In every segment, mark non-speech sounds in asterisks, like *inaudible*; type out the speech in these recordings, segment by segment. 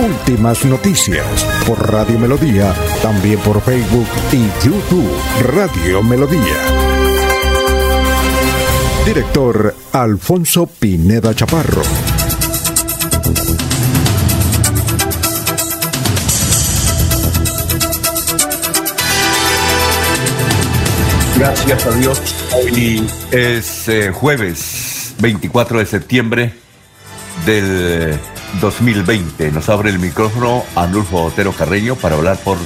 Últimas noticias por Radio Melodía, también por Facebook y YouTube Radio Melodía. Director Alfonso Pineda Chaparro. Gracias a Dios. Hoy es eh, jueves 24 de septiembre del 2020. Nos abre el micrófono Anulfo Otero Carreño para hablar por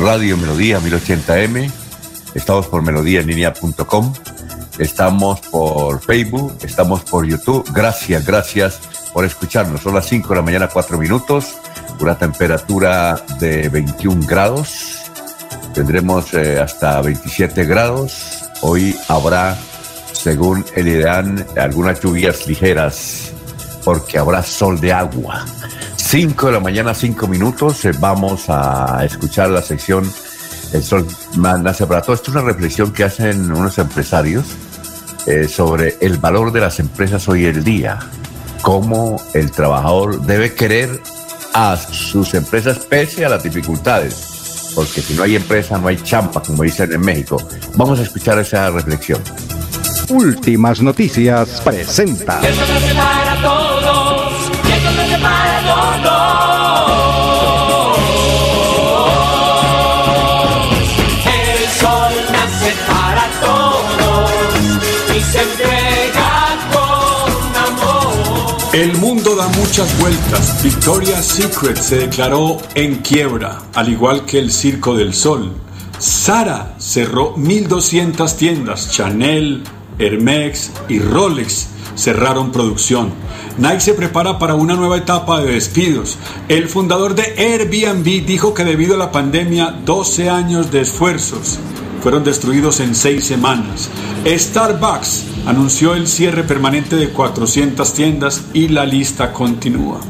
Radio Melodía 1080m. Estamos por melodíaenlínea.com. Estamos por Facebook, estamos por YouTube. Gracias, gracias por escucharnos. Son las 5 de la mañana, 4 minutos. Una temperatura de 21 grados. Tendremos eh, hasta 27 grados. Hoy habrá, según el IDEAN, algunas lluvias ligeras porque habrá sol de agua. 5 de la mañana, 5 minutos. Eh, vamos a escuchar la sección El Sol nace para todo. Esto es una reflexión que hacen unos empresarios eh, sobre el valor de las empresas hoy en día. Cómo el trabajador debe querer a sus empresas pese a las dificultades. Porque si no hay empresa, no hay champa, como dicen en México. Vamos a escuchar esa reflexión. Últimas noticias presenta. para todos, para todos. El sol nace para todos y se entrega con amor. El mundo da muchas vueltas. Victoria's Secret se declaró en quiebra, al igual que el Circo del Sol. Sara cerró 1.200 tiendas. Chanel, Hermex y Rolex cerraron producción. Nike se prepara para una nueva etapa de despidos. El fundador de Airbnb dijo que debido a la pandemia, 12 años de esfuerzos fueron destruidos en 6 semanas. Starbucks anunció el cierre permanente de 400 tiendas y la lista continúa.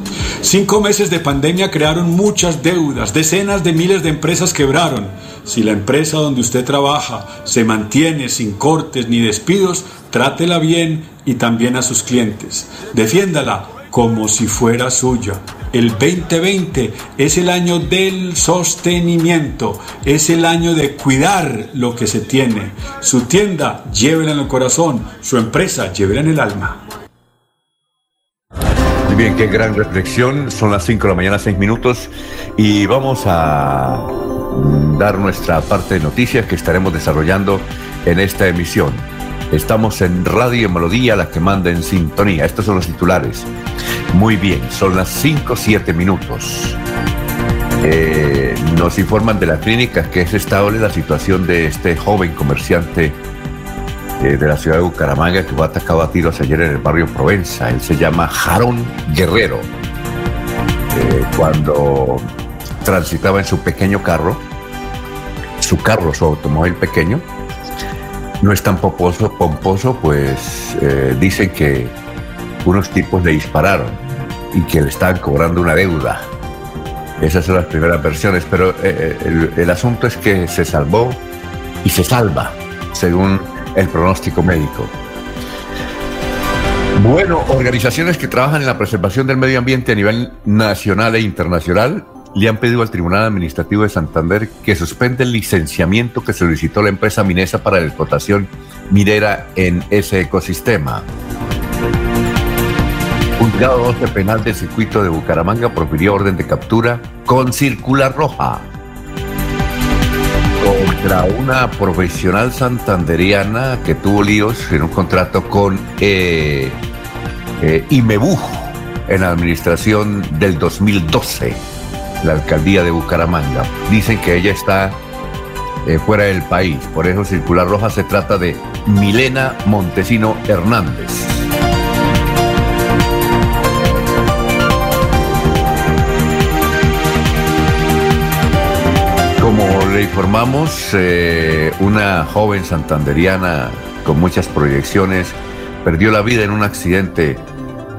Cinco meses de pandemia crearon muchas deudas, decenas de miles de empresas quebraron. Si la empresa donde usted trabaja se mantiene sin cortes ni despidos, trátela bien y también a sus clientes. Defiéndala como si fuera suya. El 2020 es el año del sostenimiento, es el año de cuidar lo que se tiene. Su tienda, llévela en el corazón, su empresa, llévela en el alma. Muy bien, qué gran reflexión. Son las 5 de la mañana, 6 minutos, y vamos a dar nuestra parte de noticias que estaremos desarrollando en esta emisión. Estamos en Radio Melodía, la que manda en sintonía. Estos son los titulares. Muy bien, son las 5, 7 minutos. Eh, nos informan de la clínica que es estable la situación de este joven comerciante eh, de la ciudad de Bucaramanga que fue atacado a tiros ayer en el barrio Provenza. Él se llama Jarón Guerrero. Eh, cuando transitaba en su pequeño carro, su carro, su automóvil pequeño, no es tan pomposo, pomposo pues eh, dicen que unos tipos le dispararon y que le estaban cobrando una deuda. Esas son las primeras versiones, pero eh, eh, el, el asunto es que se salvó y se salva, según el pronóstico médico. Bueno, organizaciones que trabajan en la preservación del medio ambiente a nivel nacional e internacional le han pedido al Tribunal Administrativo de Santander que suspenda el licenciamiento que solicitó la empresa Minesa para la explotación minera en ese ecosistema. Juzgado 12 Penal del Circuito de Bucaramanga profirió orden de captura con circular roja contra una profesional santanderiana que tuvo líos en un contrato con eh, eh, en la administración del 2012 la alcaldía de Bucaramanga. Dicen que ella está eh, fuera del país, por eso Circular Roja se trata de Milena Montesino Hernández. Como le informamos, eh, una joven santanderiana con muchas proyecciones perdió la vida en un accidente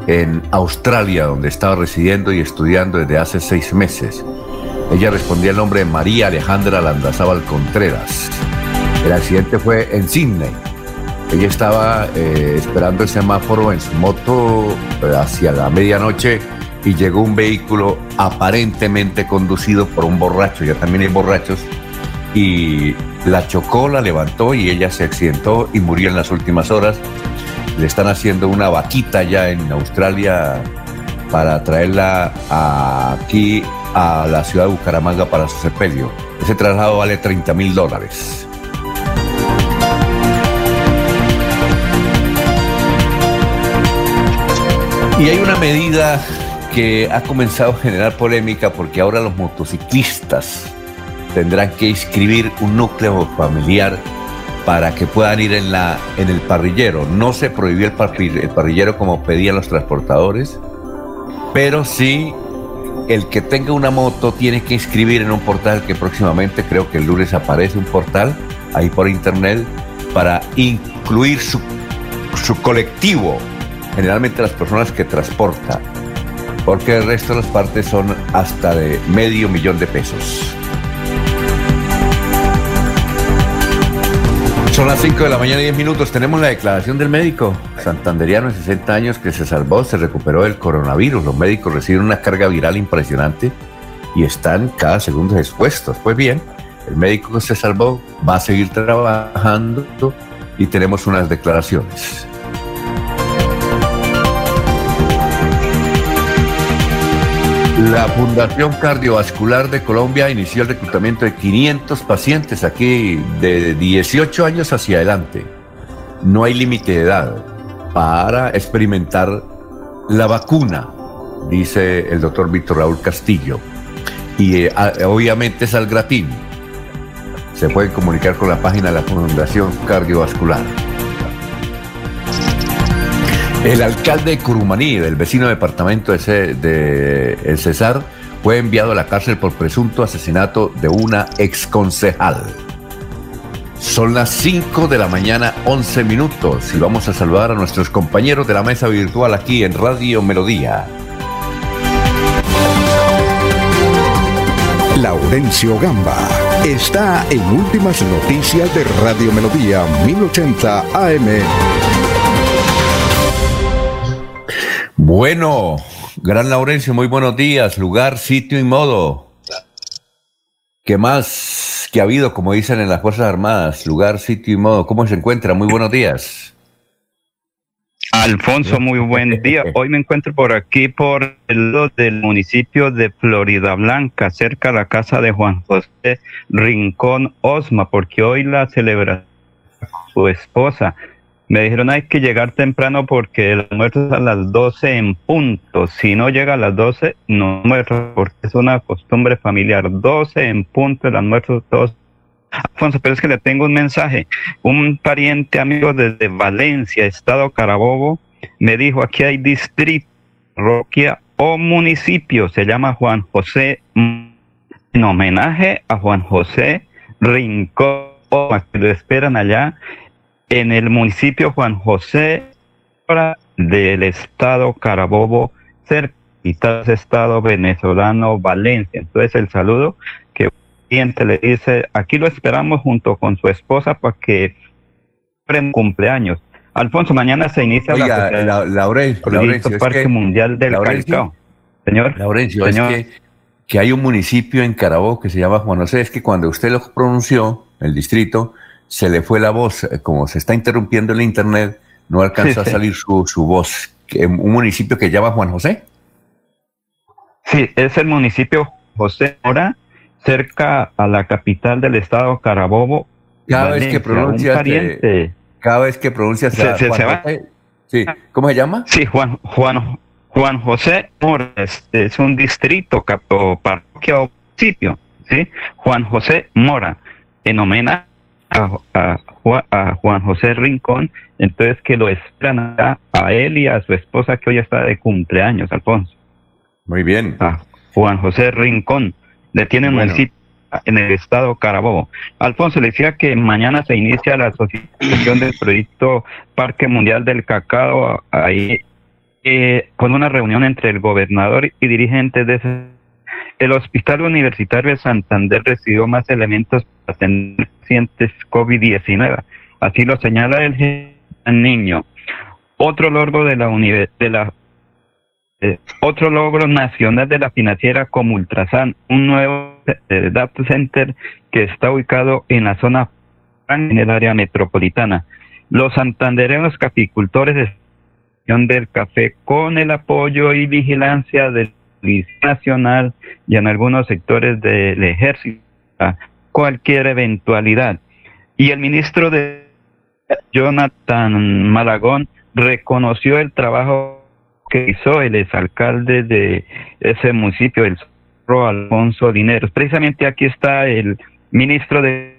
en Australia, donde estaba residiendo y estudiando desde hace seis meses. Ella respondía el nombre de María Alejandra Landazábal Contreras. El accidente fue en Sydney. Ella estaba eh, esperando el semáforo en su moto eh, hacia la medianoche y llegó un vehículo aparentemente conducido por un borracho, ya también hay borrachos, y la chocó, la levantó y ella se accidentó y murió en las últimas horas. Le están haciendo una vaquita ya en Australia para traerla aquí a la ciudad de Bucaramanga para su sepelio. Ese traslado vale 30 mil dólares. Y hay una medida que ha comenzado a generar polémica porque ahora los motociclistas tendrán que inscribir un núcleo familiar para que puedan ir en, la, en el parrillero. No se prohibió el, parrillero como pedían los transportadores, pero sí el que tenga una moto tiene que inscribir en un portal que próximamente, creo que el lunes aparece un portal ahí por internet para incluir su, su colectivo, generalmente las personas que transportan, porque el resto de las partes son hasta de medio millón de pesos. Son las 5 de la mañana y 10 minutos. Tenemos la declaración del médico santanderiano de 60 años que se salvó, se recuperó del coronavirus. Los médicos reciben una carga viral impresionante y están cada segundo expuestos. Pues bien, el médico que se salvó va a seguir trabajando y tenemos unas declaraciones. La Fundación Cardiovascular de Colombia inició el reclutamiento de 500 pacientes aquí de 18 años hacia adelante. No hay límite de edad para experimentar la vacuna, dice el doctor Víctor Raúl Castillo. Y eh, obviamente es al gratín. Se pueden comunicar con la página de la Fundación Cardiovascular. El alcalde de Curumaní, del vecino departamento de, de El Cesar, fue enviado a la cárcel por presunto asesinato de una exconcejal. Son las 5 de la mañana, 11 minutos, y vamos a saludar a nuestros compañeros de la mesa virtual aquí en Radio Melodía. Laurencio Gamba está en Últimas Noticias de Radio Melodía 1080 AM. Bueno, Gran Laurencio, muy buenos días. Lugar, sitio y modo. ¿Qué más que ha habido, como dicen en las Fuerzas Armadas? Lugar, sitio y modo. ¿Cómo se encuentra? Muy buenos días. Alfonso, muy buen día. *laughs* Hoy me encuentro por aquí, por el lado del municipio de Florida Blanca, cerca de la casa de Juan José Rincón Osma, porque hoy la celebra su esposa. Me dijeron hay que llegar temprano porque el almuerzo es a las 12 en punto. Si no llega a las 12, no almuerzo porque es una costumbre familiar. 12 en punto el almuerzo todos. Alfonso, pero es que le tengo un mensaje. Un pariente amigo desde Valencia, Estado Carabobo, me dijo aquí hay distrito, parroquia o municipio. Se llama Juan José, en homenaje a Juan José Rincón, que lo esperan allá en el municipio Juan José del estado Carabobo, cerca del estado venezolano Valencia. Entonces el saludo que cliente le dice, aquí lo esperamos junto con su esposa para que cumpleaños. Alfonso, mañana se inicia la, la, Laurencio, Parque que, Mundial del Laurencio, Señor. Laurencio, señor. es que, que hay un municipio en Carabobo que se llama Juan José, es que cuando usted lo pronunció, el distrito, se le fue la voz, eh, como se está interrumpiendo el internet, no alcanza a *laughs* salir su, su voz. ¿Un municipio que llama Juan José? Sí, es el municipio José Mora, cerca a la capital del estado Carabobo. Cada vez que pronuncias, eh, cada vez que pronuncias, se, se, se va. Sí, ¿cómo se llama? Sí, Juan Juan Juan José Mora es, es un distrito o parroquia o municipio, sí, Juan José Mora, en homenaje a, Juan José Rincón, entonces que lo esperan a, él y a su esposa que hoy está de cumpleaños, Alfonso. Muy bien. A Juan José Rincón. Le tienen Bueno. en el estado Carabobo. Alfonso le decía que mañana se inicia la asociación del proyecto Parque Mundial del Cacao ahí eh, con una reunión entre el gobernador y dirigentes de ese el Hospital Universitario de Santander recibió más elementos atender pacientes COVID-19. Así lo señala el niño. Otro logro de la, de la eh, otro logro nacional de la financiera como Ultrasan, un nuevo eh, data center que está ubicado en la zona en el área metropolitana. Los santandereanos caficultores del café con el apoyo y vigilancia del Nacional y en algunos sectores del ejército, cualquier eventualidad. Y el ministro de Jonathan Malagón reconoció el trabajo que hizo el exalcalde de ese municipio, el Alfonso Dineros. Precisamente aquí está el ministro de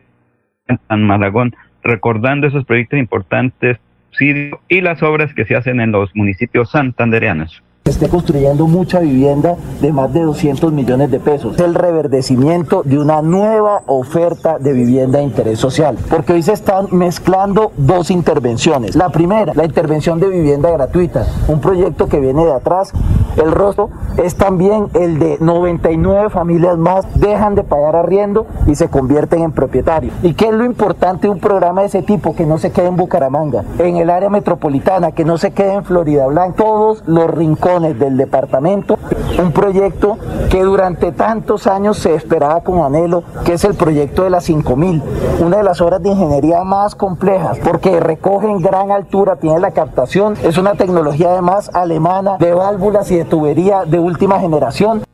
Jonathan Malagón recordando esos proyectos importantes y las obras que se hacen en los municipios santandereanos esté construyendo mucha vivienda de más de 200 millones de pesos. El reverdecimiento de una nueva oferta de vivienda de interés social, porque hoy se están mezclando dos intervenciones. La primera, la intervención de vivienda gratuita, un proyecto que viene de atrás. El rostro es también el de 99 familias más dejan de pagar arriendo y se convierten en propietarios. ¿Y qué es lo importante de un programa de ese tipo? Que no se quede en Bucaramanga, en el área metropolitana, que no se quede en Florida Blanca, todos los rincones del departamento, un proyecto que durante tantos años se esperaba con anhelo, que es el proyecto de las 5000, una de las obras de ingeniería más complejas, porque recoge en gran altura, tiene la captación, es una tecnología además alemana de válvulas y de tubería de última generación.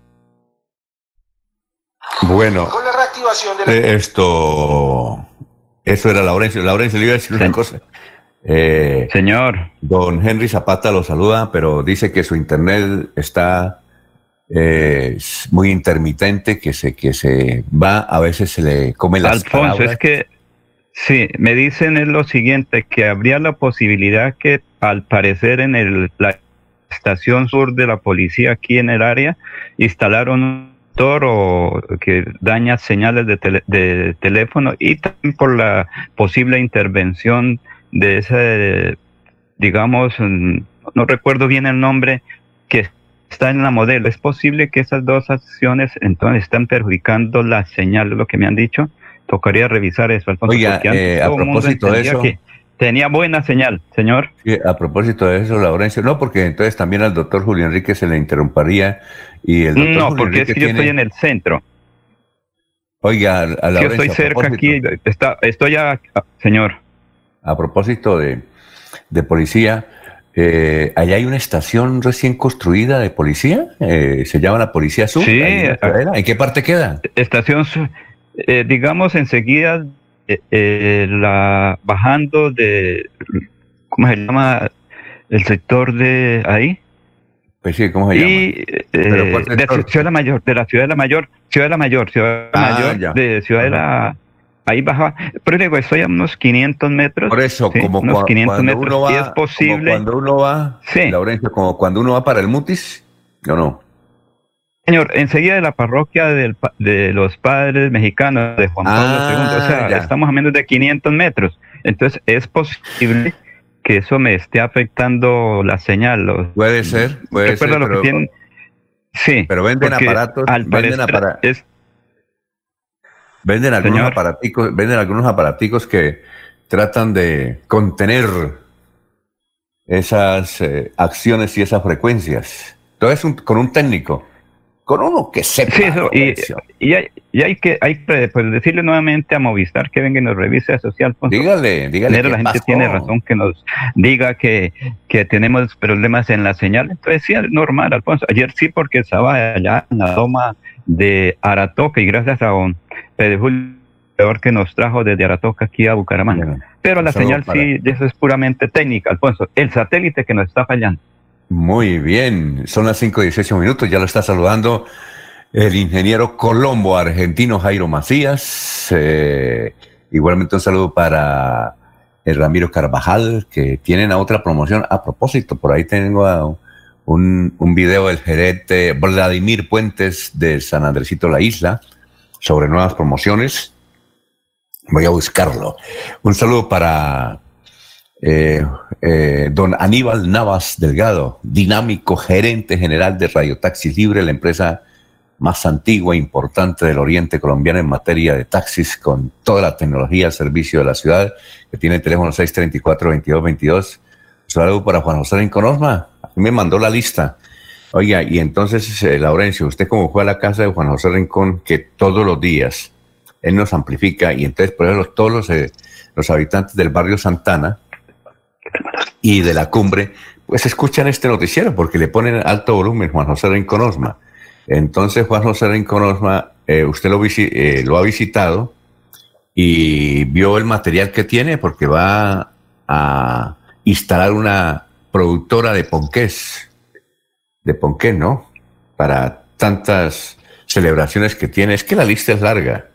Bueno, eh, esto, eso era Laurencio. Laurencio le iba a decir una cosa. Eh, Señor. Don Henry Zapata lo saluda, pero dice que su internet está eh, muy intermitente, que se, que se va, a veces se le come las Alfonso, es que sí, me dicen es lo siguiente, que habría la posibilidad que al parecer en el, la estación sur de la policía aquí en el área instalaron un toro que daña señales de, de teléfono y también por la posible intervención de ese, digamos, no recuerdo bien el nombre, que está en la modelo. Es posible que esas dos acciones entonces están perjudicando la señal, lo que me han dicho. Tocaría revisar eso, Alfonso. Oiga, eh, a propósito de eso... tenía buena señal, señor. a propósito de eso, Laurencio, no, porque entonces también al doctor Julio Enrique se le interrumpiría y el doctor No, porque es que yo estoy en el centro. Oiga, a Yo estoy cerca aquí, está, estoy ya, señor a propósito de, policía, eh, allá hay una estación recién construida de policía, eh, se llama la Policía Sur. Sí, en, qué parte queda? Estación Sur, eh, digamos enseguida, la bajando de, ¿cómo se llama? El sector de ahí. Pues sí, ¿cómo se llama? Y, de Ciudad de la Mayor, de la Ciudad de la Mayor, Ciudad de la Mayor, Ciudad de la ah, Mayor, de Ciudad de la ahí baja, pero digo, estoy a unos 500 metros. Por eso, como unos 500 cuando metros, uno va, es posible. cuando uno va, sí. Laurencio, como cuando uno va para el Mutis, ¿o no? Señor, enseguida de la parroquia del, de los padres mexicanos de Juan Pablo II, o sea, ah, estamos a menos de 500 metros. Entonces, es posible que eso me esté afectando la señal. puede ser, puede ser. Lo que tienen, sí, pero venden aparatos, venden aparatos. Venden algunos aparaticos, venden algunos aparaticos que tratan de contener esas eh, acciones y esas frecuencias. Entonces, con un técnico, con uno que sepa. Sí, y, hay, que hay pues, decirle nuevamente a Movistar que venga y nos revise a Social. Dígale, dígale. la gente tiene razón que nos diga que, que tenemos problemas en la señal. Entonces, sí, es normal, Alfonso. Ayer sí, porque estaba allá en la toma de Aratoca y gracias a un peor que nos trajo desde Aratoca aquí a Bucaramanga. Pero la señal sí, eso es puramente técnica, Alfonso. El satélite que nos está fallando. Muy bien, son las 5 y 18 minutos, ya lo está saludando el ingeniero colombo argentino Jairo Macías. Eh, igualmente un saludo para el Ramiro Carvajal, que tienen a otra promoción. A propósito, por ahí tengo un, un video del gerente Vladimir Puentes de San Andresito La Isla sobre nuevas promociones. Voy a buscarlo. Un saludo para eh, eh, don Aníbal Navas Delgado, dinámico gerente general de Radio Taxis Libre, la empresa más antigua e importante del oriente colombiano en materia de taxis, con toda la tecnología al servicio de la ciudad, que tiene el teléfono 634-2222. Saludo para Juan José Rinconosma, me mandó la lista. Oiga, y entonces, eh, Laurencio, usted como fue a la casa de Juan José Rincón, que todos los días él nos amplifica, y entonces, por ejemplo, todos los, eh, los habitantes del barrio Santana y de la cumbre, pues escuchan este noticiero porque le ponen alto volumen Juan José Rincón Osma. Entonces, Juan José Rincón Osma, eh, usted lo, lo ha visitado y vio el material que tiene porque va a instalar una productora de ponqués, de ponqué, ¿no? Para tantas celebraciones que tiene. Es que la lista es larga.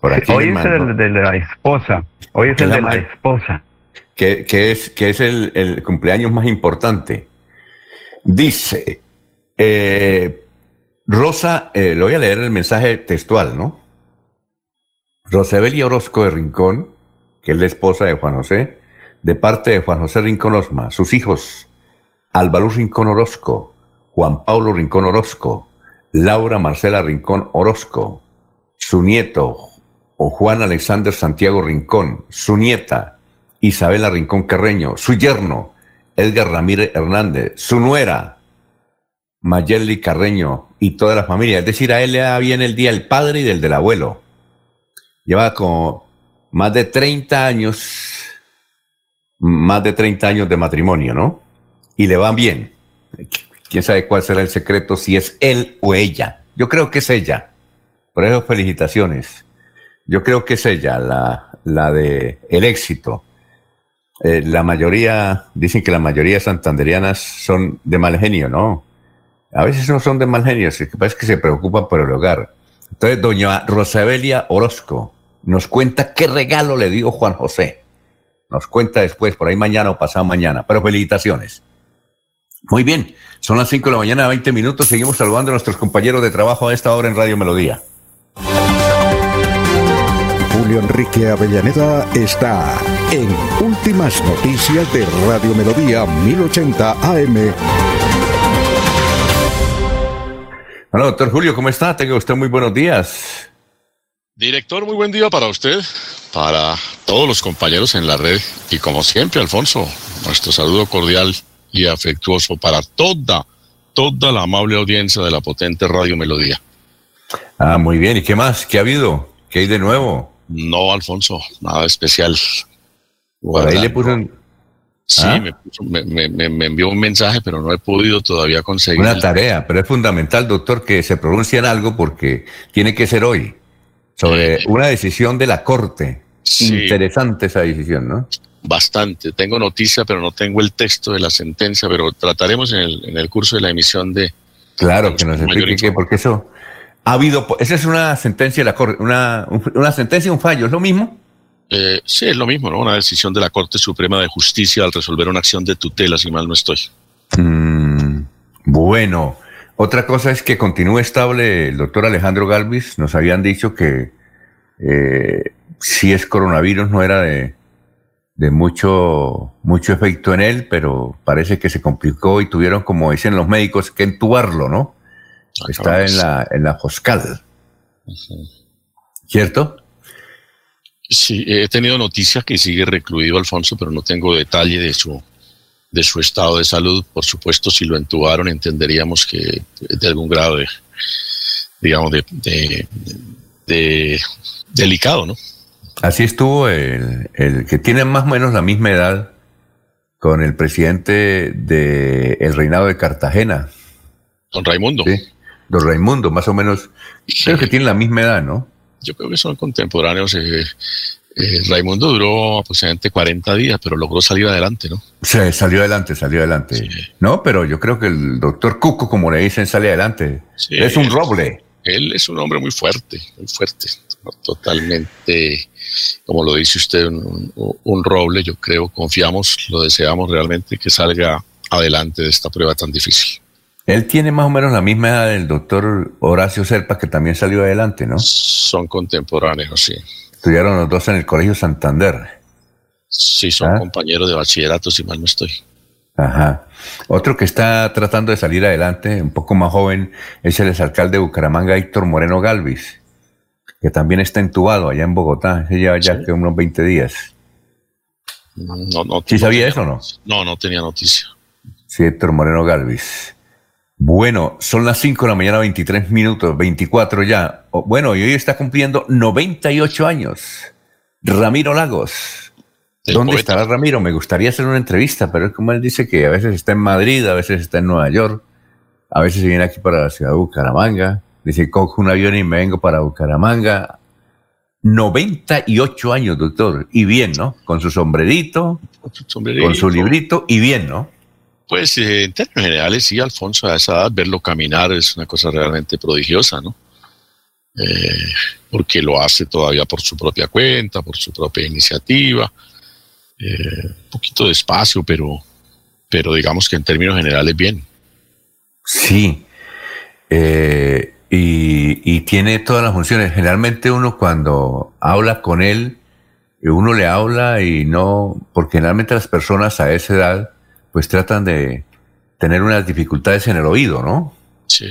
Por aquí Hoy es el de la esposa. Hoy es el de la esposa. Que, es, que es el, cumpleaños más importante. Dice, eh, Rosa, eh, le voy a leer el mensaje textual, ¿no? Rosabelia Orozco de Rincón, que es la esposa de Juan José, de parte de Juan José Rincón Osma, sus hijos, Álvaro Rincón Orozco, Juan Pablo Rincón Orozco, Laura Marcela Rincón Orozco, su nieto, o Juan Alexander Santiago Rincón, su nieta, Isabela Rincón Carreño, su yerno, Edgar Ramírez Hernández, su nuera, Mayeli Carreño y toda la familia. Es decir, a él le da bien el día del padre y del del abuelo. Lleva como más de 30 años más de 30 años de matrimonio, ¿no? Y le van bien. Quién sabe cuál será el secreto, si es él o ella. Yo creo que es ella. Por eso felicitaciones. Yo creo que es ella, la, la de el éxito. Eh, la mayoría, dicen que la mayoría santanderianas son de mal genio, ¿no? A veces no son de mal genio, es que parece que se preocupan por el hogar. Entonces, doña Rosabelia Orozco nos cuenta qué regalo le dio Juan José. Nos cuenta después, por ahí mañana o pasado mañana. Pero felicitaciones. Muy bien, son las 5 de la mañana, 20 minutos. Seguimos saludando a nuestros compañeros de trabajo a esta hora en Radio Melodía. Julio Enrique Avellaneda está en Últimas Noticias de Radio Melodía 1080 AM. Hola, doctor Julio, ¿cómo está? Tenga usted muy buenos días. Director, muy buen día para usted, para todos los compañeros en la red y como siempre, Alfonso, nuestro saludo cordial y afectuoso para toda, toda la amable audiencia de la potente Radio Melodía. Ah, muy bien. ¿Y qué más? ¿Qué ha habido? ¿Qué hay de nuevo? No, Alfonso, nada especial. Por ahí le puso Sí, ¿Ah? me, me, envió un mensaje, pero no he podido todavía conseguir. Una tarea, pero es fundamental, doctor, que se pronuncien algo porque tiene que ser hoy sobre una decisión de la Corte. Interesante esa decisión, ¿no? Bastante. Tengo noticia, pero no tengo el texto de la sentencia, pero trataremos en el, en el curso de la emisión de... Claro, que nos explique porque eso ha habido... Esa es una sentencia de la Corte, una, una sentencia y un fallo, ¿es lo mismo? Eh, sí, es lo mismo, ¿no? Una decisión de la Corte Suprema de Justicia al resolver una acción de tutela, si mal no estoy. Mm, bueno, otra cosa es que continúe estable el doctor Alejandro Galvis. Nos habían dicho que eh, si es coronavirus no era de, mucho, mucho efecto en él, pero parece que se complicó y tuvieron, como dicen los médicos, que entubarlo, ¿no? Ah, Está en la, en la Joscal. ¿Cierto? Sí, he tenido noticias que sigue recluido Alfonso, pero no tengo detalle de su de su estado de salud. Por supuesto, si lo entubaron, entenderíamos que de algún grado de, digamos, de, de, delicado, ¿no? Así estuvo el, el, que tiene más o menos la misma edad con el presidente del el reinado de Cartagena. Don Raimundo. Sí, don Raimundo, más o menos. Creo que tiene la misma edad, ¿no? Yo creo que son contemporáneos. Eh, eh, Raimundo duró aproximadamente 40 días, pero logró salir adelante, ¿no? Sí, salió adelante, salió adelante. No, pero yo creo que el doctor Cuco, como le dicen, sale adelante. es un roble. Él es un hombre muy fuerte, muy fuerte. Totalmente, como lo dice usted, un, roble. Yo creo, confiamos, lo deseamos realmente que salga adelante de esta prueba tan difícil. Él tiene más o menos la misma edad del doctor Horacio Serpa, que también salió adelante, ¿no? Son contemporáneos, sí. Estudiaron los dos en el Colegio Santander. Sí, son ¿Ah? compañeros de bachillerato, si mal no estoy. Ajá. Otro que está tratando de salir adelante, un poco más joven, es el exalcalde de Bucaramanga, Héctor Moreno Galvis, que también está entubado allá en Bogotá. Se lleva ya Sí. que unos 20 días. No, no, ¿Sí sabía tenía- eso o no? No, no tenía noticia. Sí, Héctor Moreno Galvis. Bueno, son las 5 de la mañana, 23 minutos, 24 ya. Bueno, y hoy está cumpliendo 98 años. Ramiro Lagos. El ¿Dónde poeta. estará Ramiro? Me gustaría hacer una entrevista, pero es como él dice que a veces está en Madrid, a veces está en Nueva York, a veces se viene aquí para la ciudad de Bucaramanga. Dice, cojo un avión y me vengo para Bucaramanga. 98 años, doctor. Y bien, ¿no? Con su sombrerito, Sombrerito. con su librito y bien, ¿no? Pues eh, en términos generales, sí, Alfonso, a esa edad, verlo caminar es una cosa realmente prodigiosa, ¿no? Eh, porque lo hace todavía por su propia cuenta, por su propia iniciativa, eh, un poquito despacio, pero, pero digamos que en términos generales bien. Sí. Eh, y, y tiene todas las funciones. Generalmente uno cuando habla con él, uno le habla y no, porque generalmente las personas a esa edad pues tratan de tener unas dificultades en el oído, ¿no? Sí.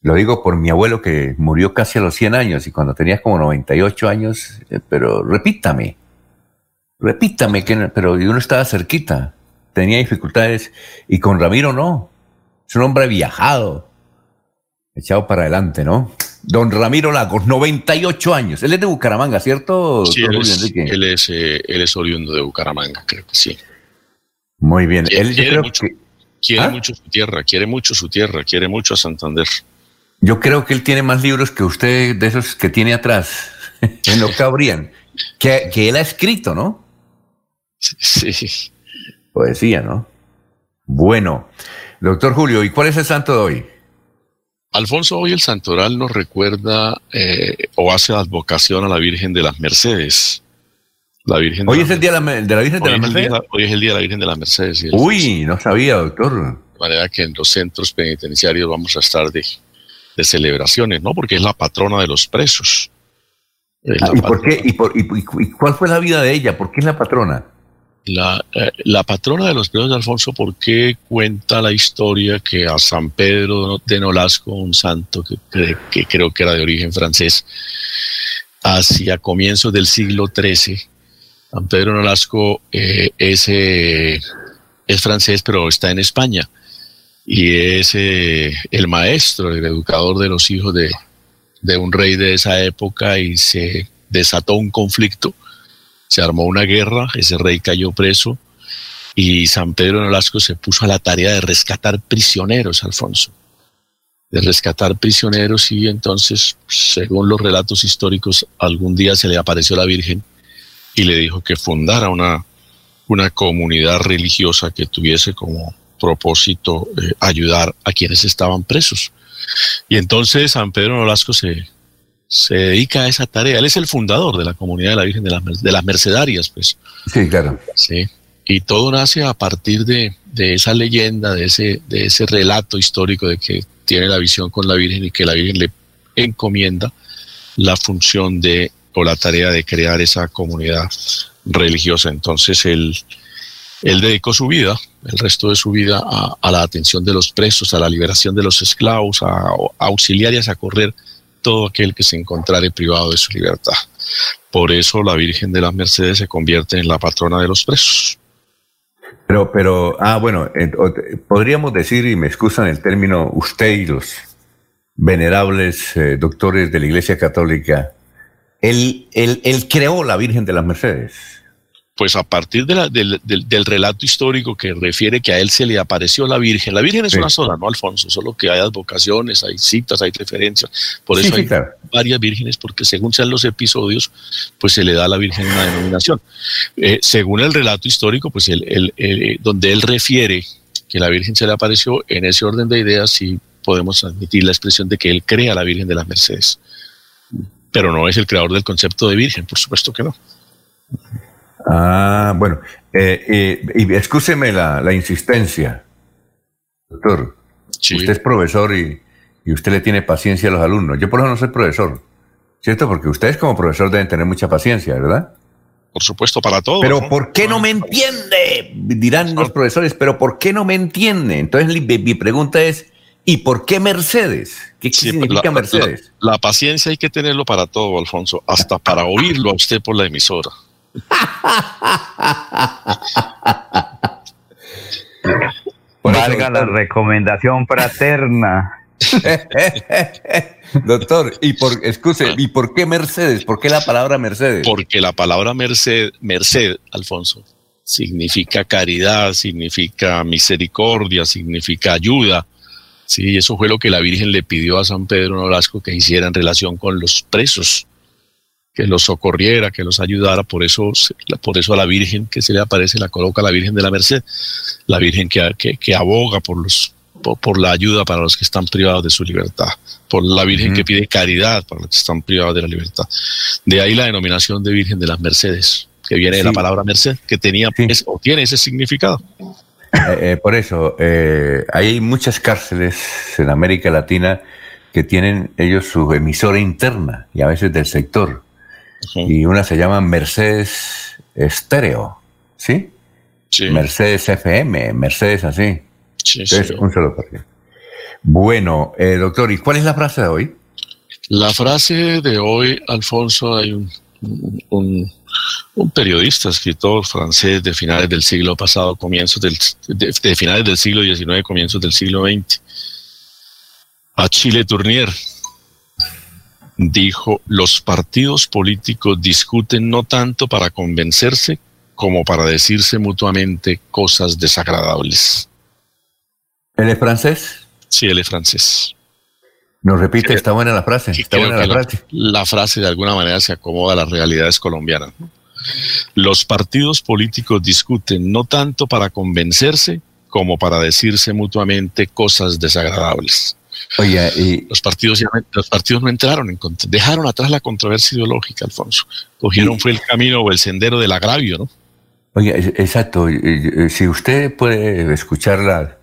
Lo digo por mi abuelo que murió casi a los 100 años y cuando tenía como 98 años, eh, pero repítame, repítame, que, pero uno estaba cerquita, tenía dificultades y con Ramiro no, es un hombre viajado, echado para adelante, ¿no? Don Ramiro Lagos, 98 años, él es de Bucaramanga, ¿cierto? Sí, él es, él, es, eh, él es oriundo de Bucaramanga, creo que sí. Muy bien, Quiere- él yo quiere creo mucho. que... Quiere ¿Ah? mucho su tierra, quiere mucho su tierra, quiere mucho a Santander. Yo creo que él tiene más libros que usted de esos que tiene atrás, *laughs* en lo que habrían, que, que él ha escrito, ¿no? Sí. Poesía, ¿no? Bueno, doctor Julio, ¿y cuál es el santo de hoy? Alfonso, hoy el santoral nos recuerda eh, o hace advocación a la Virgen de las Mercedes. La Virgen Hoy las es el día de la, me- de la Virgen de Hoy la es, el Merced. día, hoy es el día de la Virgen de las Mercedes. y Uy, no sabía, doctor. De manera que en los centros penitenciarios vamos a estar de, de celebraciones, ¿no? Porque es la patrona de los presos. Ah, ¿Y por qué? ¿Y, por- y cuál fue la vida de ella? ¿Por qué es la patrona? La, eh, la patrona de los presos de Alfonso, ¿por qué cuenta la historia que a San Pedro de Nolasco, un santo que, que- creo que era de origen francés, hacia comienzos del siglo XIII, San Pedro de Nolasco eh, es, eh, es francés, pero está en España, y es eh, el maestro, el educador de los hijos de un rey de esa época, y se desató un conflicto se armó una guerra, ese rey cayó preso y San Pedro Nolasco se puso a la tarea de rescatar prisioneros, Alfonso. De rescatar prisioneros y entonces, según los relatos históricos, algún día se le apareció la Virgen y le dijo que fundara una, una comunidad religiosa que tuviese como propósito eh, ayudar a quienes estaban presos. Y entonces San Pedro Nolasco se, se dedica a esa tarea. Él es el fundador de la comunidad de la Virgen de las, Mer- de las Mercedarias, pues. Sí, claro. Sí. Y todo nace a partir de, de esa leyenda, de ese, de ese relato histórico de que tiene la visión con la Virgen y que la Virgen le encomienda la función de o la tarea de crear esa comunidad religiosa. Entonces él, él dedicó su vida, el resto de su vida, a, a la atención de los presos, a la liberación de los esclavos, a, a auxiliar y a socorrer todo aquel que se encontrare privado de su libertad. Por eso la Virgen de las Mercedes se convierte en la patrona de los presos. Pero, pero, ah, bueno, podríamos decir, y me excusan el término, usted y los venerables eh, doctores de la Iglesia Católica, él, él, él creó la Virgen de las Mercedes. Pues a partir de la- del, del- del relato histórico que refiere que a él se le apareció la Virgen, la Virgen es Sí. una sola, ¿no, Alfonso? Solo que hay advocaciones, hay citas, hay referencias. Por Sí, eso sí, hay claro. varias vírgenes, porque según sean los episodios, pues se le da a la Virgen una denominación. Eh, según el relato histórico, pues el, el- el- donde él refiere que la Virgen se le apareció, en ese orden de ideas sí podemos admitir la expresión de que él crea a la Virgen de las Mercedes. Pero no es el creador del concepto de Virgen, por supuesto que no. Ah, bueno, eh, eh, y excúseme la, la insistencia, doctor. Sí. Usted es profesor y, y usted le tiene paciencia a los alumnos. Yo por eso no soy profesor, ¿cierto? Porque ustedes como profesor deben tener mucha paciencia, ¿verdad? Por supuesto, para todos. Pero ¿no? ¿por qué no me entiende? Dirán los profesores, pero ¿por qué no me entiende? Entonces mi, mi pregunta es, ¿y por qué Mercedes? ¿Qué Sí, significa la- Mercedes? La, la paciencia hay que tenerlo para todo, Alfonso, hasta para oírlo a usted por la emisora. Por eso, Valga la recomendación fraterna. *laughs* Doctor, ¿y por, excuse, ¿y por qué Mercedes? ¿Por qué la palabra Mercedes? Porque la palabra merced, merced, Alfonso, significa caridad, significa misericordia, significa ayuda. Sí, eso fue lo que la Virgen le pidió a San Pedro Nolasco que hiciera en relación con los presos, que los socorriera, que los ayudara. Por eso, por eso a la Virgen que se le aparece la coloca la Virgen de la Merced, la Virgen que, que, que aboga por los por, por la ayuda para los que están privados de su libertad, por la Virgen que pide caridad para los que están privados de la libertad. De ahí la denominación de Virgen de las Mercedes, que viene de la palabra merced, que tenía Sí. o tiene ese significado. Eh, eh, por eso, eh, hay muchas cárceles en América Latina que tienen ellos su emisora interna y a veces del sector. Y una se llama Mercedes Estéreo, ¿sí? Sí, Mercedes FM, Mercedes así. sí, Entonces, sí. un solo partido. Bueno, eh, doctor, ¿y cuál es la frase de hoy? La frase de hoy, Alfonso, hay un, un, un periodista, escritor francés de finales del siglo pasado, comienzos del, de, de finales del siglo XIX, comienzos del siglo XX, Achille Tournier, dijo, los partidos políticos discuten no tanto para convencerse como para decirse mutuamente cosas desagradables. ¿Él es francés? Sí, él es francés. Nos repite, Sí. está buena la frase, está buena la la, frase. la frase de alguna manera se acomoda a las realidades colombianas. ¿no? Los partidos políticos discuten no tanto para convencerse como para decirse mutuamente cosas desagradables. Oye, y, Los partidos, ya los partidos no entraron, en, dejaron atrás la controversia ideológica, Alfonso. Cogieron Y- fue el camino o el sendero del agravio, ¿no? oye, es- exacto, si usted puede escuchar la-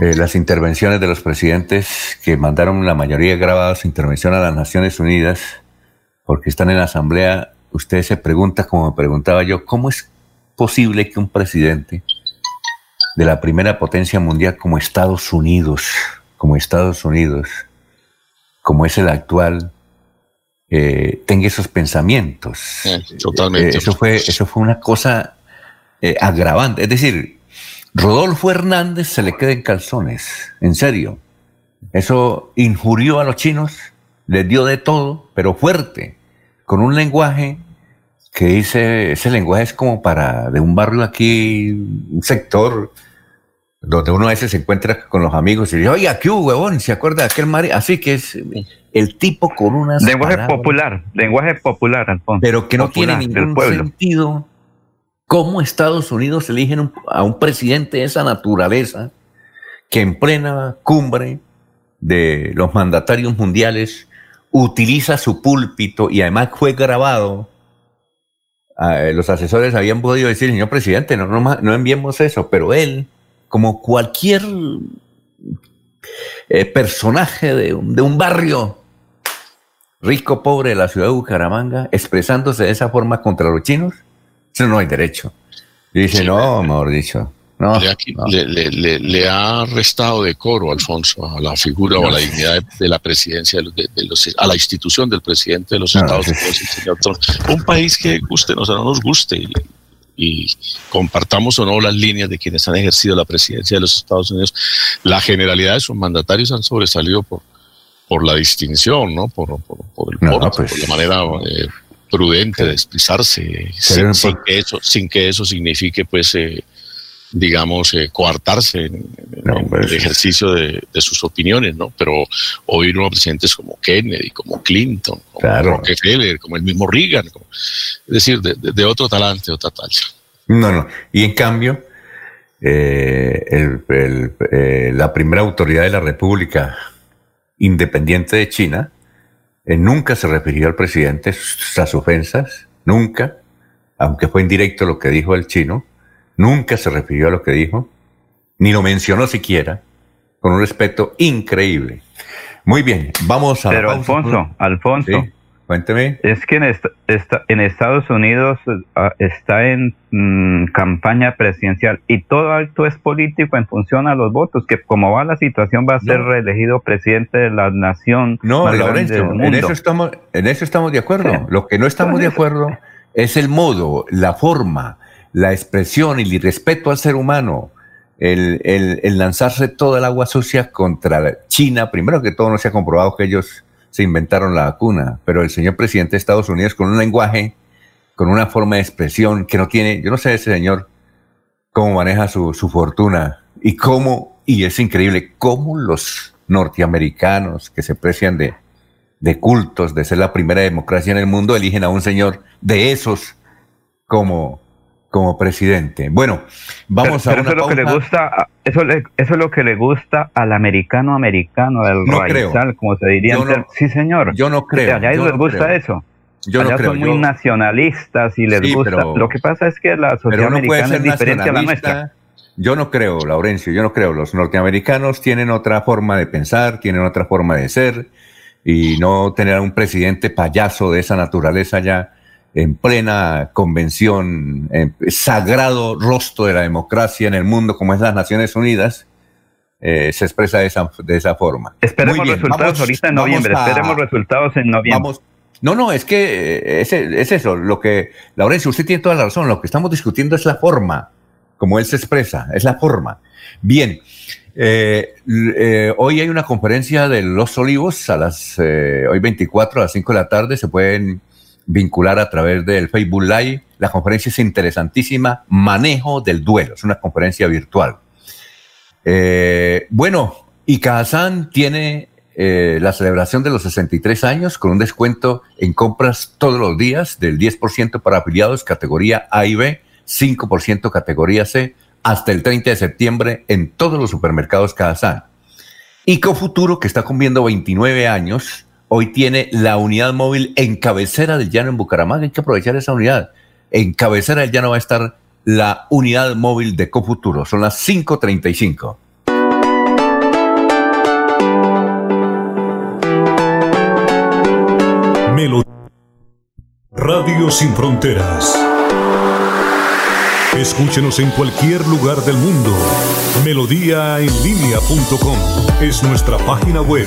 eh, las intervenciones de los presidentes que mandaron la mayoría grabada su intervención a las Naciones Unidas, porque están en la Asamblea, usted se pregunta, como me preguntaba yo, ¿cómo es posible que un presidente de la primera potencia mundial como Estados Unidos, como Estados Unidos, como es el actual, eh, tenga esos pensamientos? Eh, totalmente. Eh, eso, fue, eso fue una cosa eh, agravante. Es decir, Rodolfo Hernández se le queda en calzones, en serio. Eso injurió a los chinos, les dio de todo, pero fuerte, con un lenguaje que dice, ese lenguaje es como para de un barrio aquí, un sector donde uno a veces se encuentra con los amigos y dice, oye, aquí huevón, ¿se acuerda de aquel mar? Así que es el tipo con unas Lenguaje palabras- popular, lenguaje popular, Alfonso. pero que no Popular, tiene ningún sentido. ¿Cómo Estados Unidos eligen un- a un presidente de esa naturaleza que en plena cumbre de los mandatarios mundiales utiliza su púlpito y además fue grabado? Ah, eh, los asesores habían podido decir, señor presidente, no, no, no enviemos eso, pero él, como cualquier eh, personaje de un, de un barrio rico, pobre de la ciudad de Bucaramanga, expresándose de esa forma contra los chinos, eso no hay derecho. Y dice, Sí, no, mejor dicho, no, le, no. le- le- ha restado decoro, Alfonso, a la figura o a la dignidad de, de la presidencia, de los, de- los- a la institución del presidente de los Estados. Unidos, el señor Trump. Un país que guste o no nos guste y, compartamos o no las líneas de quienes han ejercido la presidencia de los Estados Unidos, la generalidad de sus mandatarios han sobresalido por, por la distinción, ¿no? Por, por, por el No, porte, pues. por la manera eh, prudente de expresarse, sin, sin que eso, sin que eso signifique, pues, eh, digamos, eh, coartarse en, No, pues, el ejercicio de, de sus opiniones, ¿no? Pero oír unos presidentes como Kennedy, como Clinton, como Claro. Rockefeller, como el mismo Reagan, como- es decir, de, otro talante, de otra talla. No, no. Y en cambio, eh, el- el- eh, la primera autoridad de la República Independiente de China eh, nunca se refirió al presidente, sus ofensas, nunca, aunque fue indirecto lo que dijo el chino, nunca se refirió a lo que dijo, ni lo mencionó siquiera. con un respeto increíble. Muy bien, vamos a... Pero la pausa. Alfonso, Alfonso, Sí, cuénteme. es que en, est- esta- en Estados Unidos ah, está en mm, campaña presidencial y todo acto es político en función a los votos, que como va la situación va a ser No. reelegido presidente de la nación No, más grande Laurencio, del en mundo. eso estamos, en eso estamos de acuerdo. Sí. *laughs* Lo que no estamos de acuerdo es el modo, la forma, la expresión y el irrespeto al ser humano. El, el- el lanzarse toda el agua sucia contra China. Primero que todo, no se ha comprobado que ellos se inventaron la vacuna, pero el señor presidente de Estados Unidos con un lenguaje, con una forma de expresión que no tiene, yo no sé ese señor cómo maneja su, su fortuna y cómo, y es increíble, cómo los norteamericanos que se precian de, de cultos, de ser la primera democracia en el mundo, eligen a un señor de esos como, como presidente. Bueno, vamos Pero- a pero una eso es lo que le pausa. gusta, eso, le- eso es lo que le gusta al americano americano, al No creo. raizal, como se diría. No- sí, señor. Yo no creo. Allá yo les no gusta creo. eso. Yo no creo. son muy yo- nacionalistas y les Sí, gusta. pero- Lo que pasa es que la sociedad americana es diferente a la nuestra. Yo no creo, Laurencio, yo no creo. Los norteamericanos tienen otra forma de pensar, tienen otra forma de ser, y no tener a un presidente payaso de esa naturaleza ya en plena convención, en sagrado rostro de la democracia en el mundo como es las Naciones Unidas, eh, se expresa de esa, de esa forma. Esperemos bien, resultados vamos- ahorita en noviembre. a- Esperemos resultados en noviembre. Vamos. No, no, es que eh, es, es eso, lo que, Laurencio, usted tiene toda la razón, lo que estamos discutiendo es la forma, como él se expresa, es la forma. Bien, eh, eh, hoy hay una conferencia de Los Olivos a las, eh, hoy 24 a las 5 de la tarde, se pueden vincular a través del Facebook Live. La conferencia es interesantísima, manejo del duelo, es una conferencia virtual. Eh, bueno, y Kazán tiene eh, la celebración de los 63 años con un descuento en compras todos los días del 10% para afiliados categoría A y B, 5% categoría C, hasta el 30 de septiembre en todos los supermercados Kazán. Y Cofuturo, que está cumpliendo 29 años, hoy tiene la unidad móvil en cabecera del llano en Bucaramanga. Hay que aprovechar esa unidad. En cabecera del llano va a estar la unidad móvil de Cofuturo. Son las 5.35. Melo Radio Sin Fronteras. Escúchenos en cualquier lugar del mundo. Melodíaenlínea.com es nuestra página web.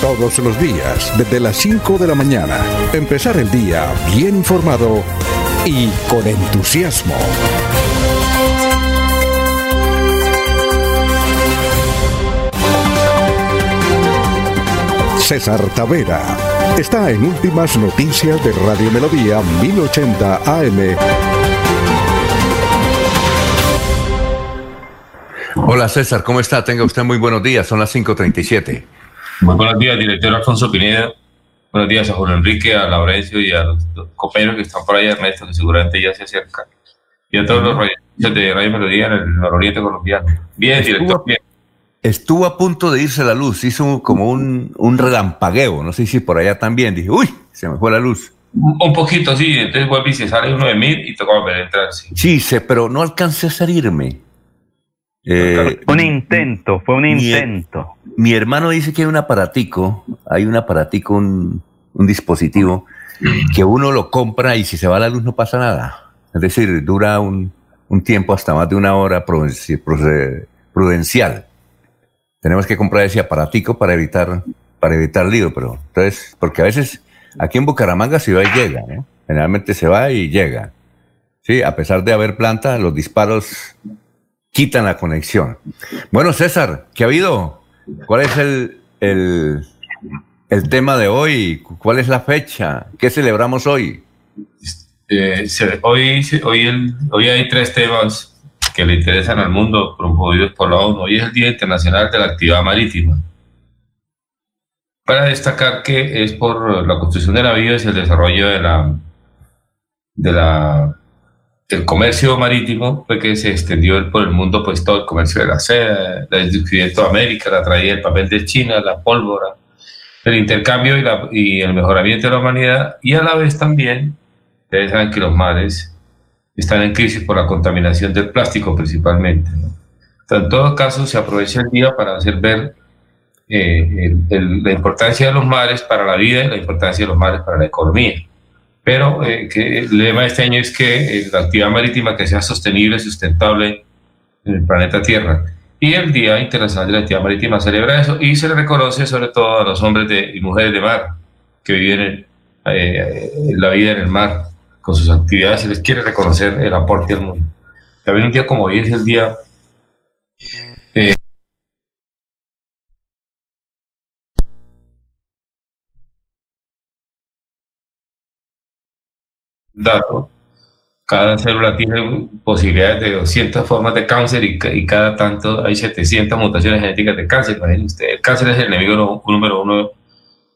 Todos los días, desde las 5 de la mañana, empezar el día bien informado y con entusiasmo. César Tavera está en Últimas Noticias de Radio Melodía 1080 AM. Hola César, ¿cómo está? Tenga usted muy buenos días. Son las 5.37. Muy buenos días, director Alfonso Pineda. Buenos días a Juan Enrique, a Laurencio y a los compañeros que están por ahí, Ernesto, que seguramente ya se acerca. Y a todos los radios de Radio Melodía en el nororiente colombiano. Bien, director, bien. Estuvo a punto de irse la luz, hizo como un, un relampagueo, no sé si por allá también. Dije, uy, se me fue la luz. Un un poquito, sí, entonces vuelve y se sale uno de mil y toca volver a entrar, sí. Sí, sé, pero no alcancé a salirme. Eh, Un intento, fue un intento. Mi hermano dice que hay un aparatico, hay un aparatico, un, un dispositivo que uno lo compra y si se va la luz no pasa nada. Es decir, dura un, un tiempo hasta más de una hora prudenci- prude- prudencial. Tenemos que comprar ese aparatico para evitar, para evitar lío, pero entonces, porque a veces aquí en Bucaramanga se va y llega, ¿no? Generalmente se va y llega. Sí, a pesar de haber planta, los disparos quitan la conexión. Bueno, César, ¿qué ha habido? ¿Cuál es el, el, el tema de hoy? ¿Cuál es la fecha? ¿Qué celebramos hoy? Eh, hoy, hoy, hoy hay tres temas que le interesan al mundo promovidos por la ONU. Hoy es el Día Internacional de la Actividad Marítima. Para destacar que es por la construcción de navíos y el desarrollo de la, de la, del comercio marítimo, fue que se extendió por el mundo pues todo el comercio de la seda, el descubrimiento de América, la traída del papel de China, la pólvora, el intercambio y, la- y el mejoramiento de la humanidad y a la vez también, ustedes saben que los mares están en crisis por la contaminación del plástico principalmente. ¿no? Entonces, en todo caso, se aprovecha el día para hacer ver eh, el- el- la importancia de los mares para la vida y la importancia de los mares para la economía. Pero eh, que el lema de este año es que eh, la actividad marítima que sea sostenible, sustentable en el planeta Tierra. Y el Día Internacional de la Actividad Marítima celebra eso y se le reconoce sobre todo a los hombres de- y mujeres de mar que viven en, eh, la vida en el mar con sus actividades. Se les quiere reconocer el aporte al mundo. También un día como hoy es el día eh, dato, cada célula tiene posibilidades de 200 formas de cáncer y, y cada tanto hay 700 mutaciones genéticas de cáncer. Imagínense usted, el cáncer es el enemigo número uno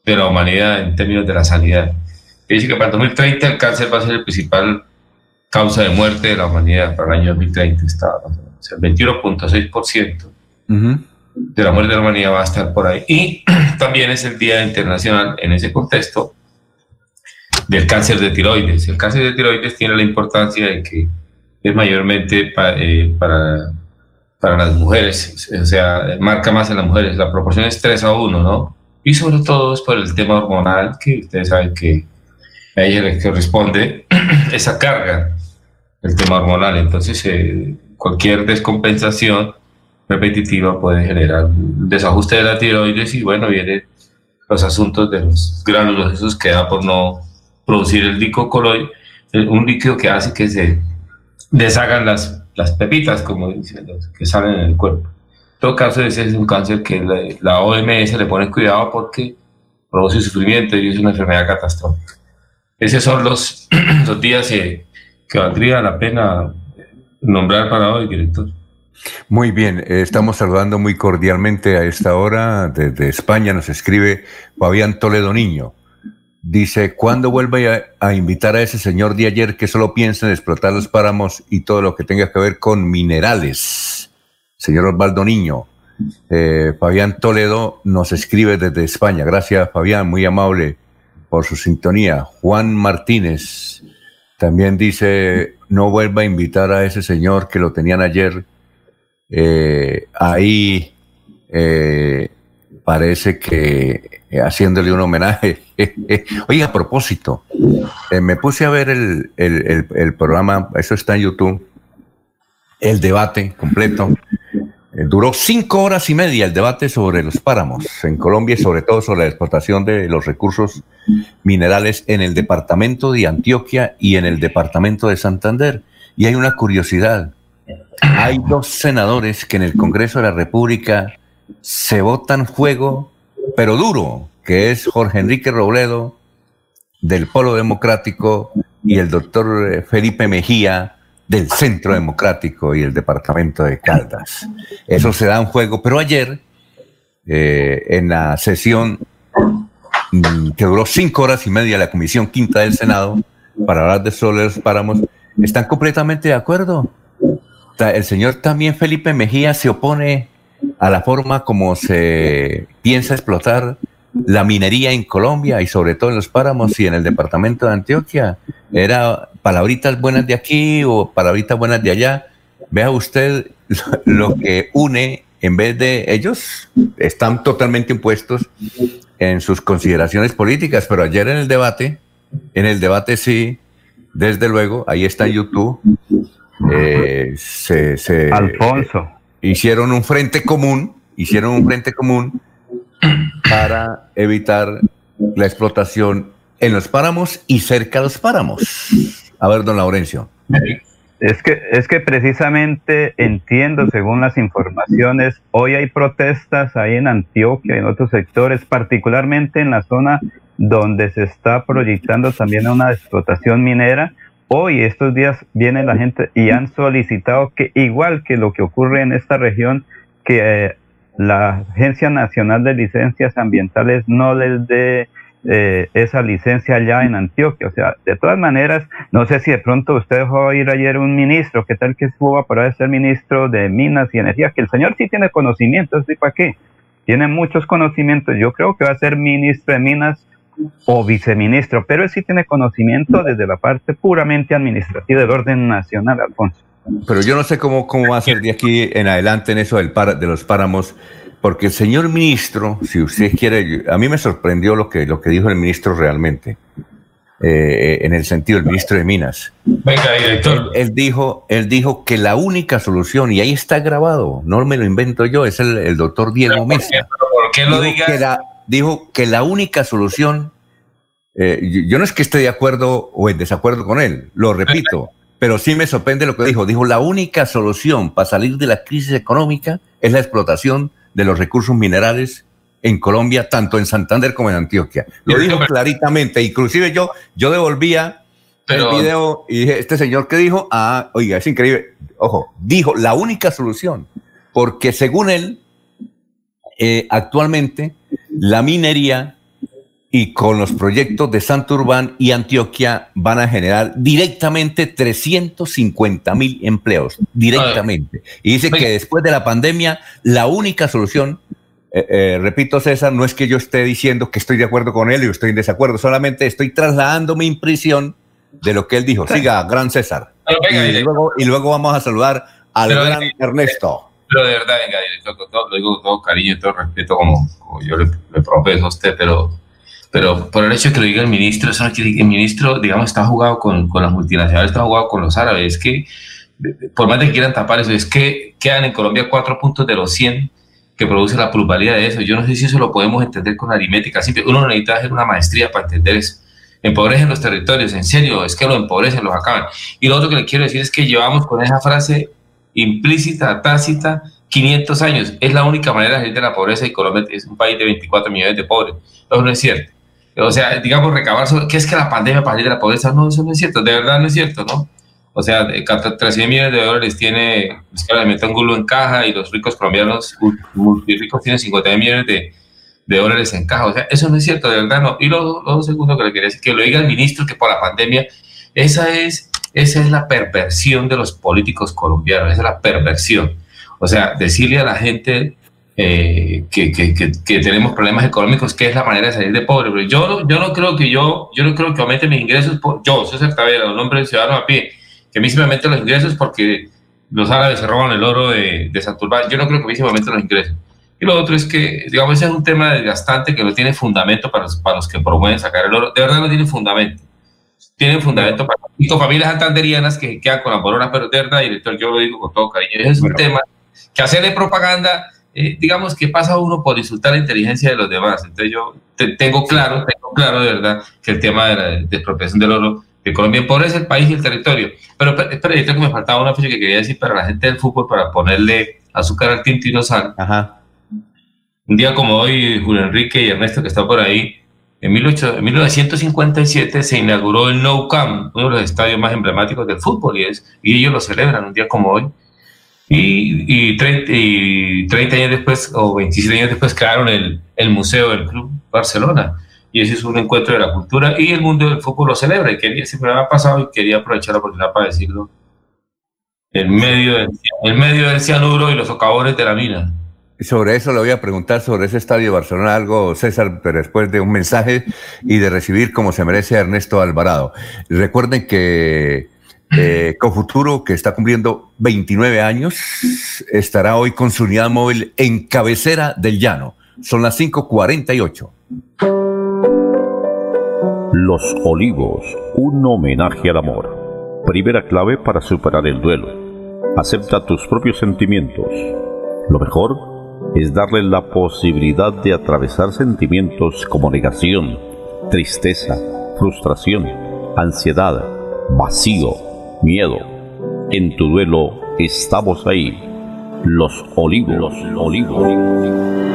de la humanidad en términos de la sanidad. Dice que para el 2030 el cáncer va a ser el principal causa de muerte de la humanidad para el año 2030. Está, o sea, el 21.6% de la muerte de la humanidad va a estar por ahí. Y *clears throat* también es el Día Internacional en ese contexto del cáncer de tiroides. El cáncer de tiroides tiene la importancia de que es mayormente pa- eh, para, para las mujeres, o sea, marca más en las mujeres. La proporción es 3 a 1, ¿no? Y sobre todo es por el tema hormonal, que ustedes saben que a ella le corresponde *clears throat* esa carga, el tema hormonal. Entonces, eh, cualquier descompensación repetitiva puede generar un desajuste de la tiroides y bueno, vienen los asuntos de los gránulos, esos que da por no producir el dicocoloide, el- un líquido que hace que se deshagan las, las pepitas, como dicen los que salen en el cuerpo. En todo caso, ese es un cáncer que la, OMS le pone cuidado porque produce sufrimiento y es una enfermedad catastrófica. Esos son los, *clears throat* los días eh, que valdría la pena nombrar para hoy, director. Muy bien, eh, estamos saludando muy cordialmente a esta hora. Desde España nos escribe Fabián Toledo Niño. Dice, ¿cuándo vuelve a, a invitar a ese señor de ayer que solo piensa en explotar los páramos y todo lo que tenga que ver con minerales? Señor Osvaldo Niño. Eh, Fabián Toledo nos escribe desde España. Gracias, Fabián, muy amable por su sintonía. Juan Martínez también dice, no vuelva a invitar a ese señor que lo tenían ayer eh, ahí eh, parece que haciéndole un homenaje. *laughs* Oiga, a propósito, eh, me puse a ver el, el- el- el programa, eso está en YouTube, el debate completo. Eh, duró cinco horas y media el debate sobre los páramos en Colombia y sobre todo sobre la explotación de los recursos minerales en el departamento de Antioquia y en el departamento de Santander. Y hay una curiosidad. Hay dos senadores que en el Congreso de la República se votan fuego, pero duro, que es Jorge Enrique Robledo del Polo Democrático y el doctor eh, Felipe Mejía del Centro Democrático y el Departamento de Caldas. Eso se da un juego, pero ayer, eh, en la sesión mm, que duró cinco horas y media la Comisión Quinta del Senado para hablar de sobre los páramos, están completamente de acuerdo. El señor también Felipe Mejía se opone a la forma como se piensa explotar la minería en Colombia y sobre todo en los páramos y en el departamento de Antioquia. Era palabritas buenas de aquí o palabritas buenas de allá. Vea usted *laughs* lo, que une en vez de ellos están totalmente impuestos en sus consideraciones políticas, pero ayer en el debate, en el debate sí, desde luego, ahí está en YouTube, eh, se, se- Alfonso. Hicieron un frente común, hicieron un frente común para evitar la explotación en los páramos y cerca de los páramos. A ver, don Laurencio. Es que, es que precisamente entiendo, según las informaciones, hoy hay protestas ahí en Antioquia en otros sectores, particularmente en la zona donde se está proyectando también una explotación minera. Hoy, estos días, viene la gente y han solicitado que, igual que lo que ocurre en esta región, que eh, la Agencia Nacional de Licencias Ambientales no les dé eh, esa licencia allá en Antioquia. O sea, de todas maneras, no sé si de pronto usted dejó ir ayer un ministro, ¿qué tal que estuvo para ser ministro de Minas y Energía? Que el señor sí tiene conocimientos, ¿sí para qué? Tiene muchos conocimientos. Yo creo que va a ser ministro de Minas o viceministro, pero él sí tiene conocimiento desde la parte puramente administrativa del orden nacional, Alfonso. Pero yo no sé cómo, cómo va a ser de aquí en adelante en eso del par- de los páramos, porque el señor ministro, si usted quiere, a mí me sorprendió lo que, lo que dijo el ministro realmente, eh, en el sentido del ministro de Minas. Venga, director. Él, él dijo, él dijo que la única solución, y ahí está grabado, no me lo invento yo, es el, el doctor Diego Mesa. ¿Por qué lo dijo diga? Dijo que la única solución, eh, yo, yo no es que esté de acuerdo o en desacuerdo con él, lo repito, pero sí me sorprende lo que dijo. Dijo, la única solución para salir de la crisis económica es la explotación de los recursos minerales en Colombia, tanto en Santander como en Antioquia. Lo dijo claritamente, inclusive yo, yo devolvía Pero- el video y dije, este señor que dijo, ah, oiga, es increíble, ojo, dijo la única solución, porque según él, eh, actualmente la minería y con los proyectos de Santurbán y Antioquia van a generar directamente 350 mil empleos, directamente. Y dice que después de la pandemia, la única solución, eh, eh, repito César, no es que yo esté diciendo que estoy de acuerdo con él y estoy en desacuerdo, solamente estoy trasladando mi impresión de lo que él dijo. Siga, gran César. Venga, y, luego, y luego vamos a saludar al Pero, gran eh, Ernesto. Pero de verdad, venga, director, con todo- lo digo con todo cariño y todo respeto, como, como yo le, le profeso a usted, pero, pero por el hecho de que lo diga el ministro, eso no quiere decir que el ministro, digamos, está jugado con, con las multinacionales, está jugado con los árabes. Es que, por más de que quieran tapar eso, es que quedan en Colombia cuatro puntos de los 100 que produce la plusvalía de eso. Yo no sé si eso lo podemos entender con aritmética. Simple. Uno no necesita hacer una maestría para entender eso. Empobrecen los territorios, en serio, es que lo empobrecen, los acaban. Y lo otro que le quiero decir es que llevamos con esa frase implícita, tácita, 500 años. Es la única manera de salir de la pobreza y Colombia es un país de 24 millones de pobres. Eso no es cierto. O sea, digamos, recabar sobre qué es que la pandemia para salir de la pobreza, no, eso no es cierto, de verdad no es cierto, ¿no? O sea, de 13 millones de dólares tiene Escala de Metangulo en caja y los ricos colombianos muy ricos tienen 50 millones de, de dólares en caja. O sea, eso no es cierto, de verdad no. Y lo, lo segundo que le quería decir, que lo diga el ministro que por la pandemia, esa es, esa es la perversión de los políticos colombianos, esa es la perversión. O sea, decirle a la gente eh, que, que, tenemos problemas económicos, que es la manera de salir de pobre. Yo, no- yo no creo que yo, yo no creo que aumente mis ingresos, por, yo, César Tavera, un hombre ciudadano a pie, que a mí se me aumenten los ingresos porque los árabes se roban el oro de, de Santurbán. Yo no creo que a mí se me aumenten los ingresos. Y lo otro es que, digamos, ese es un tema desgastante que no tiene fundamento para para los que promueven sacar el oro. De verdad no tiene fundamento. Tiene fundamento para y con familias santanderianas que quedan con la de verdad, director, yo lo digo con todo cariño. Ese es un tema que hacerle propaganda, eh, digamos que pasa uno por insultar la inteligencia de los demás. Entonces yo te- tengo claro, tengo claro de verdad que el tema de la despropiación del oro de Colombia empobrece el país y el territorio. Pero espera, espera, director, que me faltaba una fecha que quería decir para la gente del fútbol para ponerle azúcar al tinto y no sal. Un día como hoy, Julio Enrique y Ernesto, que está por ahí, en, 18 en 1957 se inauguró el Nou Camp, uno de los estadios más emblemáticos del fútbol, y, es, y ellos lo celebran un día como hoy. Y, y, 30, y 30 años después, o 27 años después, crearon el, el Museo del Club Barcelona. Y ese es un encuentro de la cultura y el mundo del fútbol lo celebra. Y quería, siempre me ha pasado y quería aprovechar la oportunidad para decirlo. En medio del, en medio del cianuro y los socavores de la mina. Sobre eso le voy a preguntar sobre ese estadio de Barcelona algo, César, pero después de un mensaje y de recibir como se merece a Ernesto Alvarado. Recuerden que eh, Cofuturo, que está cumpliendo 29 años, estará hoy con su unidad móvil en cabecera del llano. Son las 5:48. Los Olivos, un homenaje al amor. Primera clave para superar el duelo. Acepta tus propios sentimientos. Lo mejor es darle la posibilidad de atravesar sentimientos como negación, tristeza, frustración, ansiedad, vacío, miedo. En tu duelo estamos ahí. Los olivos, los olivos.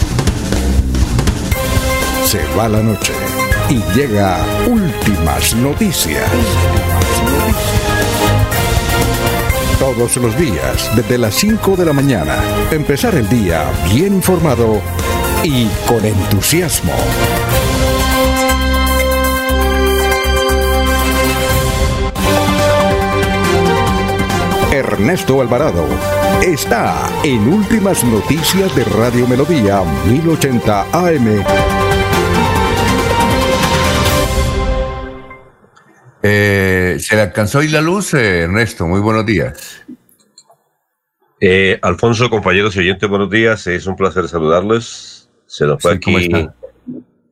Se va la noche y llega últimas noticias. Todos los días, desde las 5 de la mañana, empezar el día bien informado y con entusiasmo. Ernesto Alvarado está en Últimas Noticias de Radio Melodía 1080 AM. Eh, ¿Se le alcanzó hoy la luz, eh, Ernesto? Muy buenos días. Eh, Alfonso, compañeros y oyentes, buenos días. Es un placer saludarles. Se nos fue Sí, ¿cómo aquí.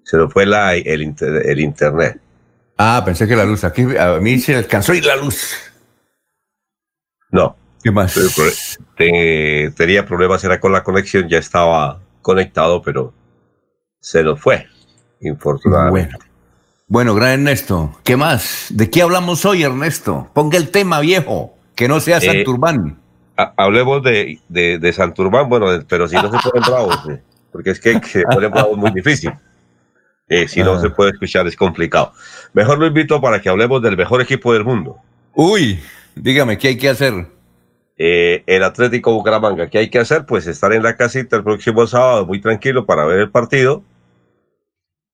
Se nos fue la, el, inter- el internet. Ah, pensé que la luz. Aquí a mí se le alcanzó hoy la luz. No. ¿Qué más? Te- tenía problemas, era con la conexión, ya estaba conectado, pero se nos fue, infortunadamente. Bueno. Bueno, gran Ernesto. ¿Qué más? ¿De qué hablamos hoy, Ernesto? Ponga el tema viejo, que no sea Eh, Santurbán. Ha- Hablemos de, de, de Santurbán, bueno, pero si no se ponen bravos, eh, porque es que, que se ponen bravos muy difícil. Eh, si no Ah. se puede escuchar es complicado. Mejor lo invito para que hablemos del mejor equipo del mundo. Uy, dígame, ¿qué hay que hacer? Eh, el Atlético Bucaramanga. ¿Qué hay que hacer? Pues estar en la casita el próximo sábado muy tranquilo para ver el partido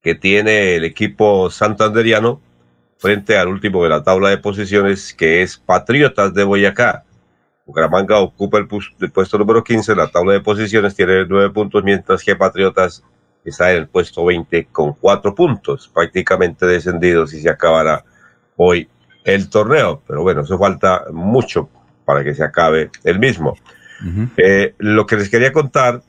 que tiene el equipo santanderiano frente al último de la tabla de posiciones que es Patriotas de Boyacá. Bucaramanga ocupa el, pus- el puesto número 15 en la tabla de posiciones, tiene nueve puntos, mientras que Patriotas está en el puesto 20 con cuatro puntos, prácticamente descendidos y se acabará hoy el torneo. Pero bueno, eso falta mucho para que se acabe el mismo. Eh, lo que les quería contar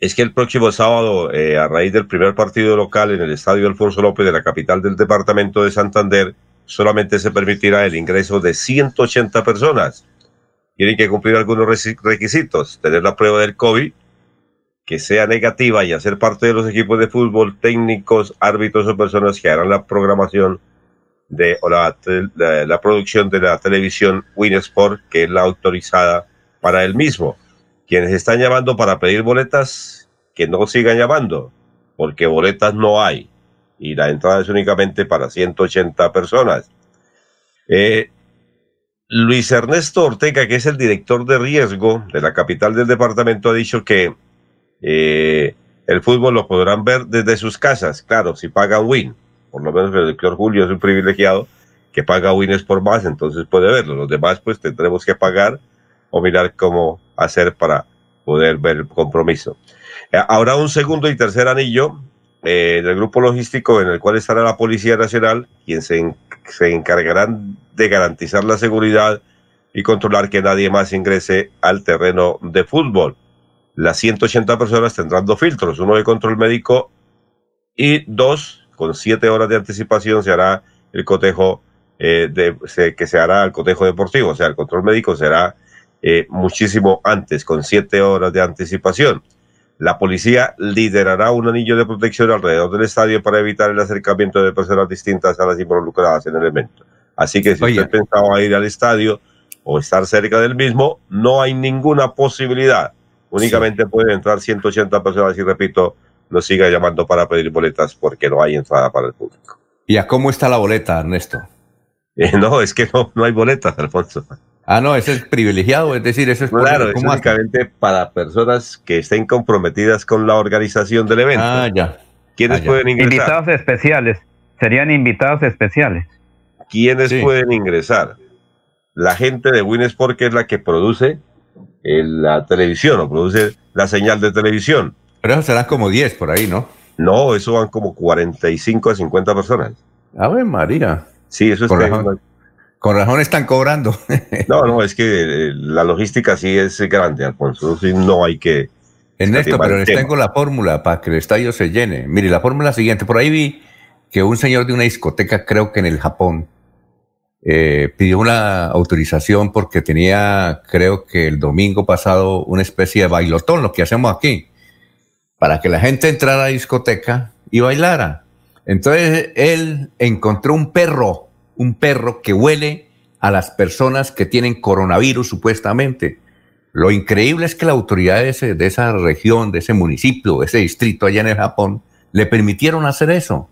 es que el próximo sábado, eh, a raíz del primer partido local en el Estadio Alfonso López de la capital del departamento de Santander, solamente se permitirá el ingreso de 180 personas. Tienen que cumplir algunos requisitos, tener la prueba del COVID, que sea negativa y hacer parte de los equipos de fútbol, técnicos, árbitros o personas que harán la programación de o la producción de la televisión Winsport, que es la autorizada para el mismo. Quienes están llamando para pedir boletas, que no sigan llamando, porque boletas no hay y la entrada es únicamente para 180 personas. Eh, Luis Ernesto Ortega, que es el director de riesgo de la capital del departamento, ha dicho que eh, el fútbol lo podrán ver desde sus casas, claro, si pagan Win. Por lo menos el doctor Julio es un privilegiado que paga Win por más, entonces puede verlo. Los demás, pues tendremos que pagar o mirar cómo hacer para poder ver el compromiso. Eh, Habrá un segundo y tercer anillo eh, del grupo logístico en el cual estará la Policía Nacional, quien se, en- se encargarán de garantizar la seguridad y controlar que nadie más ingrese al terreno de fútbol. Las 180 personas tendrán dos filtros, uno de control médico y dos, con siete horas de anticipación se hará el cotejo eh, de, se- que se hará el cotejo deportivo, o sea, el control médico será eh, muchísimo antes, con siete horas de anticipación. La policía liderará un anillo de protección alrededor del estadio para evitar el acercamiento de personas distintas a las involucradas en el evento. Así que si Oye. usted pensaba ir al estadio o estar cerca del mismo, no hay ninguna posibilidad. Únicamente pueden entrar 180 personas y repito, no siga llamando para pedir boletas porque no hay entrada para el público. ¿Y a cómo está la boleta, Ernesto? Eh, no, es que no, no hay boletas, Alfonso. Ah, no, ese es privilegiado, es decir, eso es Claro, es únicamente para personas que estén comprometidas con la organización del evento. Ah, ya. ¿Quiénes Ah, ya. pueden ingresar? Invitados especiales. Serían invitados especiales. ¿Quiénes Sí. pueden ingresar? La gente de Winsport, que es la que produce eh, la televisión o produce la señal de televisión. Pero eso serán como 10 por ahí, ¿no? No, eso van como 45 a 50 personas. A ver, María. Sí, eso en- Con razón están cobrando. *laughs* No, no, es que eh, la logística sí es grande, Alfonso. Sí, no hay que. Ernesto, pero les tengo la fórmula para que el estadio se llene. Mire, la fórmula es la siguiente. Por ahí vi que un señor de una discoteca, creo que en el Japón, eh, pidió una autorización porque tenía, creo que el domingo pasado, una especie de bailotón, lo que hacemos aquí, para que la gente entrara a la discoteca y bailara. Entonces él encontró un perro, un perro que huele a las personas que tienen coronavirus supuestamente. Lo increíble es que la autoridad de, esa región, de ese municipio, de ese distrito allá en el Japón, le permitieron hacer eso.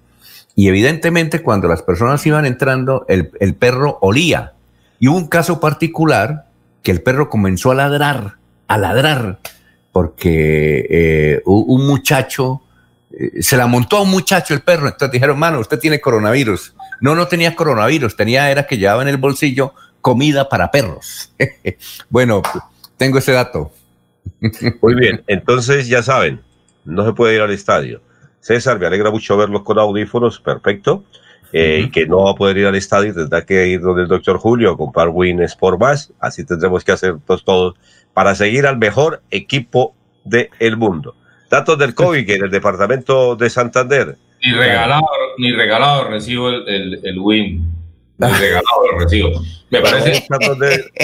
Y evidentemente cuando las personas iban entrando, el, el perro olía. Y hubo un caso particular que el perro comenzó a ladrar, a ladrar, porque eh, un muchacho, eh, se la montó a un muchacho el perro, entonces dijeron, mano, usted tiene coronavirus. No, no tenía coronavirus, tenía, era que llevaba en el bolsillo comida para perros. *laughs* bueno, tengo ese dato. Muy bien, entonces ya saben, no se puede ir al estadio. César, me alegra mucho verlos con audífonos, perfecto. Eh, Y que no va a poder ir al estadio, tendrá que ir donde el doctor Julio a comprar Win Sport Más. Así tendremos que hacer todos para seguir al mejor equipo del mundo. Datos del COVID en el departamento de Santander. Ni regalado, ni regalado recibo el, el, el win. Ni regalado lo recibo. Me parece. *laughs* pero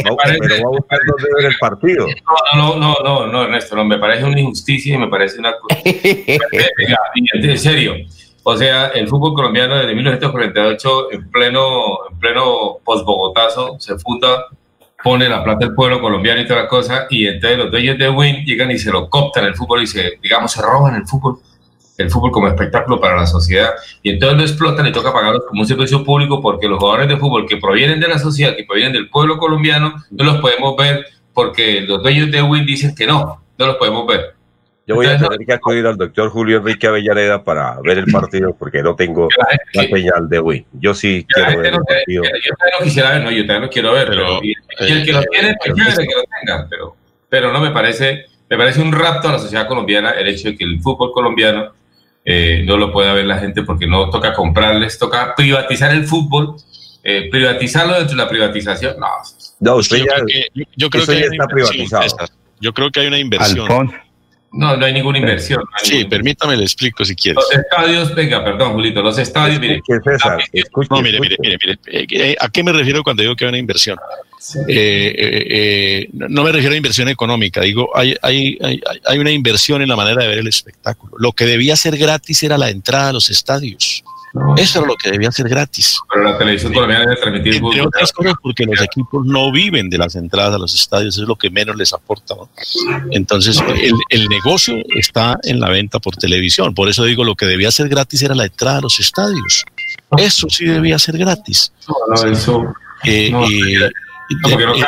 a buscar dónde ver el partido. No, no, no, no, no, Ernesto, no, me parece una injusticia y me parece una *laughs* en serio. O sea, el fútbol colombiano desde 1948, en pleno, en pleno post-Bogotazo, se funda, pone la plata del pueblo colombiano y toda la cosa, y entonces los dueños de Win llegan y se lo cooptan el fútbol y se, digamos, se roban el fútbol, el fútbol como espectáculo para la sociedad, y entonces lo explotan y toca pagarlos como un servicio público porque los jugadores de fútbol que provienen de la sociedad, que provienen del pueblo colombiano, no los podemos ver porque los dueños de Win dicen que no, no los podemos ver. Yo voy a Entonces, tener que acudir al doctor Julio Enrique Avellaneda para ver el partido porque no tengo *laughs* la señal de Win. Yo sí la quiero ver no el partido. yo también lo quisiera ver, no, yo también lo quiero ver, pero, y, y el que lo eh, tiene, pues pero- chévere que lo tengan, pero, pero no me parece, me parece un rapto a la sociedad colombiana el hecho de que el fútbol colombiano eh, no lo pueda ver la gente porque no toca comprarles, toca privatizar el fútbol, eh, privatizarlo dentro de la privatización, no. No, usted yo ya, creo que, yo- yo creo que ya hay una está inversión, privatizado. Yo creo que hay una inversión. Alfonso. No, no hay ninguna inversión. no hay Sí, permítame le explico si quieres. Los estadios, venga, perdón, Julito, los estadios, mire, Escuche, César, escuche, No, mire, mire, mire, mire. eh, eh, ¿A qué me refiero cuando digo que hay una inversión? Eh, eh, eh, no no me refiero a inversión económica, digo, hay, hay, hay, hay una inversión en la manera de ver el espectáculo. Lo que debía ser gratis era la entrada a los estadios. Eso era lo que debía ser gratis. pero la televisión colombiana debe transmitir Entre fútbol. otras cosas, porque los equipos no viven de las entradas a los estadios, es lo que menos les aporta. ¿no? Entonces, el, el negocio está en la venta por televisión. Por eso digo, lo que debía ser gratis era la entrada a los estadios. Eso sí debía ser gratis. No, no, eso. Eh, No, No, porque no eh,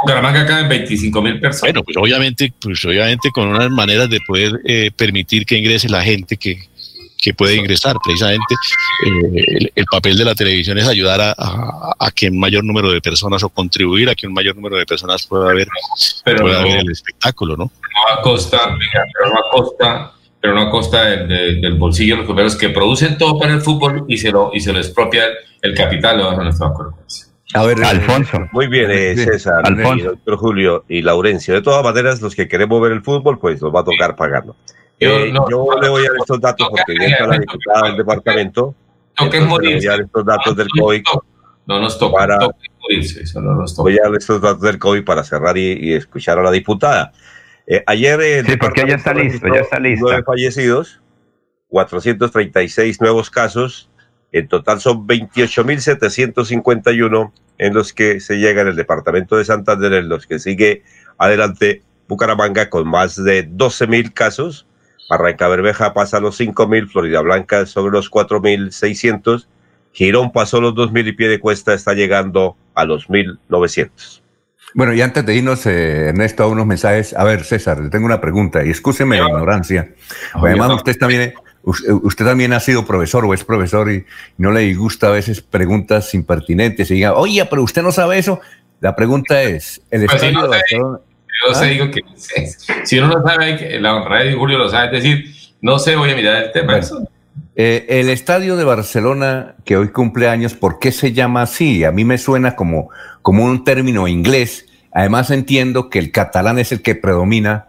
Bucaramanga caben 25 mil personas. bueno, pues obviamente, pues obviamente con unas maneras de poder eh, permitir que ingrese la gente que, que puede ingresar. Precisamente eh, el, el papel de la televisión es ayudar a, a- a que un mayor número de personas o contribuir a que un mayor número de personas pueda ver, Pero pueda no- ver el espectáculo, ¿no? no a costa, pero no a costa, pero no a costa del, de- del bolsillo de los primeros que producen todo para el fútbol y se lo, y se lo expropia el capital. No con eso. A ver, Alfonso. Muy bien, eh, César, Alfonso. y doctor Julio y Laurencio. De todas maneras, los que queremos ver el fútbol, pues nos va a tocar pagarlo. Yo Eh, no- yo le voy a dar estos datos porque ya está la diputada del departamento. Le morirse. voy a dar estos datos del COVID. No nos toca, Para- toca morirse, eso no nos toca. Voy a dar estos datos del COVID para cerrar y, y escuchar a la diputada. Eh, ayer el Sí, porque ya está listo, ya está lista. Nueve fallecidos, 436 nuevos casos. En total son 28.751 en los que se llega en el departamento de Santander, en los que sigue adelante Bucaramanga con más de 12.000 casos. Barranca Bermeja pasa a los 5.000, Florida Blanca sobre los 4.600, Girón pasó los 2.000 y Piedecuesta está llegando a los 1.900. Bueno, y antes de irnos, eh, Ernesto, a unos mensajes. A ver, César, le tengo una pregunta y excúseme la ignorancia. Además, usted también, usted, usted también ha sido profesor o es profesor y no le gusta a veces preguntas impertinentes y diga, oye, pero usted no sabe eso. La pregunta es, ¿el Pues no de sé. Yo ¿Ah? sé, digo que *laughs* si uno no sabe, la honra de Julio lo sabe, es decir, no sé, voy a mirar el tema. Bueno. Eh, el estadio de Barcelona, que hoy cumple años, ¿por qué se llama así? A mí me suena como, como un término inglés. Además entiendo que el catalán es el que predomina,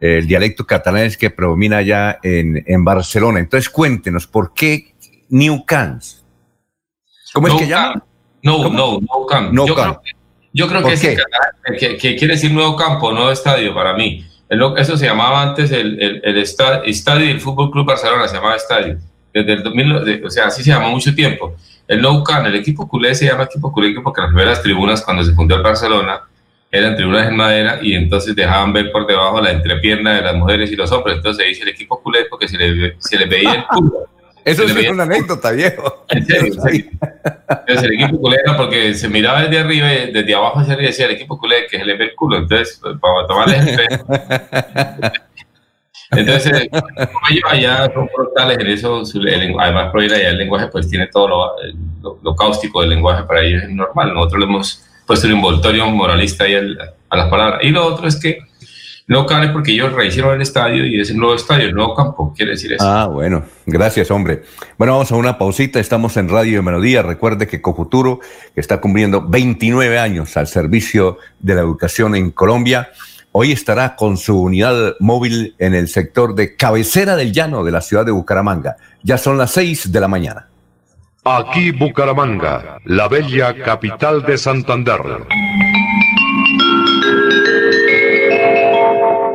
el dialecto catalán es el que predomina allá en, en Barcelona. Entonces cuéntenos, ¿por qué New Camps? ¿Cómo es que llama? No, ¿Cómo? no, no camp. No yo, camp. Creo, que- yo creo ¿Por que es qué? el canal, que, que quiere decir nuevo campo, nuevo estadio para mí. Eso se llamaba antes el, el, el esta- estadio del Fútbol Club Barcelona, se llamaba estadio. Desde el 2000, de- o sea, así se llamó mucho tiempo. El Nou Camp, el equipo culé se llama equipo culé porque las primeras tribunas cuando se fundó el Barcelona eran tribunas en madera y entonces dejaban ver por debajo la entrepierna de las mujeres y los hombres. Entonces se dice el equipo culé porque se le, se le veía el culo. *laughs* Eso es una anécdota, viejo. *laughs* en serio, en serio. Entonces el equipo culé era porque se miraba desde arriba desde abajo hacia arriba y decía el equipo culé que se le ve el culo. Entonces, pues, para tomarles el pelo. *laughs* Entonces, como ellos allá son frontales en eso, el- además proviene allá el lenguaje, pues tiene todo lo, lo- lo cáustico del lenguaje para ellos es normal. Nosotros le hemos puesto un envoltorio moralista ahí al- a las palabras. Y lo otro es que no cabe porque ellos rehicieron el estadio y es el nuevo estadio, el nuevo campo, quiere decir eso. Ah, bueno, gracias, hombre. Bueno, vamos a una pausita. Estamos en Radio de Melodía. Recuerde que Cofuturo, que está cumpliendo 29 años al servicio de la educación en Colombia, hoy estará con su unidad móvil en el sector de cabecera del llano de la ciudad de Bucaramanga. Ya son las 6 de la mañana. Aquí Bucaramanga, la bella capital de Santander.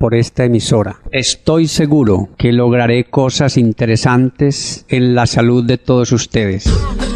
por esta emisora. Estoy seguro que lograré cosas interesantes en la salud de todos ustedes.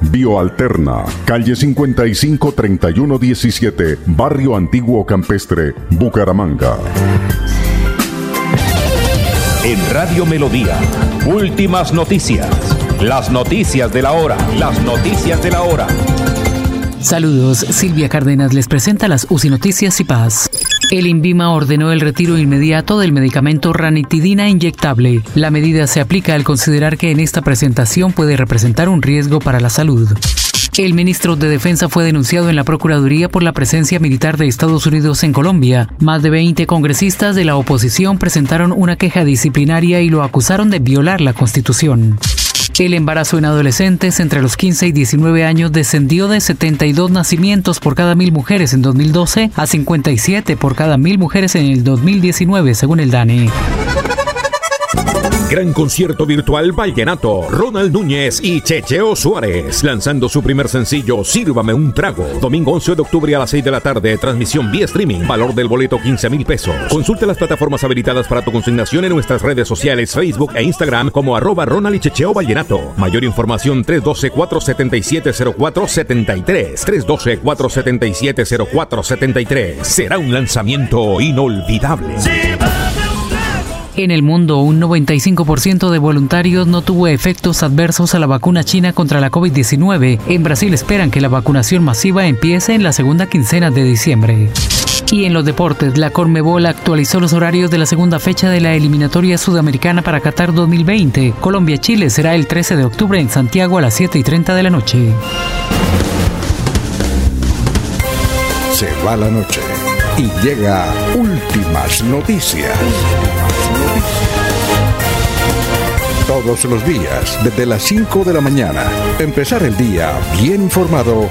Bioalterna, calle 55 31 17, Barrio Antiguo Campestre, Bucaramanga. En Radio Melodía, últimas noticias. Las noticias de la hora, las noticias de la hora. Saludos, Silvia Cárdenas les presenta las UCI Noticias y Paz. El INVIMA ordenó el retiro inmediato del medicamento ranitidina inyectable. La medida se aplica al considerar que en esta presentación puede representar un riesgo para la salud. El ministro de Defensa fue denunciado en la Procuraduría por la presencia militar de Estados Unidos en Colombia. Más de 20 congresistas de la oposición presentaron una queja disciplinaria y lo acusaron de violar la Constitución. El embarazo en adolescentes entre los 15 y 19 años descendió de 72 nacimientos por cada mil mujeres en 2012 a 57 por cada mil mujeres en el 2019, según el DANE. Gran concierto virtual Vallenato, Ronald Núñez y Checheo Suárez, lanzando su primer sencillo Sírvame un trago. Domingo 11 de octubre a las 6 de la tarde, transmisión vía streaming, valor del boleto 15 mil pesos. Consulte las plataformas habilitadas para tu consignación en nuestras redes sociales, Facebook e Instagram como arroba Ronald y Checheo Vallenato. Mayor información 312-477-0473. 312-477-0473. Será un lanzamiento inolvidable. En el mundo, un 95% de voluntarios no tuvo efectos adversos a la vacuna china contra la COVID-19. En Brasil esperan que la vacunación masiva empiece en la segunda quincena de diciembre. Y en los deportes, la Conmebol actualizó los horarios de la segunda fecha de la eliminatoria sudamericana para Qatar 2020. Colombia-Chile será el 13 de octubre en Santiago a las 7 y 30 de la noche. Se va la noche y llega Últimas Noticias. Todos los días, desde las 5 de la mañana, empezar el día bien informado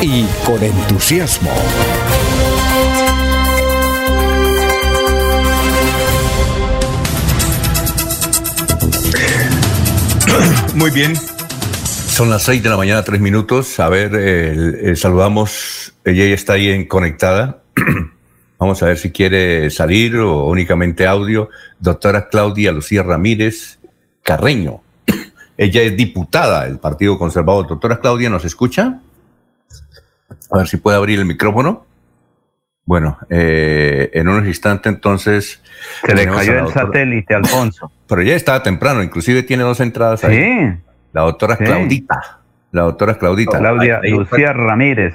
y con entusiasmo. *coughs* Muy bien. Son las 6 de la mañana, tres minutos. A ver, eh, eh, saludamos. Ella ya está ahí en conectada. *coughs* Vamos a ver si quiere salir o únicamente audio. Doctora Claudia Lucía Ramírez Carreño. Ella es diputada del Partido Conservador. Doctora Claudia, ¿nos escucha? A ver si puede abrir el micrófono. Bueno, eh, en unos instantes entonces... Se le cayó el doctora- satélite, Alfonso. *laughs* Pero ya estaba temprano, inclusive tiene dos entradas ahí. Sí. La doctora Sí. Claudita. La doctora Claudita. Claudia Ahí- ahí Lucía Ramírez.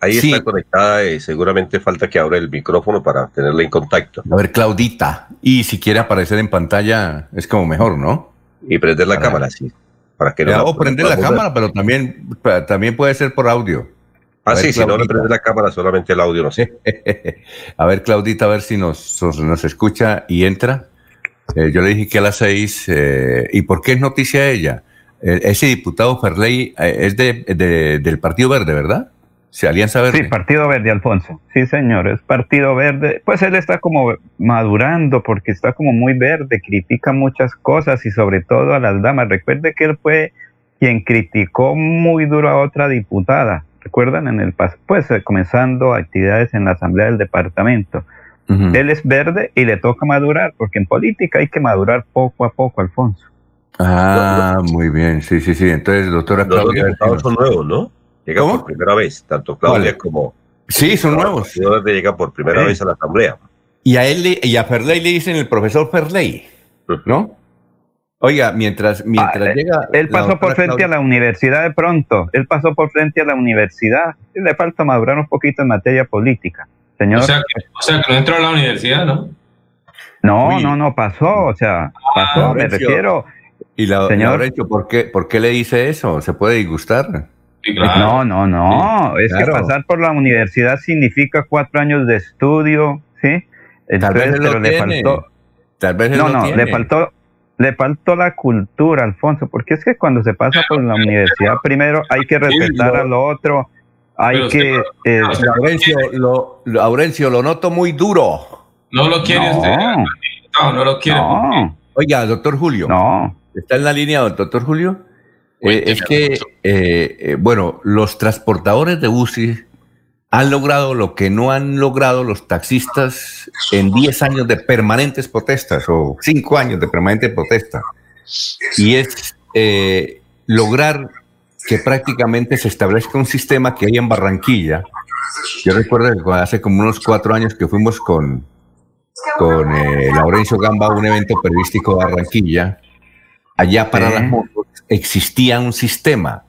Ahí Sí. está conectada y seguramente falta que abra el micrófono para tenerla en contacto. A ver, Claudita. Y si quiere aparecer en pantalla, es como mejor, ¿no? Y prender la Para- cámara, sí. Para que no Ya, la- o prender la cámara, pero también, también puede ser por audio. Ah, A sí, si no le prende la cámara, solamente el audio, no sé. *laughs* A ver, Claudita, a ver si nos, nos, escucha y entra. Eh, yo le dije que a las seis. eh, ¿Y por qué es noticia ella? Eh, ese diputado Ferley eh, es de, de- del Partido Verde, ¿verdad? Sí, Alianza Verde. Sí, Partido Verde, Alfonso. Sí, señor, es Partido Verde. Pues él está como madurando porque está como muy verde, critica muchas cosas y sobre todo a las damas. Recuerde que él fue quien criticó muy duro a otra diputada. ¿Recuerdan? En el pues eh, comenzando actividades en la Asamblea del Departamento. Él es verde y le toca madurar, porque en política hay que madurar poco a poco, Alfonso. Ah, muy bien. Sí, sí, sí. Entonces, doctora Los Claudia. diputados son nuevos, ¿no? Llegan ¿Cómo? por primera vez, tanto Claudia como... Sí, son nuevos. llega por primera vez a la Asamblea. Y a él le- y a Ferley le dicen el profesor Ferley, ¿no? Oiga, mientras, mientras Ah, llega. Él pasó por frente a la universidad de pronto. Él pasó por frente a la universidad. Le falta madurar un poquito en materia política. Señor. O sea, que, o sea, que no entró a la universidad, ¿no? no, no, no pasó. O sea, pasó. me refiero. Y la, Señor. Laurencio, ¿por qué, ¿por qué le dice eso? ¿Se puede disgustar? No, no, no. Sí, es claro. que pasar por la universidad significa cuatro años de estudio, ¿sí? Tal vez lo pero le tiene. faltó. Tal vez él No, lo no, tiene. le faltó, le faltó la cultura, Alfonso, porque es que cuando se pasa por la universidad, primero hay que respetar lo- al otro, hay Pero que... eh, Laurencio, lo, Laurencio, lo noto muy duro. No lo quiere No. usted. No, no lo quiere. No. Oiga, doctor Julio. No. ¿Está en la línea, doctor Julio? Eh, es que, eh, eh, bueno, los transportadores de buses han logrado lo que no han logrado los taxistas en 10 años de permanentes protestas o 5 años de permanente protesta. Y es eh, lograr que prácticamente se establezca un sistema que hay en Barranquilla. Yo recuerdo que hace como unos cuatro años que fuimos con, con eh, Laurencio Gamba a un evento periodístico de Barranquilla. Allá para las motos existía un sistema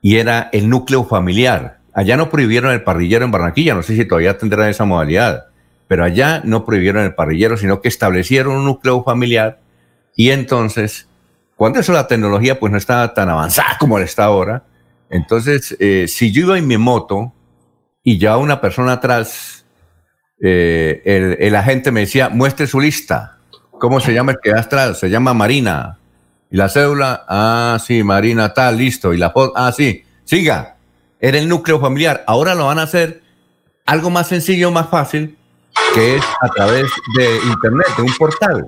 y era el núcleo familiar. Allá no prohibieron el parrillero en Barranquilla, no sé si todavía tendrán esa modalidad, pero allá no prohibieron el parrillero, sino que establecieron un núcleo familiar y entonces, cuando eso la tecnología pues no estaba tan avanzada como la está ahora, entonces eh, si yo iba en mi moto y ya una persona atrás, eh, el, el agente me decía, muestre su lista, ¿cómo se llama el que da atrás? Se llama Marina. Y la cédula, ah, sí, Marina, tal, listo. Y la foto, ah, sí, siga. Era el núcleo familiar. Ahora lo van a hacer algo más sencillo, más fácil, que es a través de Internet, de un portal.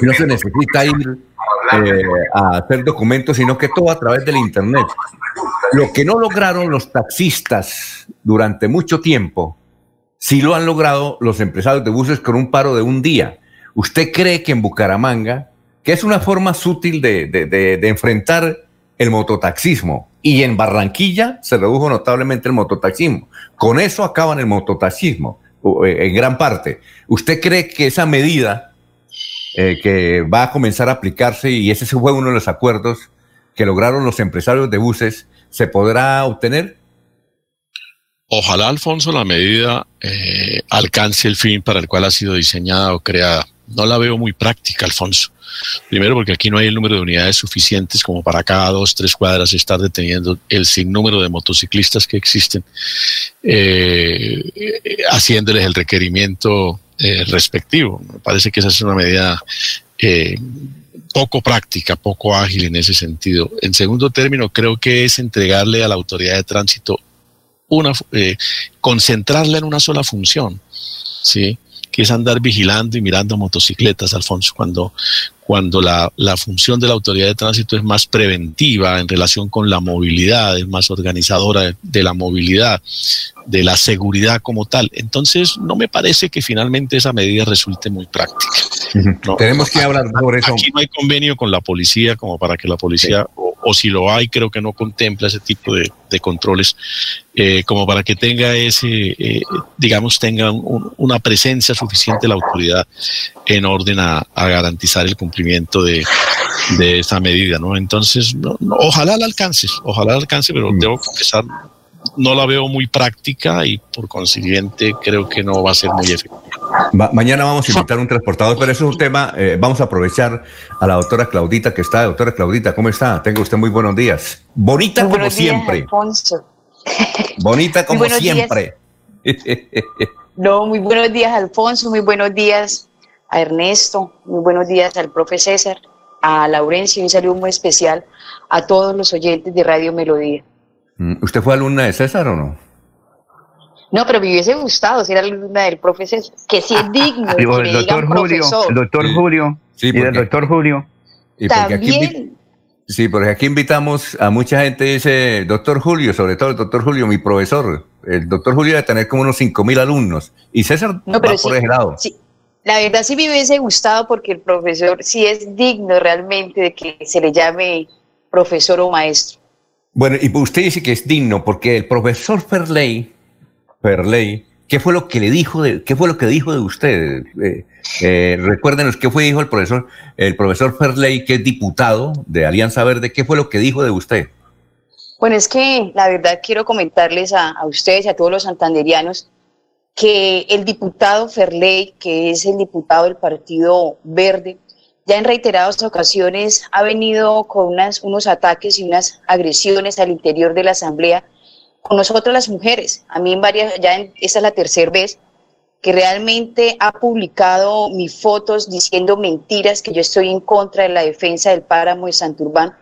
No se necesita ir eh, a hacer documentos, sino que todo a través del Internet. Lo que no lograron los taxistas durante mucho tiempo, sí lo han logrado los empresarios de buses con un paro de un día. ¿Usted cree que en Bucaramanga, que es una forma sutil de, de- de- enfrentar el mototaxismo, y en Barranquilla se redujo notablemente el mototaxismo, con eso acaban el mototaxismo, eh, en gran parte. ¿Usted cree que esa medida eh, que va a comenzar a aplicarse, y ese fue uno de los acuerdos que lograron los empresarios de buses, se podrá obtener? Ojalá, Alfonso, la medida eh, alcance el fin para el cual ha sido diseñada o creada. No la veo muy práctica, Alfonso. Primero porque aquí no hay el número de unidades suficientes como para cada dos, tres cuadras estar deteniendo el sinnúmero de motociclistas que existen, eh, haciéndoles el requerimiento eh, respectivo. Me parece que esa es una medida eh, poco práctica, poco ágil en ese sentido. En segundo término, creo que es entregarle a la autoridad de tránsito una, eh, concentrarla en una sola función, ¿sí? Que es andar vigilando y mirando motocicletas, Alfonso, cuando, cuando la, la, función de la autoridad de tránsito es más preventiva en relación con la movilidad, es más organizadora de, de la movilidad, de la seguridad como tal. Entonces, no me parece que finalmente esa medida resulte muy práctica. No, Tenemos que hablar sobre eso. Aquí no hay convenio con la policía como para que la policía, o, si lo hay, creo que no contempla ese tipo de, de controles, eh, como para que tenga ese, eh, digamos, tenga un, una presencia suficiente la autoridad en orden a, a garantizar el cumplimiento de, de esa medida, ¿no? Entonces, no, no, ojalá la alcances, ojalá la alcance, pero mm. debo confesar, no la veo muy práctica y por consiguiente creo que no va a ser muy efectiva. Ma mañana vamos a invitar a un transportador, pero eso es un tema, eh, vamos a aprovechar a la doctora Claudita que está. Doctora Claudita, ¿cómo está? Tenga usted muy buenos días. Bonita muy como siempre. Alfonso. Bonita como siempre. no, muy buenos días, Alfonso, muy buenos días a Ernesto, muy buenos días al profe César, a Laurencio, un saludo muy especial a todos los oyentes de Radio Melodía. ¿Usted fue alumna de César o no? No, pero me hubiese gustado ser alumna del profesor, que sí es digno. Ah, *laughs* digo, el doctor Julio, profesor. el doctor Sí. Julio, Sí, y porque- el doctor Julio. Y porque aquí También, sí, porque aquí invitamos a mucha gente, dice doctor Julio, sobre todo el doctor Julio, mi profesor. El doctor Julio debe tener como unos 5 mil alumnos. Y César no, pero va por ese lado. sí, la verdad sí me hubiese gustado porque el profesor sí es digno realmente de que se le llame profesor o maestro. Bueno, y usted dice que es digno porque el profesor Ferley, Ferley, ¿qué fue lo que le dijo de, qué fue lo que dijo de usted? Eh, eh, recuérdenos qué fue dijo el profesor, el profesor Ferley, que es diputado de Alianza Verde, ¿qué fue lo que dijo de usted? Bueno, es que la verdad quiero comentarles a, a ustedes y a todos los santanderianos que el diputado Ferley, que es el diputado del Partido Verde, ya en reiteradas ocasiones ha venido con unos ataques y unas agresiones al interior de la Asamblea con nosotros las mujeres. A mí en varias, ya en, esta es la tercera vez que realmente ha publicado mis fotos diciendo mentiras que yo estoy en contra de la defensa del páramo de Santurbán.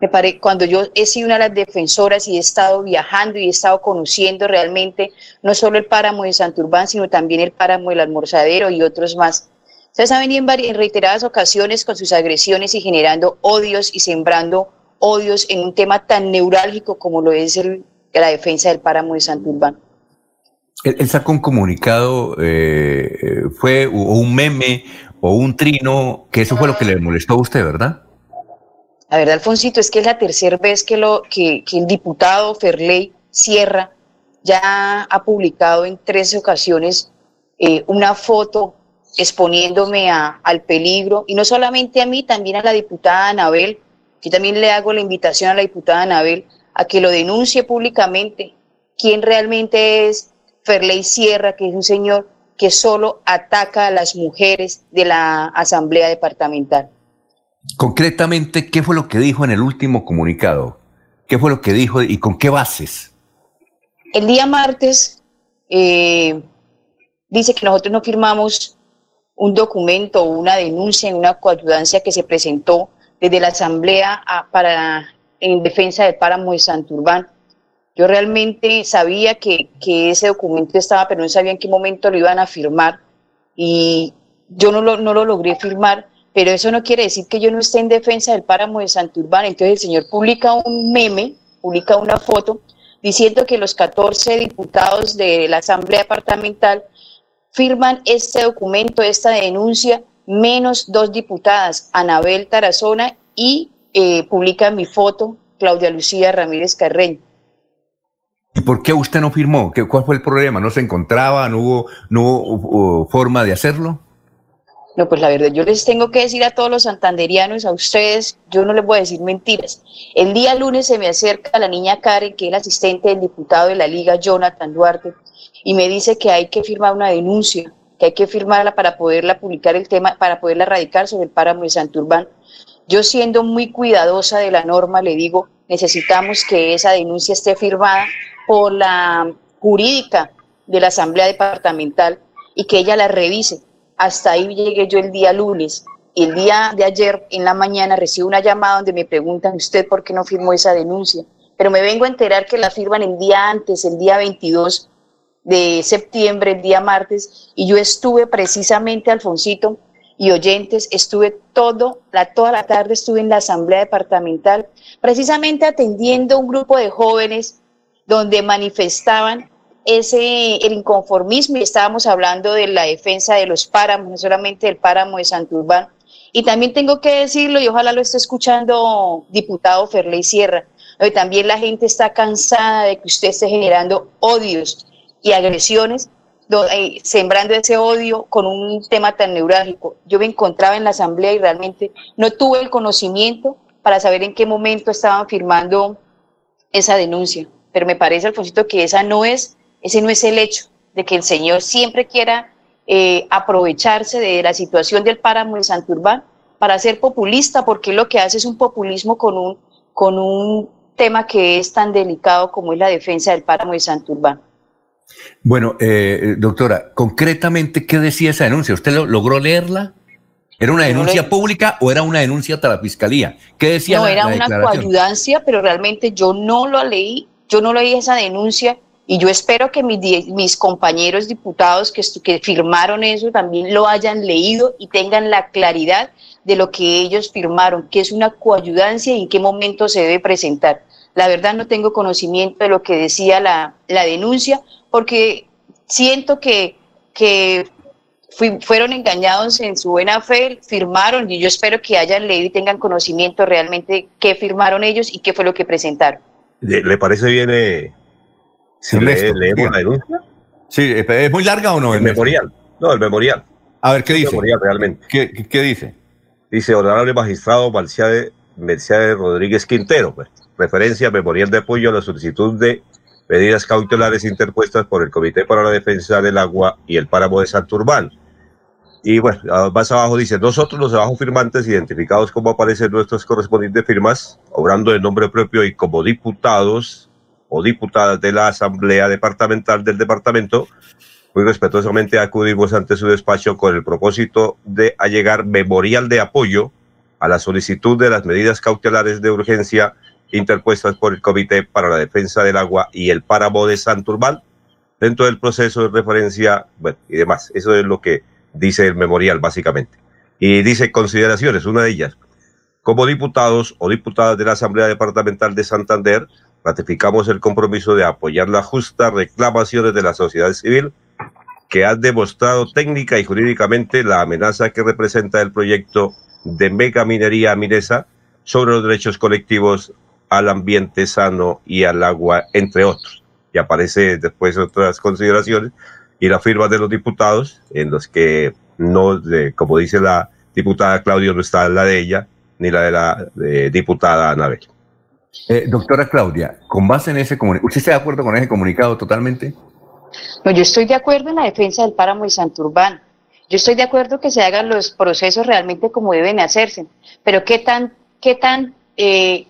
Me pare, cuando yo he sido una de las defensoras y he estado viajando y he estado conociendo realmente no solo el páramo de Santurbán, sino también el páramo del Almorzadero y otros más. Ustedes han venido en, reiteradas ocasiones con sus agresiones y generando odios y sembrando odios en un tema tan neurálgico como lo es el, la defensa del páramo de Santurbán. Él, él sacó un comunicado, eh, fue o un meme o un trino, que eso fue lo que le molestó a usted, ¿verdad? La verdad, Alfonsito, es que es la tercera vez que, lo, que, que el diputado Ferley Sierra ya ha publicado en tres ocasiones eh, una foto exponiéndome a- al peligro, y no solamente a mí, también a la diputada Anabel. Yo también le hago la invitación a la diputada Anabel a que lo denuncie públicamente. ¿Quién realmente es Ferley Sierra, que es un señor que solo ataca a las mujeres de la Asamblea Departamental? Concretamente, ¿qué fue lo que dijo en el último comunicado? ¿Qué fue lo que dijo y con qué bases? El día martes eh, dice que nosotros no firmamos un documento o una denuncia en una coadyuvancia que se presentó desde la Asamblea para, en defensa del páramo de Santurbán. Yo realmente sabía que, que ese documento estaba, pero no sabía en qué momento lo iban a firmar y yo no lo, no lo logré firmar, pero eso no quiere decir que yo no esté en defensa del páramo de Santurbán. Entonces el señor publica un meme, publica una foto diciendo que los 14 diputados de la Asamblea Departamental firman este documento, esta denuncia, menos dos diputadas, Anabel Tarazona y eh, publica mi foto, Claudia Lucía Ramírez Carreño. ¿Y por qué usted no firmó? ¿Qué, ¿Cuál fue el problema? ¿No se encontraba? ¿No hubo, no hubo uh, forma de hacerlo? No, pues la verdad, yo les tengo que decir a todos los santanderianos, a ustedes, yo no les voy a decir mentiras. El día lunes se me acerca la niña Karen, que es la asistente del diputado de la Liga, Jonathan Duarte, y me dice que hay que firmar una denuncia, que hay que firmarla para poderla publicar el tema, para poderla radicar sobre el páramo de Santurbán. Yo siendo muy cuidadosa de la norma, le digo, necesitamos que esa denuncia esté firmada por la jurídica de la Asamblea Departamental y que ella la revise. Hasta ahí llegué yo el día lunes. El día de ayer, en la mañana, recibo una llamada donde me preguntan, ¿usted por qué no firmó esa denuncia? Pero me vengo a enterar que la firman el día antes, el día 22 de septiembre, el día martes, y yo estuve precisamente, Alfonsito y oyentes, estuve todo, la, toda la tarde estuve en la Asamblea Departamental, precisamente atendiendo un grupo de jóvenes donde manifestaban ese, el inconformismo y estábamos hablando de la defensa de los páramos, no solamente del páramo de Santurbán. Y también tengo que decirlo, y ojalá lo esté escuchando diputado Ferley Sierra, también la gente está cansada de que usted esté generando odios y agresiones, eh, sembrando ese odio con un tema tan neurálgico. Yo me encontraba en la asamblea y realmente no tuve el conocimiento para saber en qué momento estaban firmando esa denuncia. Pero me parece, Alfonsito, que esa no es, ese no es el hecho de que el señor siempre quiera eh, aprovecharse de la situación del páramo de Santurbán para ser populista, porque lo que hace es un populismo con un, con un tema que es tan delicado como es la defensa del páramo de Santurbán. Bueno, eh, doctora, concretamente, ¿qué decía esa denuncia? ¿Usted lo, logró leerla? ¿Era una denuncia pública o era una denuncia para la fiscalía? ¿Qué decía No, la, era la una coayudancia, pero realmente yo no lo leí, yo no leí esa denuncia y yo espero que mis, mis compañeros diputados que, que firmaron eso también lo hayan leído y tengan la claridad de lo que ellos firmaron, que es una coayudancia y en qué momento se debe presentar. La verdad no tengo conocimiento de lo que decía la, la denuncia, porque siento que, que fui- fueron engañados en su buena fe, firmaron y yo espero que hayan leído y tengan conocimiento realmente qué firmaron ellos y qué fue lo que presentaron. ¿Le, le parece bien eh, si Ernesto, le- leemos la denuncia? Sí, ¿es muy larga o no? El Ernesto? memorial. No, el memorial. A ver, ¿qué El dice? memorial realmente. ¿Qué, qué- qué dice? Dice, honorable magistrado Mercedes Rodríguez Quintero, pues, referencia al memorial de apoyo a la solicitud de medidas cautelares interpuestas por el Comité para la Defensa del Agua y el Páramo de Santurbán. Y bueno, más abajo dice, nosotros los abajo firmantes, identificados como aparecen nuestras correspondientes firmas, obrando en nombre propio y como diputados o diputadas de la Asamblea Departamental del Departamento, muy respetuosamente acudimos ante su despacho con el propósito de allegar memorial de apoyo a la solicitud de las medidas cautelares de urgencia interpuestas por el Comité para la Defensa del Agua y el Páramo de Santurbán dentro del proceso de referencia bueno, y demás. Eso es lo que dice el memorial, básicamente. Y dice consideraciones, una de ellas. Como diputados o diputadas de la Asamblea Departamental de Santander, ratificamos el compromiso de apoyar las justas reclamaciones de la sociedad civil que han demostrado técnica y jurídicamente la amenaza que representa el proyecto de megaminería minesa sobre los derechos colectivos al ambiente sano y al agua, entre otros. Y aparece después otras consideraciones y la firma de los diputados, en los que no, de- como dice la diputada Claudio, no está la de ella, ni la de la eh, diputada Anabel. Eh, doctora Claudia, con base en ese comunicado, ¿usted está de acuerdo con ese comunicado totalmente? No, yo estoy de acuerdo en la defensa del páramo de Santurbán. Yo estoy de acuerdo que se hagan los procesos realmente como deben hacerse. Pero qué tan, qué tan, eh,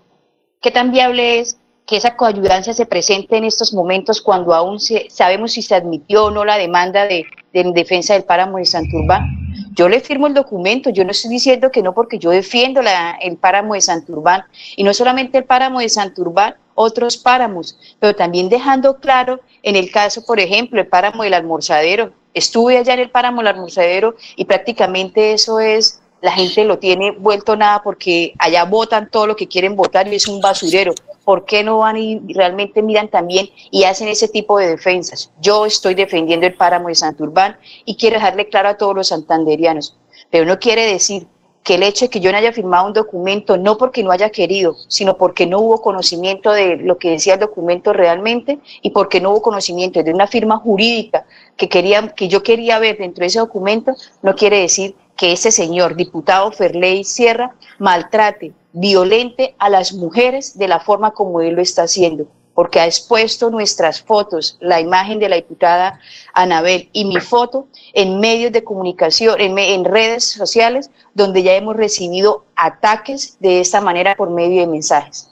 qué tan viable es que esa coayudancia se presente en estos momentos cuando aún se- sabemos si se admitió o no la demanda de, de en defensa del páramo de Santurbán. Yo le firmo el documento, yo no estoy diciendo que no porque yo defiendo la- el páramo de Santurbán y no solamente el páramo de Santurbán, otros páramos, pero también dejando claro en el caso, por ejemplo, el páramo del almorzadero. Estuve allá en el páramo del almorzadero y prácticamente eso es, la gente lo tiene vuelto nada porque allá votan todo lo que quieren votar y es un basurero. ¿Por qué no van y realmente miran también y hacen ese tipo de defensas? Yo estoy defendiendo el páramo de Santurbán y quiero dejarle claro a todos los santanderianos, pero no quiere decir que el hecho de que yo no haya firmado un documento, no porque no haya querido, sino porque no hubo conocimiento de lo que decía el documento realmente y porque no hubo conocimiento de una firma jurídica que, quería, que yo quería ver dentro de ese documento, no quiere decir que ese señor, diputado Ferley Sierra, maltrate, violente a las mujeres de la forma como él lo está haciendo. porque ha expuesto nuestras fotos, la imagen de la diputada Anabel y mi foto en medios de comunicación, en, redes sociales, donde ya hemos recibido ataques de esta manera por medio de mensajes.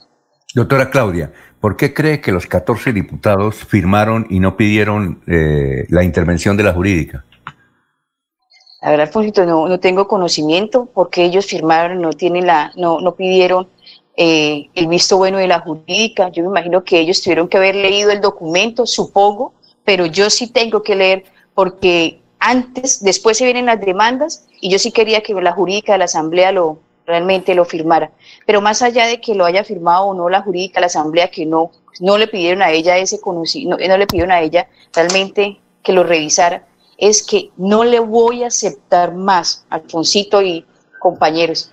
Doctora Claudia, ¿por qué cree que los 14 diputados firmaron y no pidieron eh, la intervención de la jurídica? La verdad, Alfonsito, no, no tengo conocimiento porque ellos firmaron, no tienen la, no, no pidieron eh, el visto bueno de la jurídica. Yo me imagino que ellos tuvieron que haber leído el documento, supongo, pero yo sí tengo que leer porque antes, después se vienen las demandas y yo sí quería que la jurídica de la asamblea lo realmente lo firmara. Pero más allá de que lo haya firmado o no la jurídica la asamblea, que no, no le pidieron a ella ese conocimiento, no, no le pidieron a ella realmente que lo revisara, es que no le voy a aceptar más, Alfonsito y compañeros,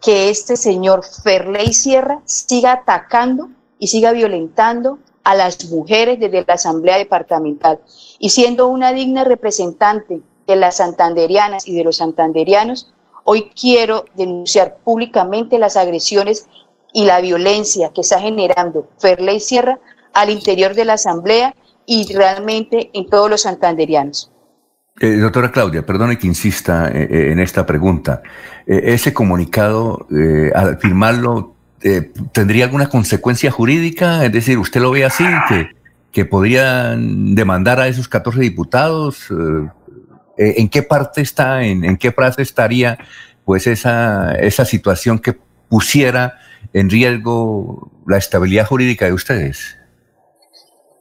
que este señor Ferley Sierra siga atacando y siga violentando a las mujeres desde la Asamblea Departamental. Y siendo una digna representante de las santanderianas y de los santanderianos, hoy quiero denunciar públicamente las agresiones y la violencia que está generando Ferley Sierra al interior de la Asamblea y realmente en todos los santanderianos. Eh, doctora Claudia, perdone que insista eh, eh, en esta pregunta. ¿Ese comunicado, al firmarlo, tendría alguna consecuencia jurídica? Es decir, ¿usted lo ve así, que, podrían demandar a esos 14 diputados? ¿En qué parte está, en, en qué frase estaría pues esa, esa situación que pusiera en riesgo la estabilidad jurídica de ustedes?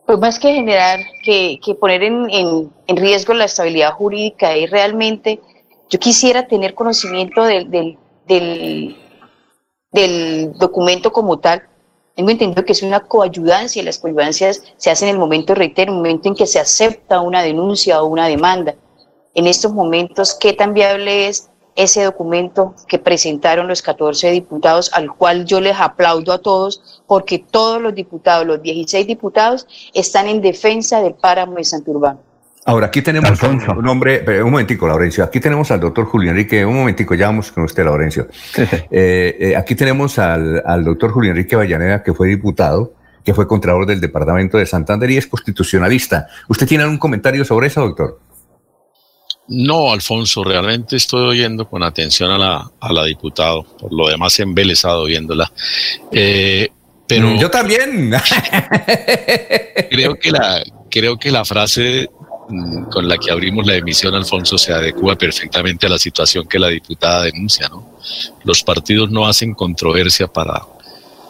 Pues más que generar, que, que poner en, en- en riesgo la estabilidad jurídica es realmente, yo quisiera tener conocimiento del, del, del, documento como tal. Tengo entendido que es una coayudancia y las coayudancias se hacen en el momento, reitero, en el momento en que se acepta una denuncia o una demanda. En estos momentos, ¿qué tan viable es ese documento que presentaron los 14 diputados, al cual yo les aplaudo a todos, porque todos los diputados, los 16 diputados, están en defensa del páramo de Santurbán. Ahora, aquí tenemos un, un hombre, pero un momentico, Laurencio, aquí tenemos al doctor Julio Enrique, un momentico, ya vamos con usted, Laurencio. Eh, eh, aquí tenemos al, al doctor Julio Enrique Vallaneda, que fue diputado, que fue contralor del departamento de Santander y es constitucionalista. ¿Usted tiene algún comentario sobre eso, doctor? No, Alfonso, realmente estoy oyendo con atención a la, a la diputado, por lo demás embelesado viéndola. Eh, pero Mm, Yo también. creo que la, creo que la frase mm, con la que abrimos la emisión, Alfonso, se adecua perfectamente a la situación que la diputada denuncia, ¿no? Los partidos no hacen controversia para,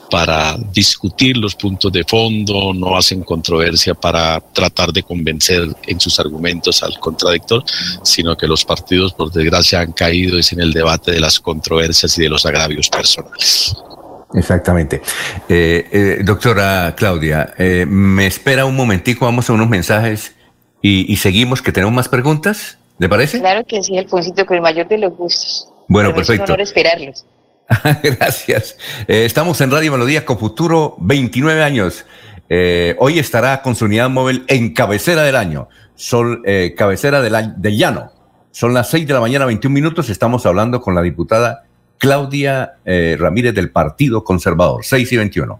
para discutir los puntos de fondo, no hacen controversia para tratar de convencer en sus argumentos al contradictor, sino que los partidos, por desgracia, han caído es en el debate de las controversias y de los agravios personales. Exactamente. Eh, eh, doctora Claudia, eh, me espera un momentico, vamos a unos mensajes y, y seguimos, que tenemos más preguntas, ¿le parece? Claro que sí, Alfonsito, con el mayor de los gustos. Bueno, Pero es un perfecto. honor esperarlos. *laughs* Gracias. Eh, estamos en Radio Melodía con Futuro 29 años. Eh, hoy estará con su unidad móvil en cabecera del año, eh, cabecera del, del llano. Son las 6 de la mañana, 21 minutos. Estamos hablando con la diputada Claudia Ramírez del Partido Conservador, 6 y 21.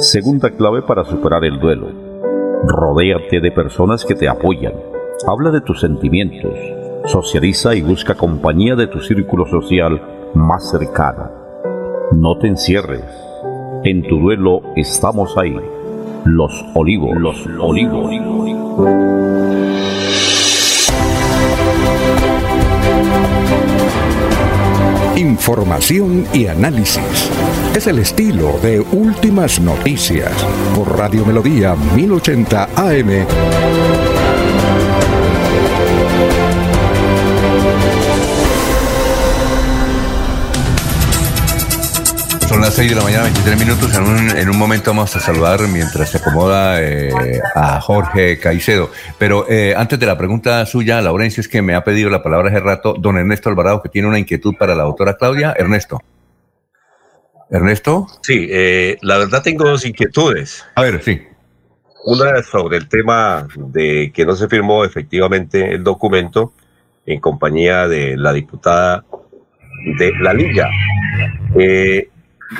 Segunda clave para superar el duelo. Rodéate de personas que te apoyan. Habla de tus sentimientos. Socializa y busca compañía de tu círculo social más cercano. No te encierres. En tu duelo estamos ahí. Los Olivos, los Olivos. Información y análisis. Es el estilo de Últimas Noticias por Radio Melodía 1080 AM. Son las 6 de la mañana, 23 minutos. En un, en un momento vamos a saludar mientras se acomoda eh, a Jorge Caicedo. Pero eh, antes de la pregunta suya, Laurencio, es que me ha pedido la palabra hace rato don Ernesto Alvarado, que tiene una inquietud para la doctora Claudia. Ernesto. Ernesto. Sí, eh, la verdad tengo dos inquietudes. A ver, sí. Una sobre el tema de que no se firmó efectivamente el documento en compañía de la diputada de la Liga. Eh,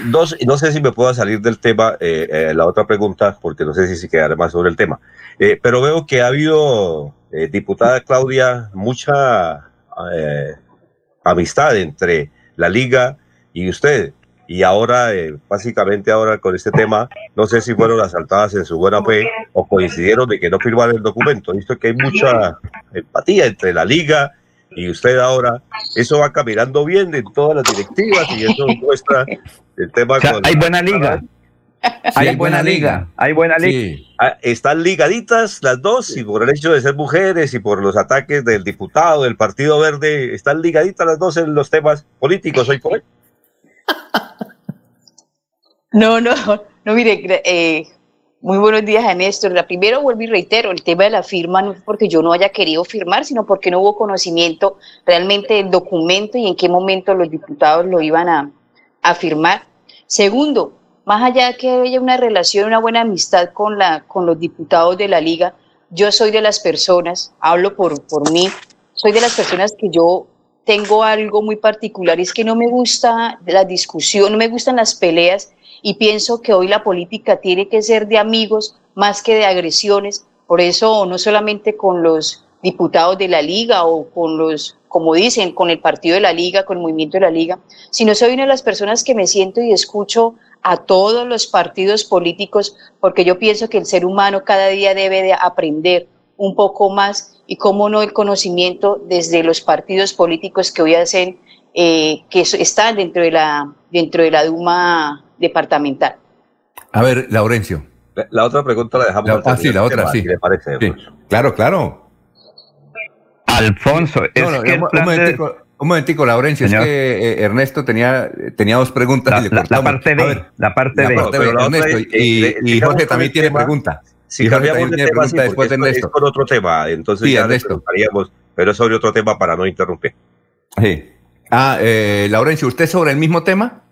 dos, no sé si me puedo salir del tema, eh, eh, la otra pregunta, porque no sé si se quedará más sobre el tema. Eh, pero veo que ha habido, eh, diputada Claudia, mucha eh, amistad entre la liga y usted. Y ahora, eh, básicamente ahora con este tema, no sé si fueron asaltadas en su buena fe o coincidieron de que no firmaron el documento. Visto que hay mucha empatía entre la liga y usted ahora, eso va caminando bien en todas las directivas y eso *laughs* muestra el tema O sea, con- hay buena liga. hay hay buena liga. liga. Hay buena liga. Ah, Están ligaditas las dos y por el hecho de ser mujeres y por los ataques del diputado del Partido Verde, están ligaditas las dos en los temas políticos hoy por hoy. No, no, no, mire, eh, muy buenos días a Néstor. La primero vuelvo y reitero, el tema de la firma no es porque yo no haya querido firmar, sino porque no hubo conocimiento realmente del documento y en qué momento los diputados lo iban a, a firmar. Segundo, más allá de que haya una relación, una buena amistad con, la, con los diputados de la liga, yo soy de las personas, hablo por, por mí, soy de las personas que yo tengo algo muy particular es que no me gusta la discusión, no me gustan las peleas y pienso que hoy la política tiene que ser de amigos más que de agresiones. Por eso no solamente con los diputados de la liga o con los, como dicen, con el partido de la liga, con el movimiento de la liga, sino soy una de las personas que me siento y escucho a todos los partidos políticos porque yo pienso que el ser humano cada día debe de aprender un poco más y cómo no el conocimiento desde los partidos políticos que hoy hacen eh, que están dentro de la dentro de la Duma departamental. A ver, Laurencio. La, la otra pregunta la dejamos. La- ah, sí, la otra, tema, sí. si le parece, Sí, Claro, claro. Alfonso, es No, no, que el un, plan de- momentico, un momentico, Laurencio, Señor. es que eh, Ernesto tenía, tenía dos preguntas y le la, la parte B, ver, la parte la B. parte la Ernesto, es, y, eh, y Jorge también tiene tema. Si Y Jorge cambiamos de tema, sí, pregunta después de esto es con otro tema, entonces Sí, ya Ernesto. pero es sobre otro tema para no interrumpir. Sí. Ah, eh, Laurencio, ¿usted sobre el mismo tema?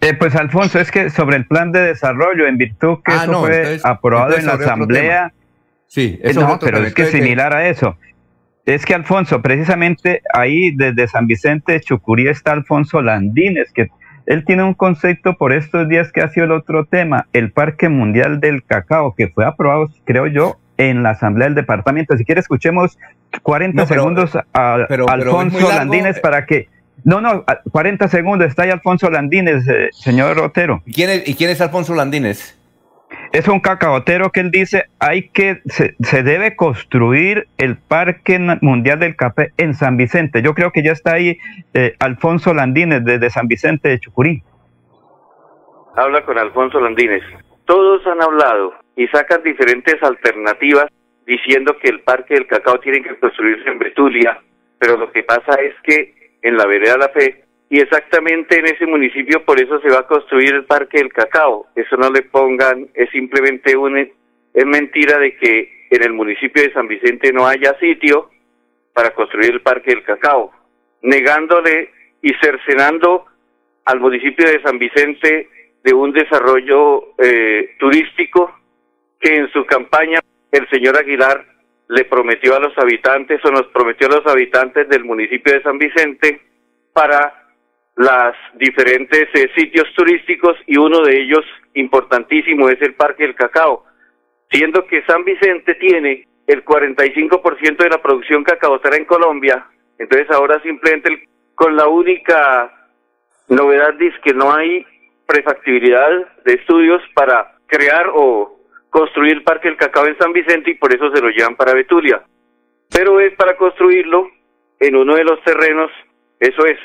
Eh, pues Alfonso, es que sobre el plan de desarrollo, en virtud que Ah, eso no, fue entonces- aprobado entonces en la asamblea. Sí, Eh, eso no, es otro pero tema. es que Entonces, similar a eso. Es que Alfonso, precisamente ahí desde San Vicente de Chucurí está Alfonso Landines, que él tiene un concepto por estos días que ha sido el otro tema, el Parque Mundial del Cacao, que fue aprobado, creo yo, en la Asamblea del Departamento. Si quiere, escuchemos 40 No, pero- segundos a pero- Alfonso Landines para que... No, no, a- 40 segundos, está ahí Alfonso Landines, eh, señor Otero. ¿Y quién es, ¿Y quién es Alfonso Landines? Es un cacaotero que él dice hay que se, se debe construir el Parque Mundial del Café en San Vicente. Yo creo que ya está ahí eh, Alfonso Landines desde San Vicente de Chucurí. habla con Alfonso Landines. Todos han hablado y sacan diferentes alternativas diciendo que el Parque del Cacao tiene que construirse en Betulia, pero lo que pasa es que en la vereda La Fe y exactamente en ese municipio por eso se va a construir el Parque del Cacao. Eso no le pongan, es simplemente un es mentira de que en el municipio de San Vicente no haya sitio para construir el Parque del Cacao, negándole y cercenando al municipio de San Vicente de un desarrollo eh, turístico que en su campaña el señor Aguilar le prometió a los habitantes o nos prometió a los habitantes del municipio de San Vicente para las diferentes eh, sitios turísticos y uno de ellos importantísimo es el Parque del Cacao, siendo que San Vicente tiene el 45% de la producción cacaotera en Colombia, entonces ahora simplemente con la única novedad dice que no hay prefactibilidad de estudios para crear o construir el Parque del Cacao en San Vicente y por eso se lo llevan para Betulia. Pero es para construirlo en uno de los terrenos, eso es.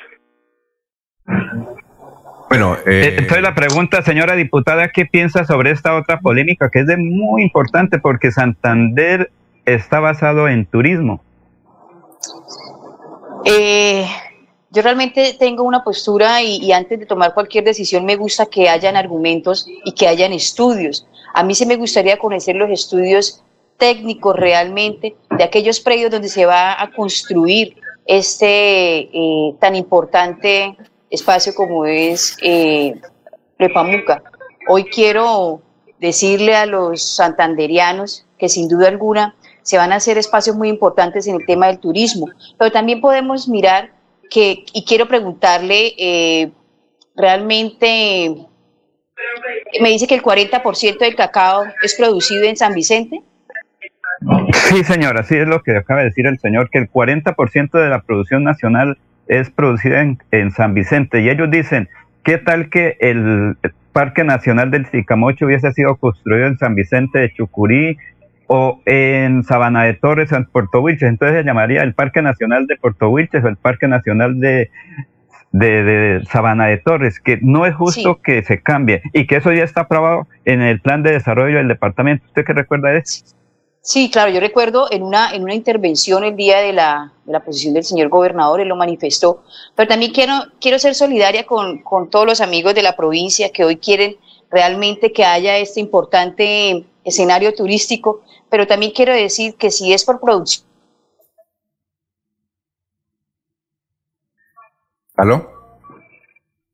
Bueno, eh, entonces la pregunta, señora diputada, ¿qué piensa sobre esta otra polémica que es de muy importante porque Santander está basado en turismo? Eh, yo realmente tengo una postura y, y, antes de tomar cualquier decisión me gusta que hayan argumentos y que hayan estudios. A mí sí me gustaría conocer los estudios técnicos realmente de aquellos predios donde se va a construir este eh, tan importante espacio como es eh. Hoy quiero decirle a los santanderianos que sin duda alguna se van a hacer espacios muy importantes en el tema del turismo, pero también podemos mirar que, y quiero preguntarle, eh, realmente, me dice que el 40% del cacao es producido en San Vicente. Sí, señora, sí es lo que acaba de decir el señor, que el 40% de la producción nacional es producida en, en, San Vicente. Y ellos dicen, ¿qué tal que el Parque Nacional del Sicamocho hubiese sido construido en San Vicente de Chucurí o en Sabana de Torres, en Puerto Wilches? Entonces se llamaría el Parque Nacional de Puerto Wilches o el Parque Nacional de, de, de, Sabana de Torres, que no es justo sí. que se cambie y que eso ya está aprobado en el plan de desarrollo del departamento. ¿Usted qué recuerda de eso? Sí, claro, yo recuerdo en una, en una intervención el día de la, de la posición del señor gobernador, él lo manifestó, pero también quiero, quiero ser solidaria con, con todos los amigos de la provincia que hoy quieren realmente que haya este importante escenario turístico, pero también quiero decir que si es por producción. ¿Aló?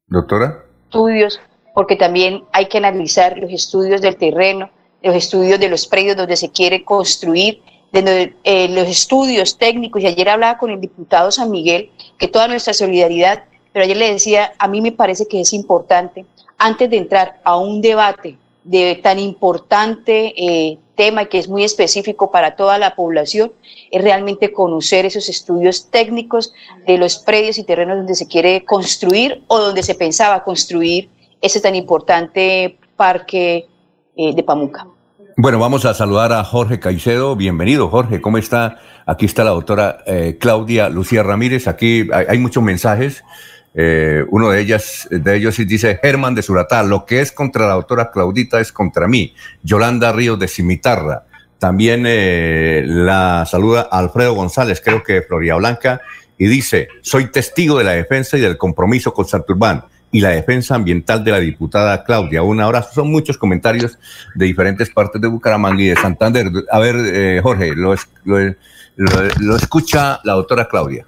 ¿Doctora? Estudios, porque también hay que analizar los estudios del terreno, los estudios de los predios donde se quiere construir, de, eh, los estudios técnicos. Y ayer hablaba con el diputado San Miguel, que toda nuestra solidaridad, pero ayer le decía, a mí me parece que es importante, antes de entrar a un debate de tan importante eh, tema que es muy específico para toda la población, es realmente conocer esos estudios técnicos de los predios y terrenos donde se quiere construir o donde se pensaba construir ese tan importante parque eh, de Pamuca. Bueno, vamos a saludar a Jorge Caicedo. Bienvenido, Jorge. ¿Cómo está? Aquí está la doctora eh, Claudia Lucía Ramírez. Aquí hay, muchos mensajes. Eh, uno de ellas, de ellos dice Germán de Suratá, lo que es contra la doctora Claudita es contra mí. Yolanda Ríos de Cimitarra. También eh, la saluda Alfredo González, creo que de Floria Blanca, y dice, soy testigo de la defensa y del compromiso con Santurbán y la defensa ambiental de la diputada Claudia. Un abrazo. Son muchos comentarios de diferentes partes de Bucaramanga y de Santander. A ver, eh, Jorge, lo, lo escucha la doctora Claudia.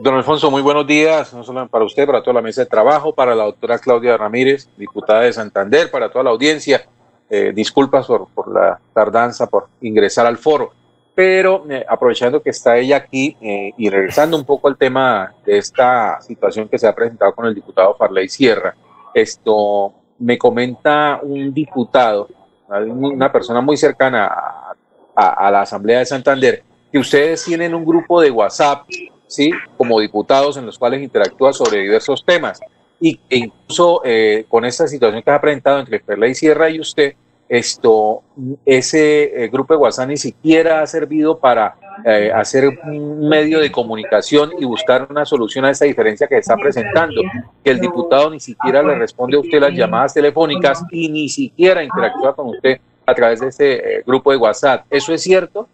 Don Alfonso, muy buenos días, no solo para usted, para toda la mesa de trabajo, para la doctora Claudia Ramírez, diputada de Santander, para toda la audiencia. Eh, disculpas por, por, la tardanza, por ingresar al foro, pero eh, aprovechando que está ella aquí eh, y regresando un poco al tema de esta situación que se ha presentado con el diputado Farley Sierra, esto me comenta un diputado, una persona muy cercana a, a, a la Asamblea de Santander, que ustedes tienen un grupo de WhatsApp ¿sí? como diputados en los cuales interactúa sobre diversos temas. Y e incluso eh, con esta situación que ha presentado entre Perley Sierra y usted, esto, ese eh, grupo de WhatsApp ni siquiera ha servido para eh, hacer un medio de comunicación y buscar una solución a esta diferencia que está presentando, que el diputado ni siquiera le responde a usted las llamadas telefónicas y ni siquiera interactúa con usted a través de este grupo de WhatsApp. ¿Eso es cierto?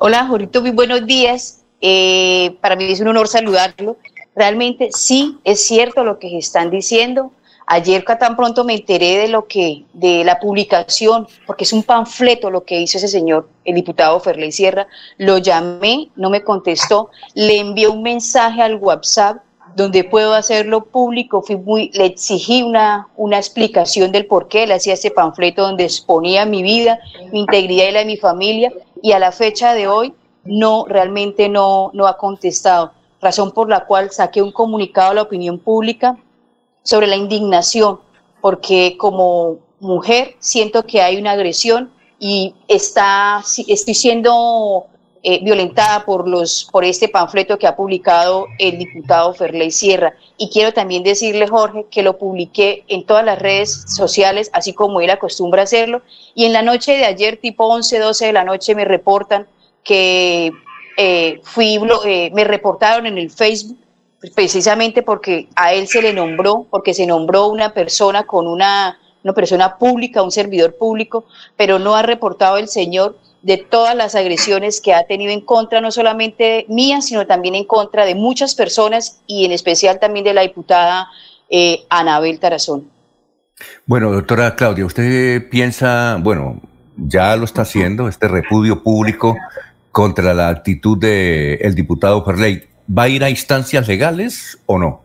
Hola, Jorito, muy buenos días. Eh, para mí es un honor saludarlo. Realmente sí, es cierto lo que están diciendo. Ayer tan pronto me enteré de lo que, de la publicación, porque es un panfleto lo que hizo ese señor, el diputado Ferley Sierra. Lo llamé, no me contestó, le envié un mensaje al WhatsApp donde puedo hacerlo público, fui muy, le exigí una, una explicación del por qué le hacía ese panfleto donde exponía mi vida, mi integridad y la de mi familia, y a la fecha de hoy no, realmente no, no ha contestado, razón por la cual saqué un comunicado a la opinión pública sobre la indignación, porque como mujer siento que hay una agresión y está, estoy siendo eh, violentada por, los, por este panfleto que ha publicado el diputado Ferley Sierra. Y quiero también decirle, Jorge, que lo publiqué en todas las redes sociales, así como él acostumbra hacerlo. Y en la noche de ayer, tipo 11, 12 de la noche, me reportan que eh, fui, eh, me reportaron en el Facebook precisamente porque a él se le nombró, porque se nombró una persona con una, una persona pública, un servidor público, pero no ha reportado el señor de todas las agresiones que ha tenido en contra, no solamente mía, sino también en contra de muchas personas y en especial también de la diputada eh, Anabel Tarazón. Bueno, doctora Claudia, ¿usted piensa, bueno, ya lo está haciendo, este repudio público contra la actitud del el diputado Ferley, ¿va a ir a instancias legales o no?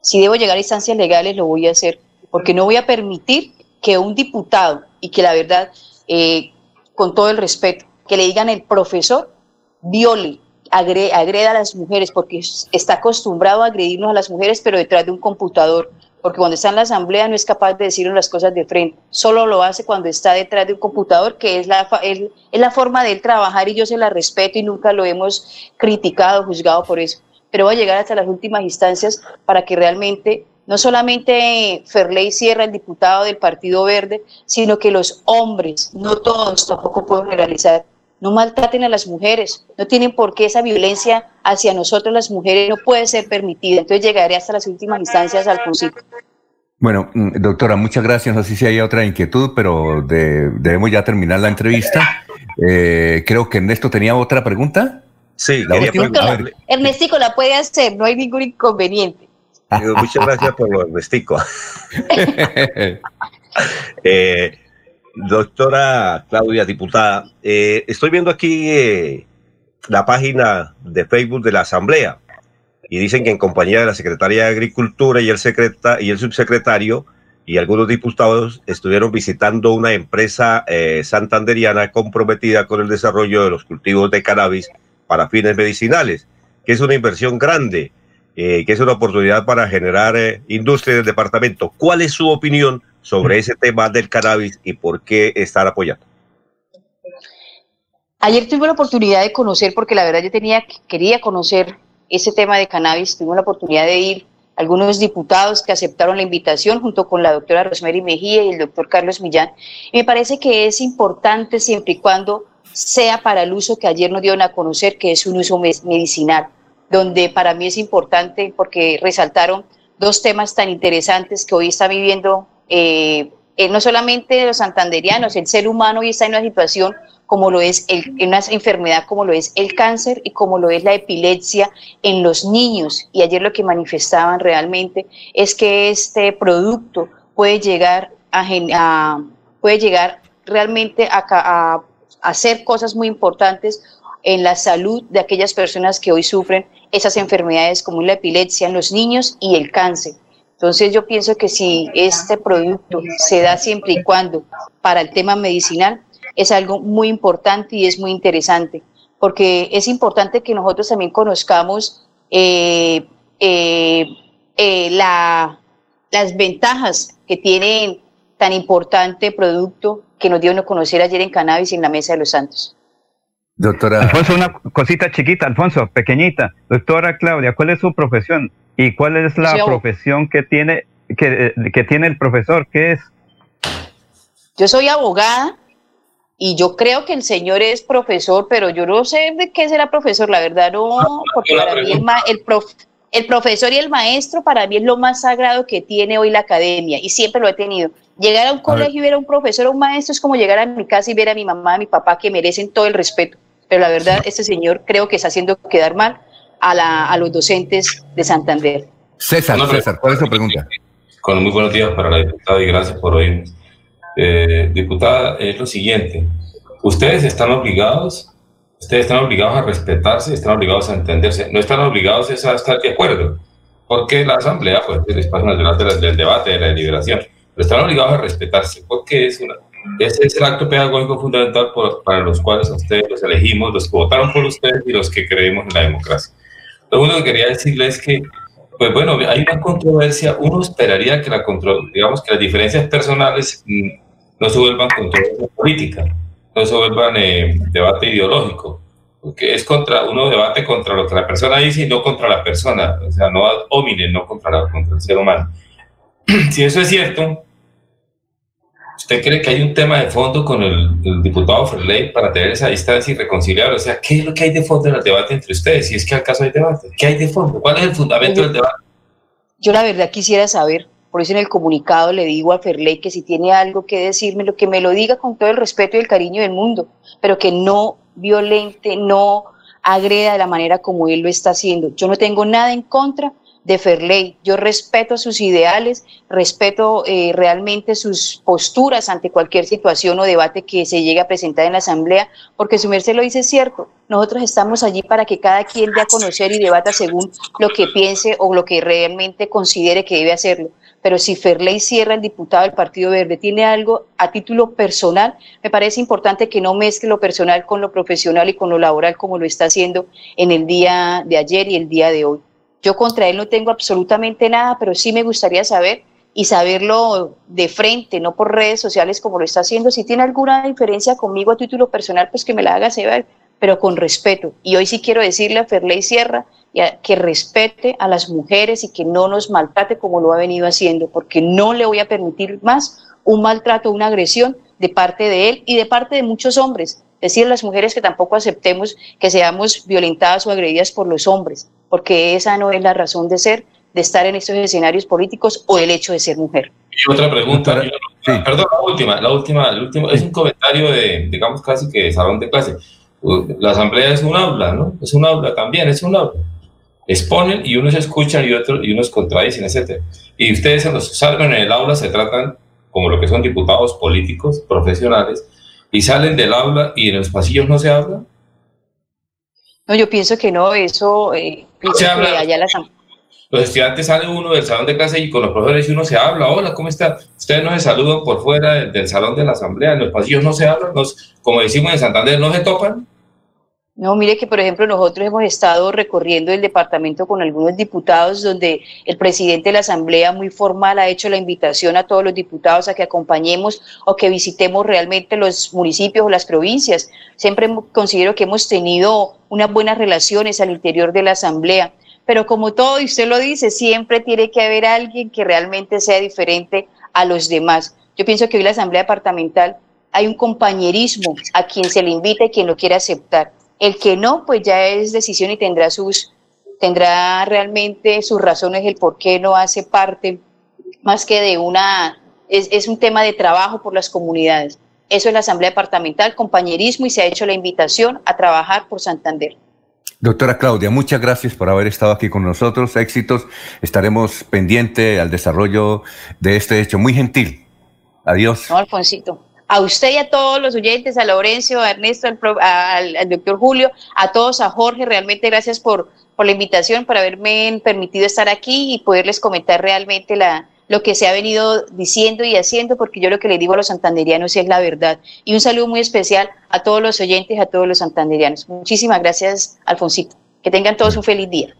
Si debo llegar a instancias legales, lo voy a hacer, porque no voy a permitir que un diputado, y que la verdad, eh, con todo el respeto, que le digan el profesor viole, agreda a las mujeres, porque está acostumbrado a agredirnos a las mujeres, pero detrás de un computador, porque cuando está en la asamblea no es capaz de decirnos las cosas de frente, solo lo hace cuando está detrás de un computador, que es la, es, la forma de él trabajar y yo se la respeto y nunca lo hemos criticado, juzgado por eso. Pero voy a llegar hasta las últimas instancias para que realmente no solamente Ferley Sierra, el diputado del Partido Verde, sino que los hombres, no todos, tampoco puedo generalizar, no maltraten a las mujeres, no tienen por qué esa violencia hacia nosotros las mujeres no puede ser permitida. Entonces llegaré hasta las últimas instancias, Alfonsito. Bueno, mm, doctora, muchas gracias. No sé si hay otra inquietud, pero debemos ya terminar la entrevista. Eh, creo que Ernesto tenía otra pregunta. Sí, la Ernestico la puede hacer, no hay ningún inconveniente. Muchas gracias por lo Ernestico. *laughs* *laughs* eh, Doctora Claudia, diputada, eh, estoy viendo aquí eh, la página de Facebook de la Asamblea y dicen que en compañía de la Secretaría de Agricultura y el, secreta, y el subsecretario y algunos diputados estuvieron visitando una empresa eh, santanderiana comprometida con el desarrollo de los cultivos de cannabis para fines medicinales, que es una inversión grande, que es una oportunidad para generar industria del departamento. ¿Cuál es su opinión sobre ese tema del cannabis y por qué estar apoyando. Ayer tuve la oportunidad de conocer, porque la verdad yo tenía, quería conocer ese tema de cannabis, tuve la oportunidad de ir algunos diputados que aceptaron la invitación junto con la doctora Rosemary Mejía y el doctor Carlos Millán. Y me parece que es importante siempre y cuando sea para el uso que ayer nos dieron a conocer, que es un uso medicinal, donde para mí es importante porque resaltaron dos temas tan interesantes que hoy está viviendo eh, eh, no solamente los santanderianos, el ser humano hoy está en una situación como lo es el, una enfermedad como lo es el cáncer y como lo es la epilepsia en los niños. Y ayer lo que manifestaban realmente es que este producto puede llegar a, puede llegar realmente a, a hacer cosas muy importantes en la salud de aquellas personas que hoy sufren esas enfermedades como la epilepsia en los niños y el cáncer. Entonces yo pienso que si este producto se da siempre y cuando para el tema medicinal, es algo muy importante y es muy interesante, porque es importante que nosotros también conozcamos eh, eh, eh, la, las ventajas que tiene tan importante producto que nos dio a conocer ayer en Cannabis en la Mesa de los Santos. Doctora. Alfonso, una cosita chiquita, Alfonso, pequeñita. Doctora Claudia, ¿cuál es su profesión? ¿Y cuál es la profesión que tiene, que, que tiene el profesor? ¿Qué es? Yo soy abogada y yo creo que el señor es profesor, pero yo no sé de qué será profesor, la verdad no, ah, porque para mí el, el, el profesor y el maestro para mí es lo más sagrado que tiene hoy la academia y siempre lo he tenido. Llegar a un colegio y ver a un profesor o un maestro es como llegar a mi casa y ver a mi mamá, a mi papá, que merecen todo el respeto. Pero la verdad, este señor creo que está haciendo quedar mal a, la, a los docentes de Santander. César, César, ¿cuál es su pregunta? Con muy buenos días para la diputada y gracias por oírme. Eh, diputada, es lo siguiente. Ustedes están obligados, ustedes están obligados a respetarse, están obligados a entenderse, no están obligados a estar de acuerdo, porque la asamblea pues, es el espacio nacional del debate, de la deliberación, pero están obligados a respetarse, porque es una, ese es el acto pedagógico fundamental para los cuales ustedes los elegimos, los que votaron por ustedes y los que creemos en la democracia. Lo único que quería decirles es que, pues bueno, hay una controversia, uno esperaría que la digamos que las diferencias personales mm, no se vuelvan controversia política, no se vuelvan eh, debate ideológico. porque es contra, uno debate contra lo que la persona dice y no contra la persona, o sea, no ad hominem, no contra, la, contra el ser humano. *clears throat* si eso es cierto, ¿usted cree que hay un tema de fondo con el, el diputado Ferley para tener esa distancia irreconciliable? O sea, ¿qué es lo que hay de fondo en el debate entre ustedes? Si es que al caso hay debate, ¿qué hay de fondo? ¿Cuál es el fundamento del debate? Yo la verdad quisiera saber, por eso en el comunicado le digo a Ferley que si tiene algo que decirme, lo que me lo diga con todo el respeto y el cariño del mundo, pero que no violente, no agreda de la manera como él lo está haciendo. Yo no tengo nada en contra de Ferley. Yo respeto sus ideales, respeto eh, realmente sus posturas ante cualquier situación o debate que se llegue a presentar en la Asamblea, porque su merced lo dice cierto. Nosotros estamos allí para que cada quien dé a conocer y debata según lo que piense o lo que realmente considere que debe hacerlo pero si Ferley Sierra, el diputado del Partido Verde, tiene algo a título personal, me parece importante que no mezcle lo personal con lo profesional y con lo laboral como lo está haciendo en el día de ayer y el día de hoy. Yo contra él no tengo absolutamente nada, pero sí me gustaría saber y saberlo de frente, no por redes sociales como lo está haciendo. Si tiene alguna diferencia conmigo a título personal, pues que me la haga saber, pero con respeto. Y hoy sí quiero decirle a Ferley Sierra que respete a las mujeres y que no nos maltrate como lo ha venido haciendo, porque no le voy a permitir más un maltrato, una agresión de parte de él y de parte de muchos hombres. Decir a las mujeres que tampoco aceptemos que seamos violentadas o agredidas por los hombres, porque esa no es la razón de ser, de estar en estos escenarios políticos o el hecho de ser mujer. Y otra pregunta, perdón, la última, la última, el último, es un comentario de, digamos, casi que de salón de clase. La asamblea es un aula, ¿no? Es un aula también, es un aula exponen y unos escuchan y otros y unos contradicen, etc. Y ustedes en los salgan en el aula se tratan como lo que son diputados políticos, profesionales, y salen del aula y en los pasillos no se habla. No, yo pienso que no, eso... Eh, se habla, allá los estudiantes salen uno del salón de clase y con los profesores uno se habla, hola, ¿cómo está? Ustedes no se saludan por fuera del, salón de la asamblea, en los pasillos no se hablan, como decimos en Santander, no se topan. No, mire que por ejemplo nosotros hemos estado recorriendo el departamento con algunos diputados donde el presidente de la Asamblea muy formal ha hecho la invitación a todos los diputados a que acompañemos o que visitemos realmente los municipios o las provincias. Siempre considero que hemos tenido unas buenas relaciones al interior de la Asamblea, pero como todo, y usted lo dice, siempre tiene que haber alguien que realmente sea diferente a los demás. Yo pienso que hoy la Asamblea Departamental hay un compañerismo a quien se le invita y quien lo quiere aceptar el que no, pues ya es decisión y tendrá sus, tendrá realmente sus razones el por qué no hace parte, más que de una, es, es un tema de trabajo por las comunidades. Eso es la Asamblea Departamental, compañerismo y se ha hecho la invitación a trabajar por Santander. Doctora Claudia, muchas gracias por haber estado aquí con nosotros. Éxitos. Estaremos pendientes al desarrollo de este hecho. Muy gentil. Adiós. No, Alfonsito a usted y a todos los oyentes, a Laurencio, a Ernesto, al, doctor Julio, a todos, a Jorge, realmente gracias por, por la invitación, por haberme permitido estar aquí y poderles comentar realmente la, lo que se ha venido diciendo y haciendo, porque yo lo que le digo a los santanderianos es la verdad. Y un saludo muy especial a todos los oyentes, a todos los santanderianos. Muchísimas gracias, Alfonsito. Que tengan todos un feliz día.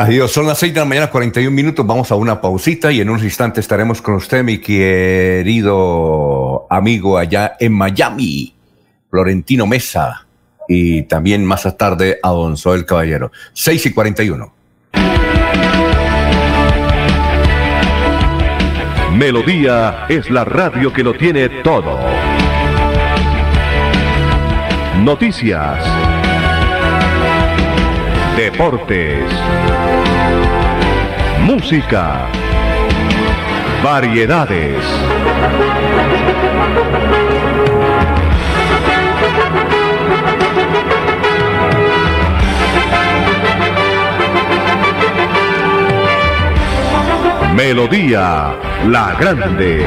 Adiós, son las 6 de la mañana, 41 minutos. Vamos a una pausita y en unos instantes estaremos con usted, mi querido amigo allá en Miami, Florentino Mesa, y también más tarde a Don Soel Caballero. 6 y 41. Melodía es la radio que lo tiene todo. Noticias. Deportes música, variedades. Melodía La Grande.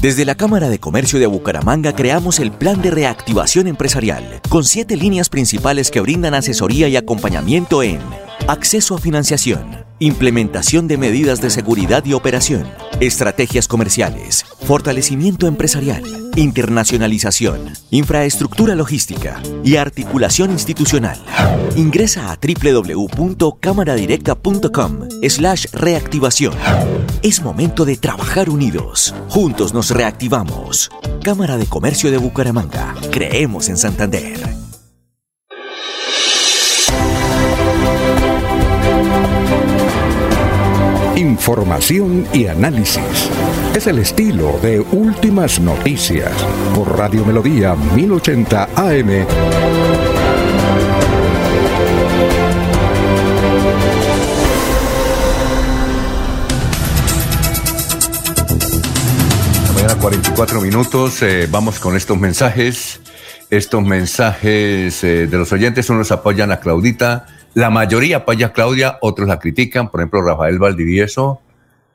Desde la Cámara de Comercio de Bucaramanga creamos el Plan de Reactivación Empresarial, con siete líneas principales que brindan asesoría y acompañamiento en acceso a financiación, implementación de medidas de seguridad y operación, estrategias comerciales, fortalecimiento empresarial, internacionalización, infraestructura logística y articulación institucional. Ingresa a www.cámaradirecta.com slash reactivación. Es momento de trabajar unidos. Juntos nos reactivamos. Cámara de Comercio de Bucaramanga. Creemos en Santander. Información y análisis. Es el estilo de Últimas Noticias por Radio Melodía 1080 AM. 44 minutos, eh, vamos con estos mensajes. Estos mensajes eh, de los oyentes, unos apoyan a Claudita, la mayoría apoya a Claudia, otros la critican. Por ejemplo, Rafael Valdivieso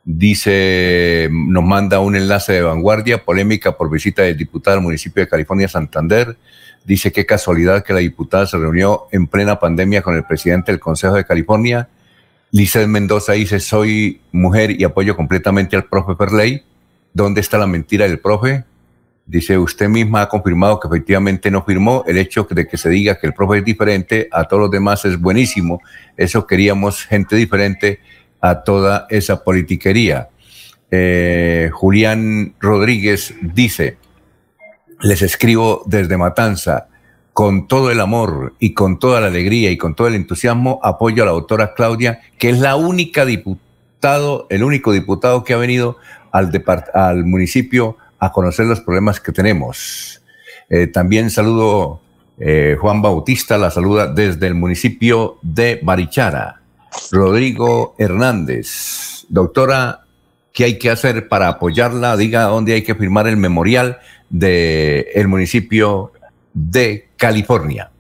dice, nos manda un enlace de vanguardia, polémica por visita del diputado al municipio de California, Santander. Dice qué casualidad que la diputada se reunió en plena pandemia con el presidente del Consejo de California. Lizeth Mendoza dice, soy mujer y apoyo completamente al profe Perley. ¿Dónde está la mentira del profe? Dice, usted misma ha confirmado que efectivamente no firmó. El hecho de que se diga que el profe es diferente a todos los demás es buenísimo. Eso queríamos gente diferente a toda esa politiquería. Eh, Julián Rodríguez dice, les escribo desde Matanza, con todo el amor y con toda la alegría y con todo el entusiasmo, apoyo a la doctora Claudia, que es la única diputado, el único diputado que ha venido al, al municipio a conocer los problemas que tenemos. Eh, también saludo eh, Juan Bautista, la saluda desde el municipio de Barichara. Rodrigo Hernández, doctora, ¿qué hay que hacer para apoyarla? Diga dónde hay que firmar el memorial del el municipio de California.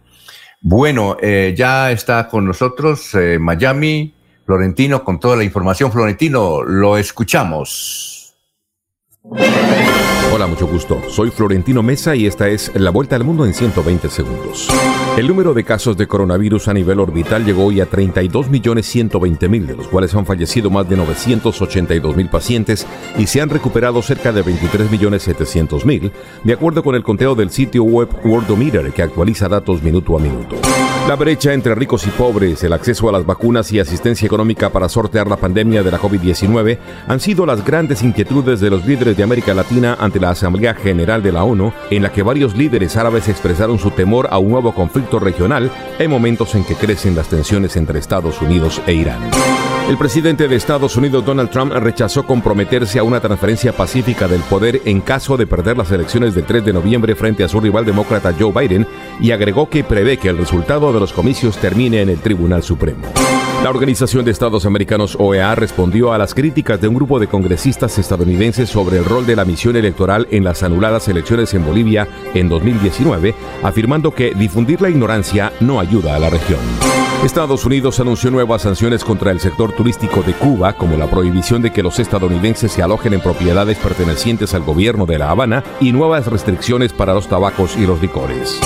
Bueno, eh, ya está con nosotros Miami, Florentino, con toda la información. Florentino, lo escuchamos. Hola, mucho gusto. Soy Florentino Mesa y esta es La Vuelta al Mundo en 120 segundos. El número de casos de coronavirus a nivel orbital llegó hoy a 32.120.000, de los cuales han fallecido más de 982.000 pacientes y se han recuperado cerca de 23.700.000, de acuerdo con el conteo del sitio web Worldometer, que actualiza datos minuto a minuto. La brecha entre ricos y pobres, el acceso a las vacunas y asistencia económica para sortear la pandemia de la COVID-19 han sido las grandes inquietudes de los líderes de América Latina ante la Asamblea General de la ONU, en la que varios líderes árabes expresaron su temor a un nuevo conflicto regional en momentos en que crecen las tensiones entre Estados Unidos e Irán. El presidente de Estados Unidos, Donald Trump, rechazó comprometerse a una transferencia pacífica del poder en caso de perder las elecciones del 3 de noviembre frente a su rival demócrata Joe Biden y agregó que prevé que el resultado de los comicios termine en el Tribunal Supremo. La Organización de Estados Americanos OEA respondió a las críticas de un grupo de congresistas estadounidenses sobre el rol de la misión electoral en las anuladas elecciones en Bolivia en 2019, afirmando que difundir la ignorancia no ayuda a la región. Estados Unidos anunció nuevas sanciones contra el sector turístico de Cuba, como la prohibición de que los estadounidenses se alojen en propiedades pertenecientes al gobierno de La Habana y nuevas restricciones para los tabacos y los licores.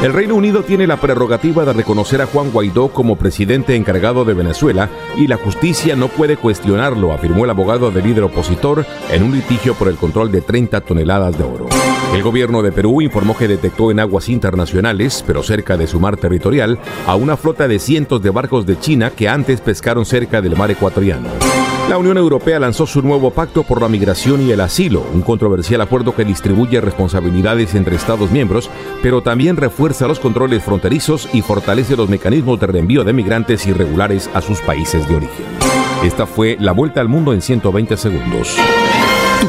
El Reino Unido tiene la prerrogativa de reconocer a Juan Guaidó como presidente encargado de Venezuela y la justicia no puede cuestionarlo, afirmó el abogado del líder opositor en un litigio por el control de 30 toneladas de oro. El gobierno de Perú informó que detectó en aguas internacionales, pero cerca de su mar territorial, a una flota de cientos de barcos de China que antes pescaron cerca del mar ecuatoriano. La Unión Europea lanzó su nuevo pacto por la migración y el asilo, un controversial acuerdo que distribuye responsabilidades entre Estados miembros, pero también refuerza los controles fronterizos y fortalece los mecanismos de reenvío de migrantes irregulares a sus países de origen. Esta fue la vuelta al mundo en 120 segundos.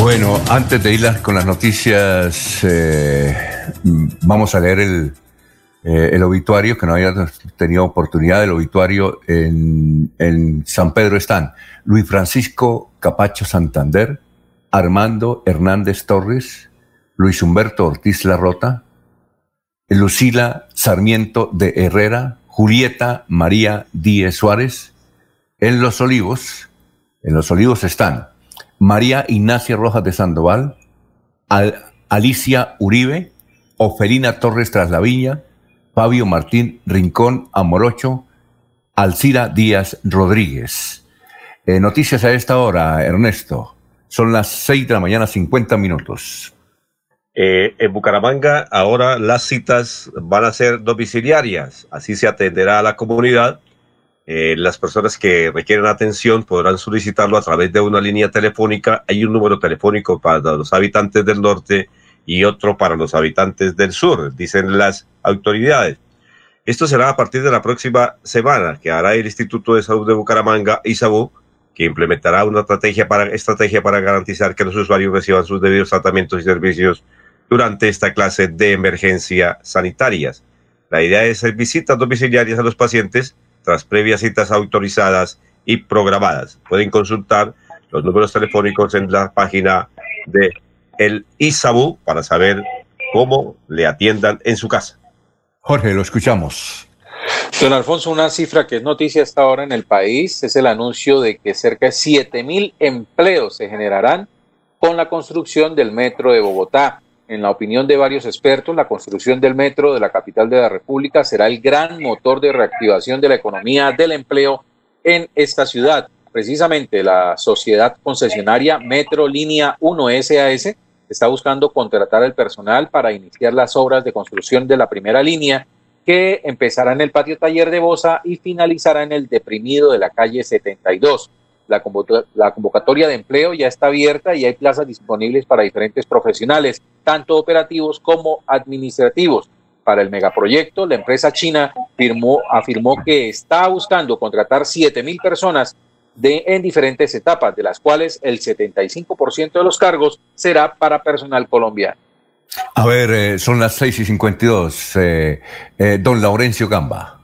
Bueno, antes de ir con las noticias, eh, vamos a leer el, eh, el obituario, que no había tenido oportunidad del obituario en, en San Pedro están Luis Francisco Capacho Santander, Armando Hernández Torres, Luis Humberto Ortiz Larrota, Lucila Sarmiento de Herrera, Julieta María Díez Suárez. En Los Olivos, en Los Olivos están María Ignacia Rojas de Sandoval, Alicia Uribe, Ofelina Torres Traslaviña, Fabio Martín Rincón Amorocho, Alcira Díaz Rodríguez. Eh, noticias a esta hora, Ernesto. Son las 6 de la mañana, 50 minutos. Eh, en Bucaramanga ahora las citas van a ser domiciliarias, así se atenderá a la comunidad eh, las personas que requieren atención podrán solicitarlo a través de una línea telefónica. Hay un número telefónico para los habitantes del norte y otro para los habitantes del sur, dicen las autoridades. Esto será a partir de la próxima semana que hará el Instituto de Salud de Bucaramanga, ISABU, que implementará una estrategia para, estrategia para garantizar que los usuarios reciban sus debidos tratamientos y servicios durante esta clase de emergencias sanitarias. La idea es hacer visitas domiciliarias a los pacientes tras previas citas autorizadas y programadas. Pueden consultar los números telefónicos en la página de el ISABU para saber cómo le atiendan en su casa. Jorge, lo escuchamos. Don Alfonso, una cifra que es noticia hasta ahora en el país es el anuncio de que cerca de 7 mil empleos se generarán con la construcción del metro de Bogotá. En la opinión de varios expertos, la construcción del metro de la capital de la República será el gran motor de reactivación de la economía del empleo en esta ciudad. Precisamente la sociedad concesionaria Metro Línea 1 SAS está buscando contratar al personal para iniciar las obras de construcción de la primera línea que empezará en el patio taller de Bosa y finalizará en el deprimido de la calle 72. La, convocatoria de empleo ya está abierta y hay plazas disponibles para diferentes profesionales, tanto operativos como administrativos. Para el megaproyecto, la empresa china firmó, afirmó que está buscando contratar 7 mil personas de, en diferentes etapas, de las cuales el 75% de los cargos será para personal colombiano. A ver, eh, son las 6 y 52. Eh, eh, don Laurencio Gamba.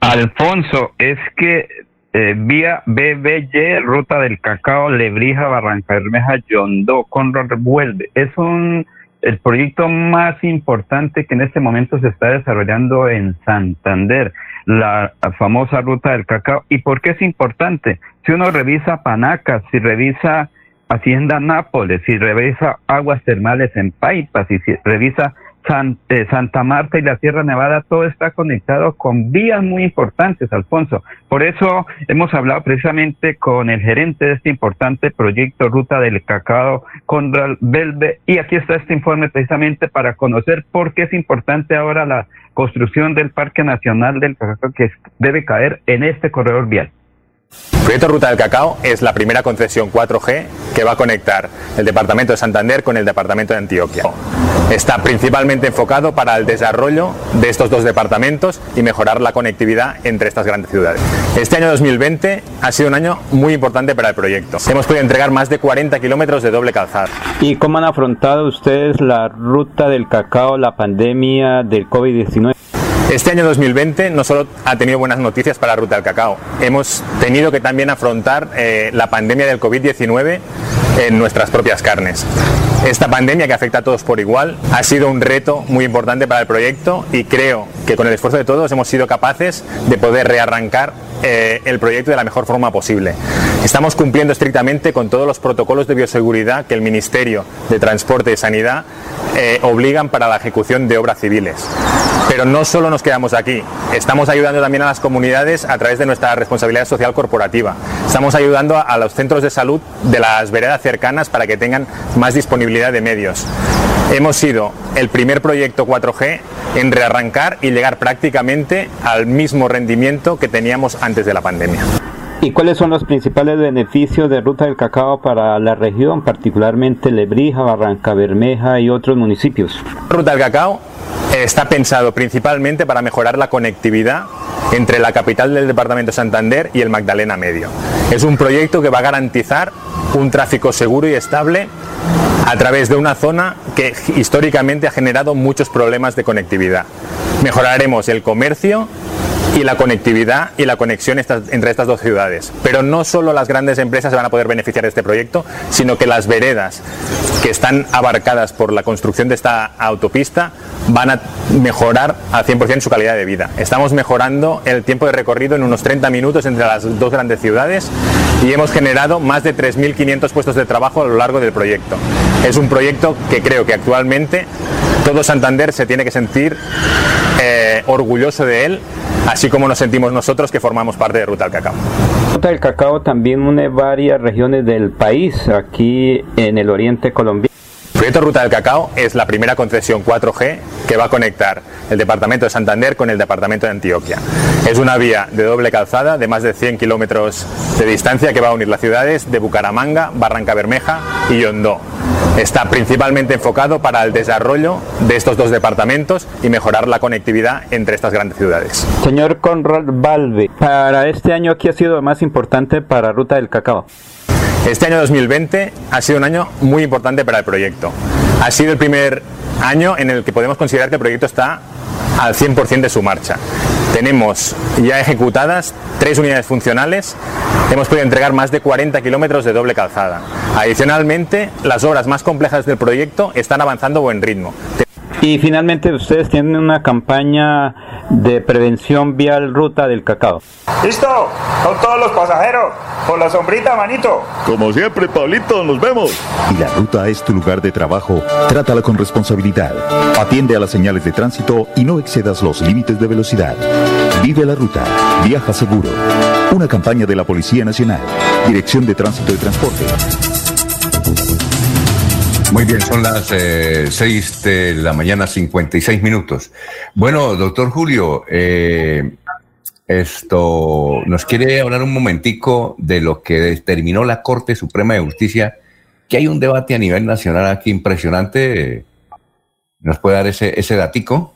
Alfonso, es que eh, vía BBY, Ruta del Cacao, Lebrija, Barranca Bermeja, Yondó, Conrad vuelve. Es un el proyecto más importante que en este momento se está desarrollando en Santander, la famosa Ruta del Cacao. ¿Y por qué es importante? Si uno revisa Panacas, si revisa Hacienda Nápoles, si revisa aguas termales en Paipas, si revisa eh, Santa Marta y la Sierra Nevada, todo está conectado con vías muy importantes, Alfonso. Por eso hemos hablado precisamente con el gerente de este importante proyecto Ruta del Cacao, Conrad Belve, y aquí está este informe precisamente para conocer por qué es importante ahora la construcción del Parque Nacional del Cacao que debe caer en este corredor vial. El proyecto Ruta del Cacao es la primera concesión 4G que va a conectar el departamento de Santander con el departamento de Antioquia. Está principalmente enfocado para el desarrollo de estos dos departamentos y mejorar la conectividad entre estas grandes ciudades. Este año 2020 ha sido un año muy importante para el proyecto. Hemos podido entregar más de 40 kilómetros de doble calzada. ¿Y cómo han afrontado ustedes la ruta del cacao, la pandemia del COVID-19? Este año 2020 no solo ha tenido buenas noticias para Ruta del Cacao, hemos tenido que también afrontar eh, la pandemia del COVID-19 en nuestras propias carnes. Esta pandemia que afecta a todos por igual ha sido un reto muy importante para el proyecto y creo que con el esfuerzo de todos hemos sido capaces de poder rearrancar eh, el proyecto de la mejor forma posible. Estamos cumpliendo estrictamente con todos los protocolos de bioseguridad que el Ministerio de Transporte y Sanidad eh, obligan para la ejecución de obras civiles. Pero no solo nos quedamos aquí, estamos ayudando también a las comunidades a través de nuestra responsabilidad social corporativa. Estamos ayudando a los centros de salud de las veredas cercanas para que tengan más disponibilidad de medios. Hemos sido el primer proyecto 4G en rearrancar y llegar prácticamente al mismo rendimiento que teníamos antes de la pandemia. ¿Y cuáles son los principales beneficios de Ruta del Cacao para la región, particularmente Lebrija, Barranca Bermeja y otros municipios? Ruta del Cacao está pensado principalmente para mejorar la conectividad entre la capital del departamento de Santander y el Magdalena Medio. Es un proyecto que va a garantizar un tráfico seguro y estable a través de una zona que históricamente ha generado muchos problemas de conectividad. Mejoraremos el comercio y la conectividad y la conexión entre estas dos ciudades. Pero no solo las grandes empresas van a poder beneficiar de este proyecto, sino que las veredas que están abarcadas por la construcción de esta autopista van a mejorar al 100% su calidad de vida. Estamos mejorando el tiempo de recorrido en unos 30 minutos entre las dos grandes ciudades y hemos generado más de 3.500 puestos de trabajo a lo largo del proyecto. Es un proyecto que creo que actualmente todo Santander se tiene que sentir eh, orgulloso de él, así como nos sentimos nosotros que formamos parte de Ruta del Cacao. Ruta del Cacao también une varias regiones del país, aquí en el oriente colombiano. Proyecto Ruta del Cacao es la primera concesión 4G que va a conectar el departamento de Santander con el departamento de Antioquia. Es una vía de doble calzada de más de 100 kilómetros de distancia que va a unir las ciudades de Bucaramanga, Barranca Bermeja y Yondó. Está principalmente enfocado para el desarrollo de estos dos departamentos y mejorar la conectividad entre estas grandes ciudades. Señor Conrad Balve, para este año, ¿qué ha sido más importante para Ruta del Cacao? Este año 2020 ha sido un año muy importante para el proyecto. Ha sido el primer año en el que podemos considerar que el proyecto está al 100% de su marcha. Tenemos ya ejecutadas tres unidades funcionales, hemos podido entregar más de 40 kilómetros de doble calzada. Adicionalmente, las obras más complejas del proyecto están avanzando a buen ritmo. Y finalmente ustedes tienen una campaña de prevención vial ruta del cacao. Listo, con todos los pasajeros, por la sombrita, manito. Como siempre, Pablito, nos vemos. Y la ruta es tu lugar de trabajo, trátala con responsabilidad. Atiende a las señales de tránsito y no excedas los límites de velocidad. Vive la ruta, viaja seguro. Una campaña de la Policía Nacional, Dirección de Tránsito y Transporte. Muy bien, son las 6 eh, de la mañana, 56 minutos. Bueno, doctor Julio, eh, esto nos quiere hablar un momentico de lo que determinó la Corte Suprema de Justicia, que hay un debate a nivel nacional aquí impresionante. ¿Nos puede dar ese, ese datico?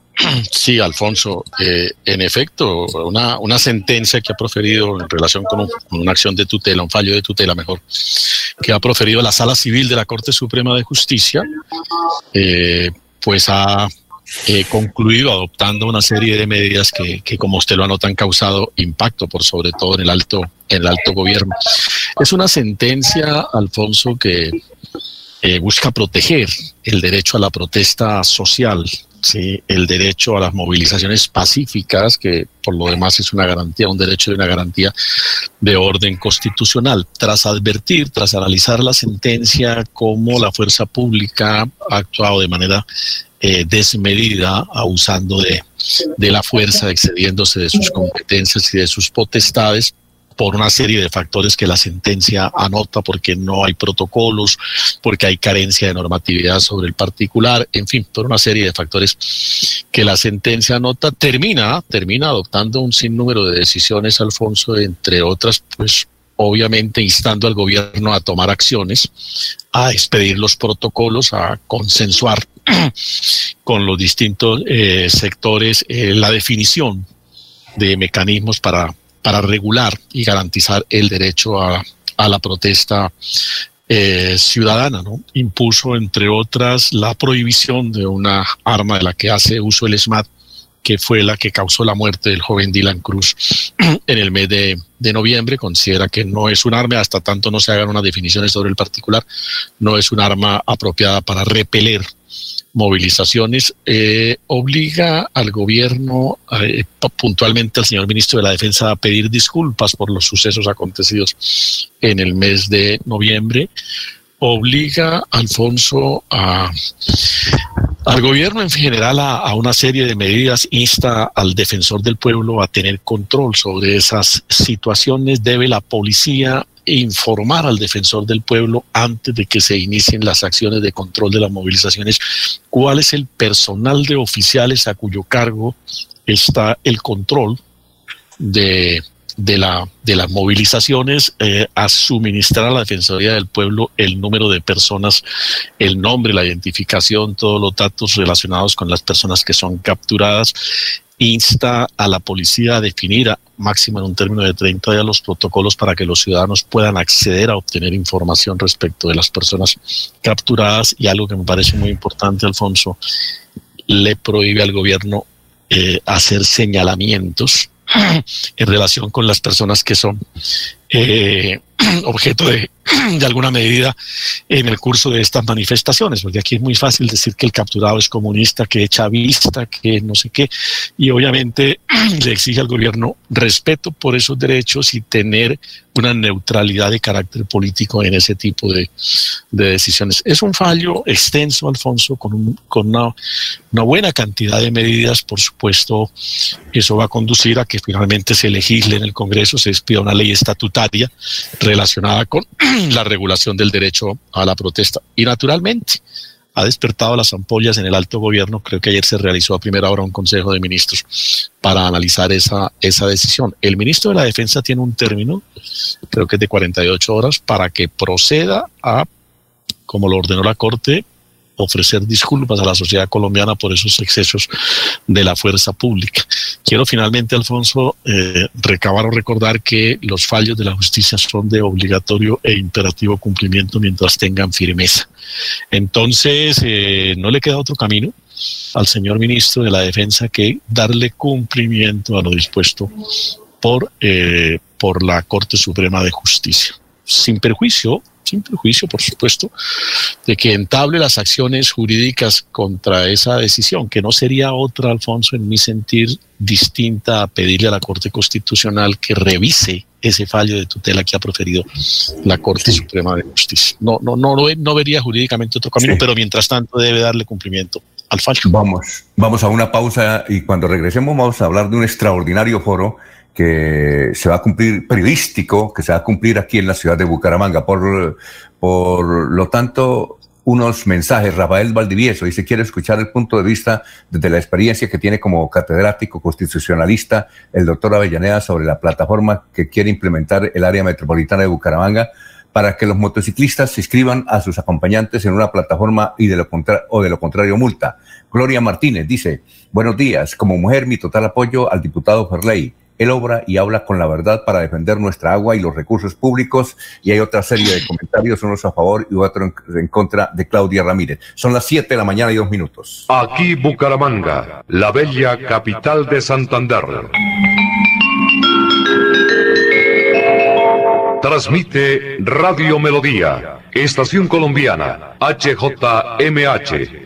Sí, Alfonso. Eh, en efecto, una, sentencia que ha proferido en relación con, una acción de tutela, un fallo de tutela mejor, que ha proferido la Sala Civil de la Corte Suprema de Justicia, eh, pues ha eh, concluido adoptando una serie de medidas que, que, como usted lo anota, han causado impacto, por sobre todo en el alto, en el alto gobierno. Es una sentencia, Alfonso, que busca proteger el derecho a la protesta social ¿sí? el derecho a las movilizaciones pacíficas, que por lo demás es una garantía, un derecho y una garantía de orden constitucional. Tras advertir, tras analizar la sentencia, cómo la fuerza pública ha actuado de manera eh, desmedida, abusando de, de la fuerza, excediéndose de sus competencias y de sus potestades por una serie de factores que la sentencia anota, porque no hay protocolos, porque hay carencia de normatividad sobre el particular, en fin, por una serie de factores que la sentencia anota, termina, termina adoptando un sinnúmero de decisiones, Alfonso, entre otras, pues obviamente instando al gobierno a tomar acciones, a expedir los protocolos, a consensuar *clears throat* con los distintos eh, sectores eh, la definición de mecanismos para para regular y garantizar el derecho a, la protesta eh, ciudadana, ¿no? Impuso, entre otras, la prohibición de una arma de la que hace uso el SMAT, que fue la que causó la muerte del joven Dylan Cruz *clears throat* en el mes de, de, noviembre. Considera que no es un arma, hasta tanto no se hagan unas definiciones sobre el particular, no es un arma apropiada para repeler movilizaciones, eh, obliga al gobierno, eh, puntualmente al señor ministro de la Defensa, a pedir disculpas por los sucesos acontecidos en el mes de noviembre, obliga, Alfonso, a, al gobierno en general a, una serie de medidas, insta al defensor del pueblo a tener control sobre esas situaciones, debe la policía informar al defensor del pueblo antes de que se inicien las acciones de control de las movilizaciones, cuál es el personal de oficiales a cuyo cargo está el control de, de, la, de las movilizaciones, eh, a suministrar a la Defensoría del Pueblo el número de personas, el nombre, la identificación, todos los datos relacionados con las personas que son capturadas. Insta a la policía a definir a máximo en un término de 30 días los protocolos para que los ciudadanos puedan acceder a obtener información respecto de las personas capturadas. Y algo que me parece muy importante, Alfonso, le prohíbe al gobierno eh, hacer señalamientos en relación con las personas que son eh, *clears throat* objeto *clears throat* de, alguna medida en el curso de estas manifestaciones, porque aquí es muy fácil decir que el capturado es comunista, que echa vista, que no sé qué, y obviamente *clears throat* le exige al gobierno respeto por esos derechos y tener una neutralidad de carácter político en ese tipo de, de decisiones. Es un fallo extenso, Alfonso, con, un, con una, una buena cantidad de medidas, por supuesto, eso va a conducir a que finalmente se legisle en el Congreso, se despida una ley estatutaria relacionada con *clears throat* la regulación del derecho a la protesta. Y naturalmente ha despertado las ampollas en el alto gobierno. Creo que ayer se realizó a primera hora un consejo de ministros para analizar esa, esa decisión. El ministro de la Defensa tiene un término, creo que es de 48 horas, para que proceda a, como lo ordenó la Corte, ofrecer disculpas a la sociedad colombiana por esos excesos de la fuerza pública. Quiero finalmente, Alfonso, eh, recabar o recordar que los fallos de la justicia son de obligatorio e imperativo cumplimiento mientras tengan firmeza. Entonces, eh, no le queda otro camino al señor ministro de la Defensa que darle cumplimiento a lo dispuesto por, eh, por la Corte Suprema de Justicia, sin perjuicio sin perjuicio, por supuesto, de que entable las acciones jurídicas contra esa decisión, que no sería otra, Alfonso, en mi sentir, distinta a pedirle a la Corte Constitucional que revise ese fallo de tutela que ha proferido la Corte Suprema de Justicia. No, no, no, no vería jurídicamente otro camino, sí. pero mientras tanto debe darle cumplimiento al fallo. Vamos, vamos a una pausa y cuando regresemos vamos a hablar de un extraordinario foro que se va a cumplir periodístico, que se va a cumplir aquí en la ciudad de Bucaramanga. Por, por lo tanto, unos mensajes. Rafael Valdivieso dice, quiere escuchar el punto de vista desde la experiencia que tiene como catedrático constitucionalista el doctor Avellaneda sobre la plataforma que quiere implementar el área metropolitana de Bucaramanga para que los motociclistas se inscriban a sus acompañantes en una plataforma y de lo o de lo contrario multa. Gloria Martínez dice, buenos días, como mujer mi total apoyo al diputado Ferley él obra y habla con la verdad para defender nuestra agua y los recursos públicos. Y hay otra serie de comentarios, unos a favor y otros en, en, contra de Claudia Ramírez. Son las 7 de la mañana y dos minutos. Aquí Bucaramanga, la bella capital de Santander. Transmite Radio Melodía, Estación Colombiana, HJMH.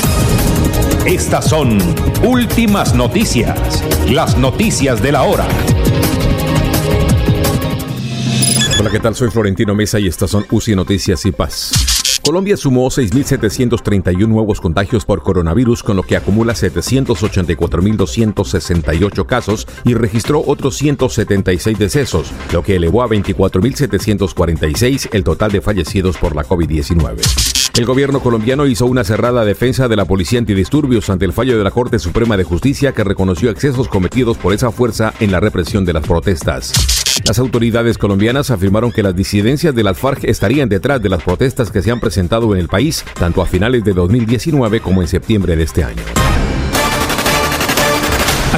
Estas son últimas noticias, las noticias de la hora. Hola, ¿qué tal? Soy Florentino Mesa y estas son UCI Noticias y Paz. Colombia sumó 6.731 nuevos contagios por coronavirus, con lo que acumula 784.268 casos y registró otros 176 decesos, lo que elevó a 24.746 el total de fallecidos por la COVID-19. El gobierno colombiano hizo una cerrada defensa de la policía antidisturbios ante el fallo de la Corte Suprema de Justicia que reconoció excesos cometidos por esa fuerza en la represión de las protestas. Las autoridades colombianas afirmaron que las disidencias de las FARC estarían detrás de las protestas que se han presentado en el país, tanto a finales de 2019 como en septiembre de este año.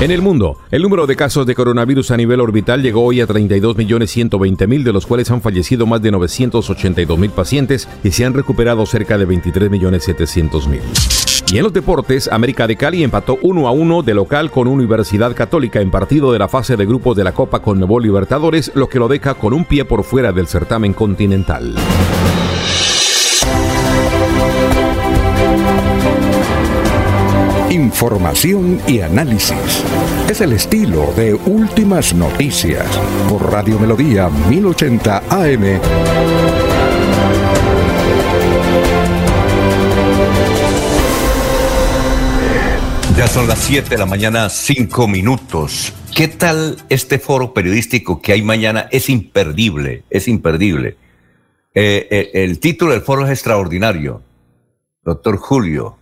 En el mundo, el número de casos de coronavirus a nivel orbital llegó hoy a 32.120.000, de los cuales han fallecido más de 982.000 pacientes y se han recuperado cerca de 23.700.000. Y en los deportes, América de Cali empató 1 a 1 de local con Universidad Católica en partido de la fase de grupos de la Copa con Nuevo Libertadores, lo que lo deja con un pie por fuera del certamen continental. Información y análisis. Es el estilo de Últimas Noticias por Radio Melodía 1080 AM. Ya son las 7 de la mañana, 5 minutos. ¿Qué tal este foro periodístico que hay mañana? Es imperdible, es imperdible. Eh, eh, el título del foro es extraordinario. Doctor Julio,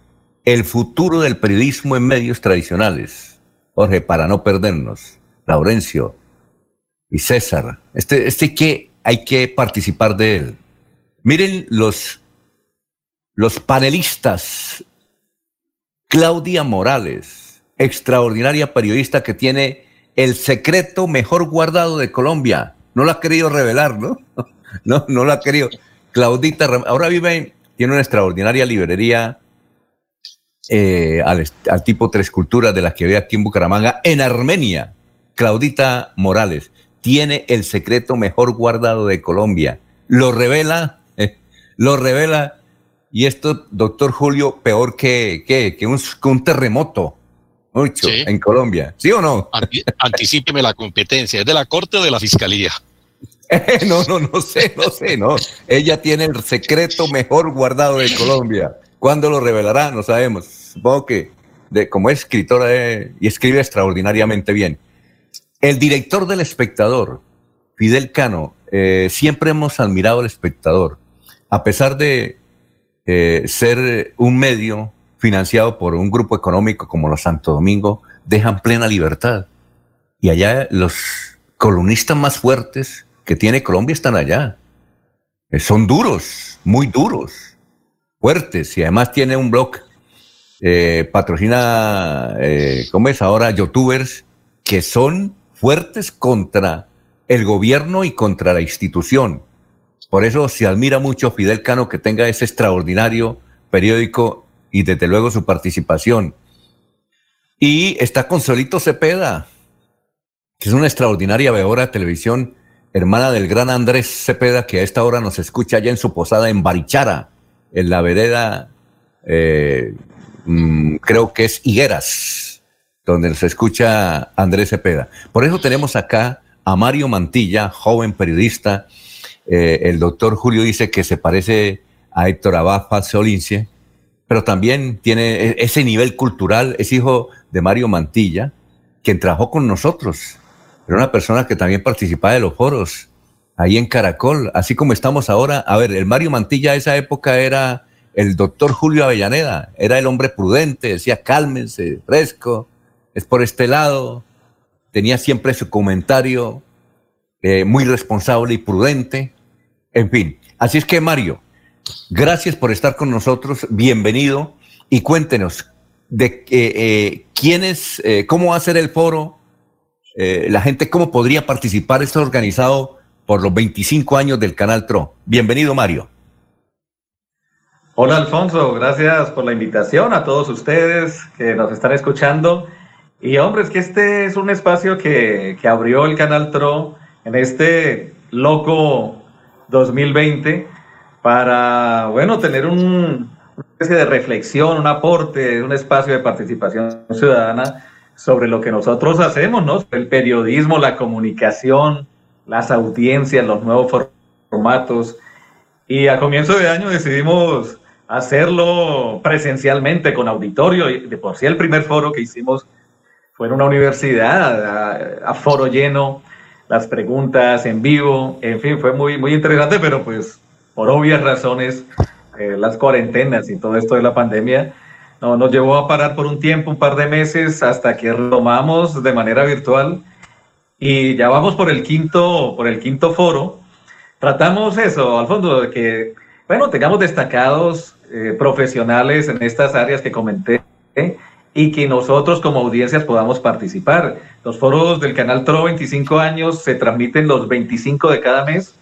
el futuro del periodismo en medios tradicionales. Jorge, para no perdernos. Laurencio y César. Este, este que hay que participar de él. Miren los, los panelistas. Claudia Morales, extraordinaria periodista que tiene el secreto mejor guardado de Colombia. No lo ha querido revelar, ¿no? *laughs* No, no lo ha querido. Claudita, ahora vive, tiene una extraordinaria librería eh, al, tipo Tres Culturas de las que ve aquí en Bucaramanga, en Armenia. Claudita Morales tiene el secreto mejor guardado de Colombia. Lo revela, eh, lo revela. Y esto, doctor Julio, peor que, que, un, terremoto. Mucho en Colombia. ¿Sí o no? anticípeme la competencia. ¿Es de la Corte o de la Fiscalía? *laughs* no, no, no sé, no sé, no. Ella tiene el secreto mejor guardado de Colombia. ¿Cuándo lo revelará? No sabemos. Supongo que como escritora eh, y escribe extraordinariamente bien. El director del espectador, Fidel Cano, eh, siempre hemos admirado al espectador. A pesar de eh, ser un medio financiado por un grupo económico como los Santo Domingo, dejan plena libertad. Y allá los columnistas más fuertes que tiene Colombia están allá. son duros, muy duros fuertes y además tiene un blog, eh, patrocina, eh, ¿cómo es ahora? Youtubers que son fuertes contra el gobierno y contra la institución. Por eso se admira mucho Fidel Cano que tenga ese extraordinario periódico y desde luego su participación. Y está con Solito Cepeda, que es una extraordinaria veedora de televisión, hermana del gran Andrés Cepeda, que a esta hora nos escucha allá en su posada en Barichara, en la vereda, eh, mm, creo que es Higueras, donde se escucha Andrés Cepeda. Por eso tenemos acá a Mario Mantilla, joven periodista. Eh, el doctor Julio dice que se parece a Héctor Abad Solince, pero también tiene e-, ese nivel cultural, es hijo de Mario Mantilla, quien trabajó con nosotros. Era una persona que también participaba de los foros ahí en Caracol, así como estamos ahora. A ver, el Mario Mantilla de esa época era el doctor Julio Avellaneda, era el hombre prudente, decía cálmense, fresco, es por este lado, tenía siempre su comentario eh, muy responsable y prudente. En fin, así es que Mario, gracias por estar con nosotros, bienvenido y cuéntenos de eh, eh, quién es, cómo va a ser el foro, la gente cómo podría participar. Esto organizado por los 25 años del Canal TRO. Bienvenido, Mario. Hola, Alfonso. Gracias por la invitación a todos ustedes que nos están escuchando. Y hombre, es que este es un espacio que, que abrió el canal TRO en este loco 2020 para, bueno, tener un, una especie de reflexión, un aporte, un espacio de participación ciudadana sobre lo que nosotros hacemos, ¿no? El periodismo, la comunicación, las audiencias, los nuevos formatos. Y a comienzo de año decidimos hacerlo presencialmente con auditorio. Y de por sí el primer foro que hicimos fue en una universidad, a, foro lleno, las preguntas en vivo, en fin, fue muy, muy interesante, pero pues por obvias razones, eh, las cuarentenas y todo esto de la pandemia, no, nos llevó a parar por un tiempo, un par de meses, hasta que retomamos de manera virtual y ya vamos por el quinto, por el quinto foro. Tratamos eso, al fondo, de que, bueno, tengamos destacados eh, profesionales en estas áreas que comenté y que nosotros como audiencias podamos participar. Los foros del canal TRO 25 años se transmiten los 25 de cada mes,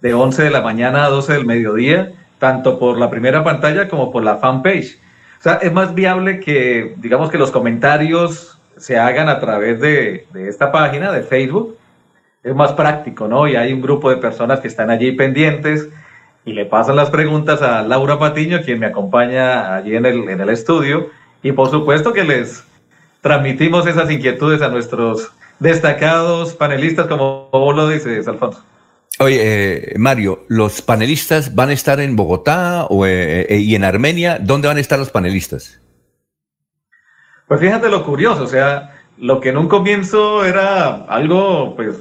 de 11 de la mañana a 12 del mediodía, tanto por la primera pantalla como por la fanpage. O sea, es más viable que, digamos que los comentarios se hagan a través de, de esta página de Facebook. Es más práctico, ¿no? Y hay un grupo de personas que están allí pendientes y le pasan las preguntas a Laura Patiño, quien me acompaña allí en el, en el estudio y por supuesto que les transmitimos esas inquietudes a nuestros destacados panelistas, como vos lo dices, Alfonso. Oye, eh, Mario, ¿los panelistas van a estar en Bogotá o, eh, eh, y en Armenia? ¿Dónde van a estar los panelistas? Pues fíjate lo curioso, o sea, lo que en un comienzo era algo, pues,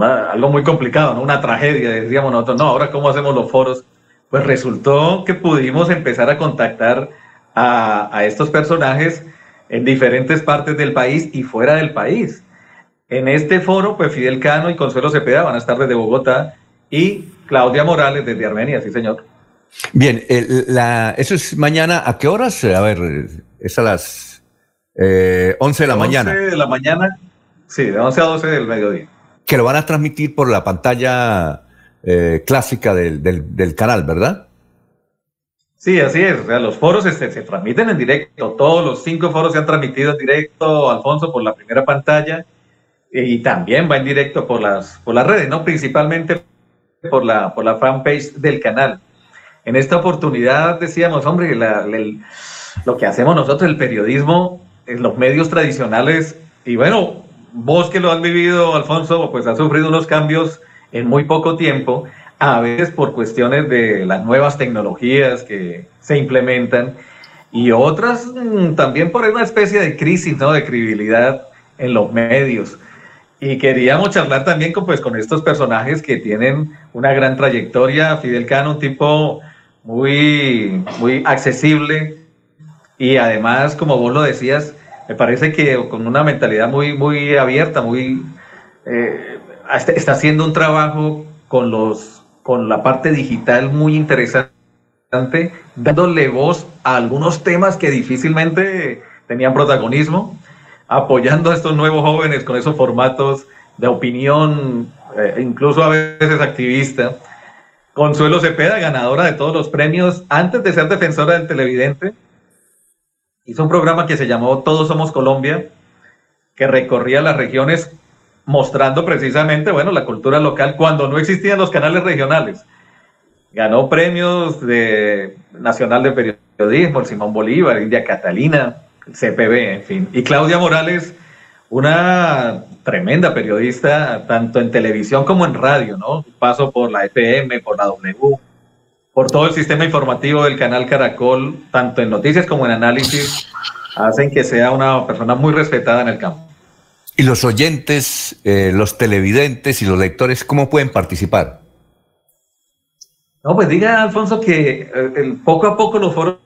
algo muy complicado, ¿no? una tragedia, decíamos nosotros, no, ahora cómo hacemos los foros, pues resultó que pudimos empezar a contactar a, estos personajes en diferentes partes del país y fuera del país. En este foro, pues Fidel Cano y Consuelo Cepeda van a estar desde Bogotá y Claudia Morales desde Armenia, sí señor. Bien, la, eso es mañana, ¿a qué horas? A ver, es a las eh, 11 de la mañana. 11 de la mañana, sí, de 11 a 12 del mediodía. Que lo van a transmitir por la pantalla eh, clásica del, del, del canal, ¿verdad? Sí, así es. O sea, los foros se, se, transmiten en directo. Todos los cinco foros se han transmitido en directo, Alfonso, por la primera pantalla. Y también va en directo por las, por las redes, ¿no? Principalmente por la, por la fanpage del canal. En esta oportunidad decíamos, hombre, lo que hacemos nosotros, el periodismo, en los medios tradicionales, y bueno, vos que lo has vivido, Alfonso, pues has sufrido unos cambios en muy poco tiempo a veces por cuestiones de las nuevas tecnologías que se implementan y otras mm, también por una especie de crisis ¿no? de credibilidad en los medios. Y queríamos charlar también con, pues, con estos personajes que tienen una gran trayectoria. Fidel Cano, un tipo muy, muy accesible y además, como vos lo decías, me parece que con una mentalidad muy, muy abierta, muy, eh, está haciendo un trabajo con los con la parte digital muy interesante, dándole voz a algunos temas que difícilmente tenían protagonismo, apoyando a estos nuevos jóvenes con esos formatos de opinión, eh, incluso a veces activista. Consuelo Cepeda, ganadora de todos los premios, antes de ser defensora del televidente, hizo un programa que se llamó Todos Somos Colombia, que recorría las regiones mostrando precisamente, bueno, la cultura local cuando no existían los canales regionales. Ganó premios de Nacional de Periodismo, Simón Bolívar, India Catalina, CPB, en fin. Y Claudia Morales, una tremenda periodista, tanto en televisión como en radio, ¿no? Paso por la FM, por la W, por todo el sistema informativo del canal Caracol, tanto en noticias como en análisis, hacen que sea una persona muy respetada en el campo. ¿Y los oyentes, eh, los televidentes y los lectores, cómo pueden participar? No, pues diga, Alfonso, que eh, poco a poco los foros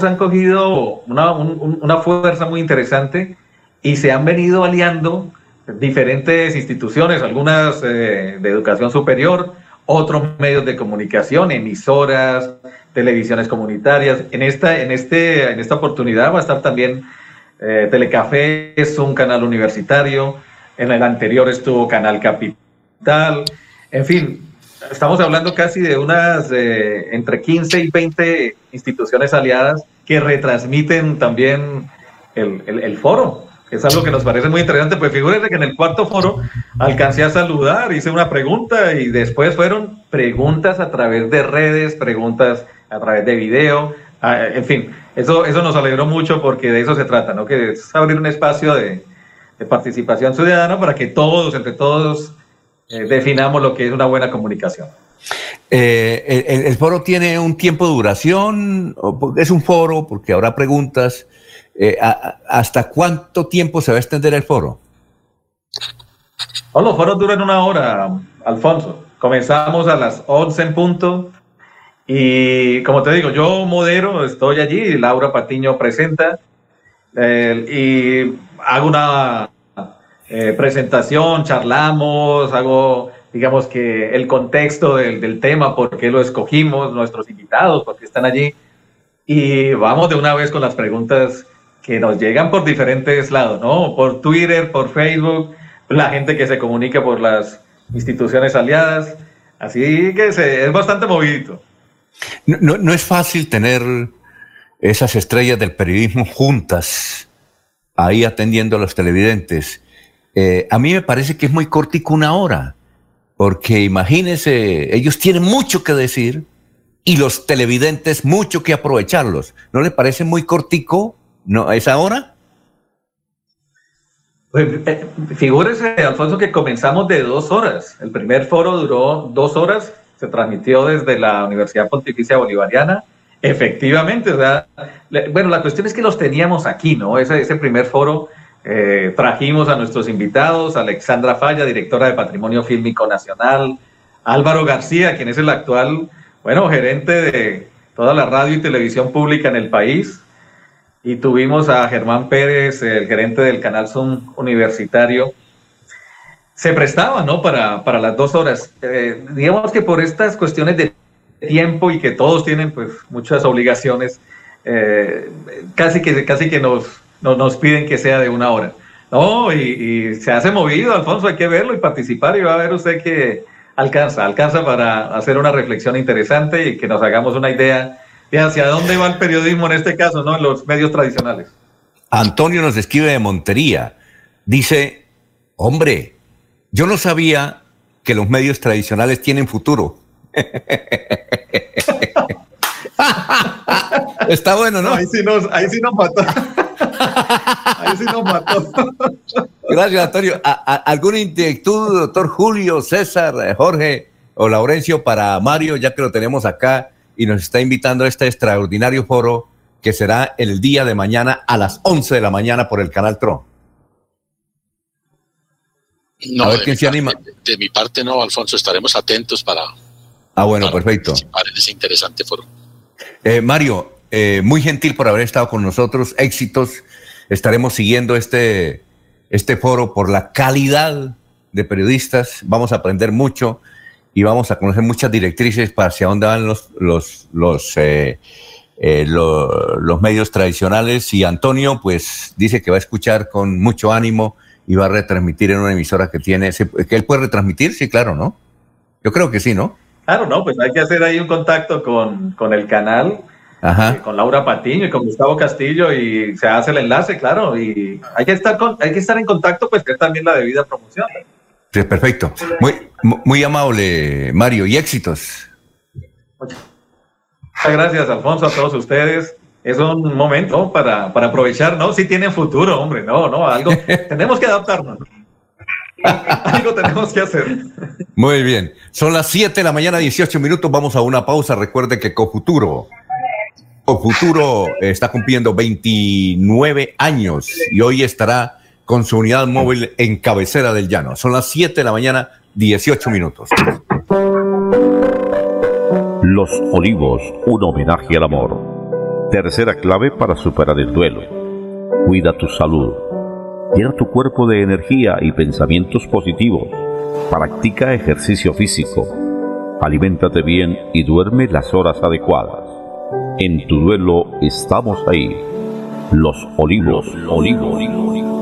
han cogido una, fuerza muy interesante y se han venido aliando diferentes instituciones, algunas eh, de educación superior, otros medios de comunicación, emisoras, televisiones comunitarias. En esta, en este, en esta oportunidad va a estar también eh, Telecafé es un canal universitario, en el anterior estuvo Canal Capital, en fin, estamos hablando casi de unas eh, entre 15 y 20 instituciones aliadas que retransmiten también el, foro, que es algo que nos parece muy interesante, pues figúrense que en el cuarto foro alcancé a saludar, hice una pregunta y después fueron preguntas a través de redes, preguntas a través de video, ah, en fin, eso, eso nos alegró mucho porque de eso se trata, ¿no? Que es abrir un espacio de, participación ciudadana para que todos, entre todos, eh, definamos lo que es una buena comunicación. Eh, el, foro tiene un tiempo de duración? ¿Es un foro porque habrá preguntas? Eh, ¿Hasta cuánto tiempo se va a extender el foro? los foros duran una hora, Alfonso. Comenzamos a las 11 en punto y como te digo, yo modero, estoy allí, Laura Patiño presenta y hago una eh, presentación, charlamos, hago, digamos que el contexto del, del, tema, por qué lo escogimos, nuestros invitados, por qué están allí. Y vamos de una vez con las preguntas que nos llegan por diferentes lados, ¿no? Por Twitter, por Facebook, la gente que se comunica por las instituciones aliadas. Así que es bastante movido. No, no, es fácil tener esas estrellas del periodismo juntas ahí atendiendo a los televidentes. Eh, a mí me parece que es muy cortico una hora, porque imagínense, ellos tienen mucho que decir y los televidentes mucho que aprovecharlos. ¿No le parece muy cortico no, esa hora? Pues, eh, figúrese, Alfonso, que comenzamos de dos horas. El primer foro duró dos horas se transmitió desde la Universidad Pontificia Bolivariana. Efectivamente, o sea, bueno, la cuestión es que los teníamos aquí, ¿no? Ese, ese primer foro eh, trajimos a nuestros invitados, Alexandra Falla, directora de Patrimonio Fílmico Nacional, Álvaro García, quien es el actual, bueno, gerente de toda la radio y televisión pública en el país, y tuvimos a Germán Pérez, el gerente del canal Zoom Universitario, se prestaba, ¿no? Para, para las dos horas. Eh, digamos que por estas cuestiones de tiempo y que todos tienen pues muchas obligaciones, eh, casi que, casi que nos, nos, piden que sea de una hora. No, y, se hace movido, Alfonso, hay que verlo y participar y va a ver usted que alcanza, alcanza para hacer una reflexión interesante y que nos hagamos una idea de hacia dónde va el periodismo en este caso, ¿no? En los medios tradicionales. Antonio nos escribe de Montería. Dice, hombre, yo no sabía que los medios tradicionales tienen futuro. *laughs* Está bueno, ¿no? Ahí sí nos, ahí sí nos mató. Ahí sí nos mató. Gracias, Antonio. ¿Alguna inquietud, doctor Julio, César, Jorge o Laurencio para Mario, ya que lo tenemos acá y nos está invitando a este extraordinario foro que será el día de mañana a las 11 de la mañana por el canal Tron? No, a ver quién se anima. De, mi parte no, Alfonso, estaremos atentos para... Ah, bueno, perfecto. Participar en ese interesante foro. Eh, Mario, eh, muy gentil por haber estado con nosotros, éxitos. Estaremos siguiendo este, este foro por la calidad de periodistas. Vamos a aprender mucho y vamos a conocer muchas directrices para hacia dónde van los, los, los, eh, los medios tradicionales. Y Antonio, pues, dice que va a escuchar con mucho ánimo y va a retransmitir en una emisora que tiene, que él puede retransmitir, sí, claro, ¿no? Yo creo que sí, ¿no? Claro, no, pues hay que hacer ahí un contacto con, con el canal, eh, con Laura Patiño y con Gustavo Castillo y se hace el enlace, claro, y hay que estar con, hay que estar en contacto, pues que es también la debida promoción. Perfecto. Muy, muy amable, Mario, y éxitos. Muchas gracias, Alfonso, a todos ustedes. Es un momento para, para aprovechar, ¿no? Si tienen futuro, hombre, no, no, algo. *laughs* tenemos que adaptarnos. Algo tenemos que hacer. Muy bien. Son las 7 de la mañana, 18 minutos. Vamos a una pausa. Recuerde que Cofuturo, Cofuturo está cumpliendo 29 años y hoy estará con su unidad móvil en cabecera del llano. Son las 7 de la mañana, 18 minutos. Los Olivos, un homenaje al amor. Tercera clave para superar el duelo. Cuida tu salud Llena tu cuerpo de energía y pensamientos positivos. Practica ejercicio físico. Aliméntate bien y duerme las horas adecuadas. En tu duelo estamos ahí. Los olivos, olivos.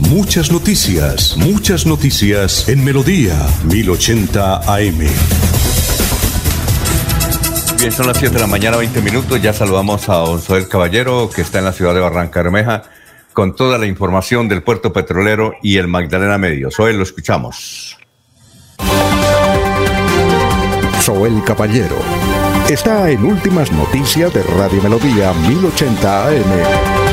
Muchas noticias, muchas noticias en Melodía 1080 AM. Bien, son las 7 de la mañana, 20 minutos. Ya saludamos a Onzoel Caballero, que está en la ciudad de Barranca Bermeja, con toda la información del puerto petrolero y el Magdalena Medio. Soel, lo escuchamos. Soel Caballero está en Últimas Noticias de Radio Melodía 1080 AM.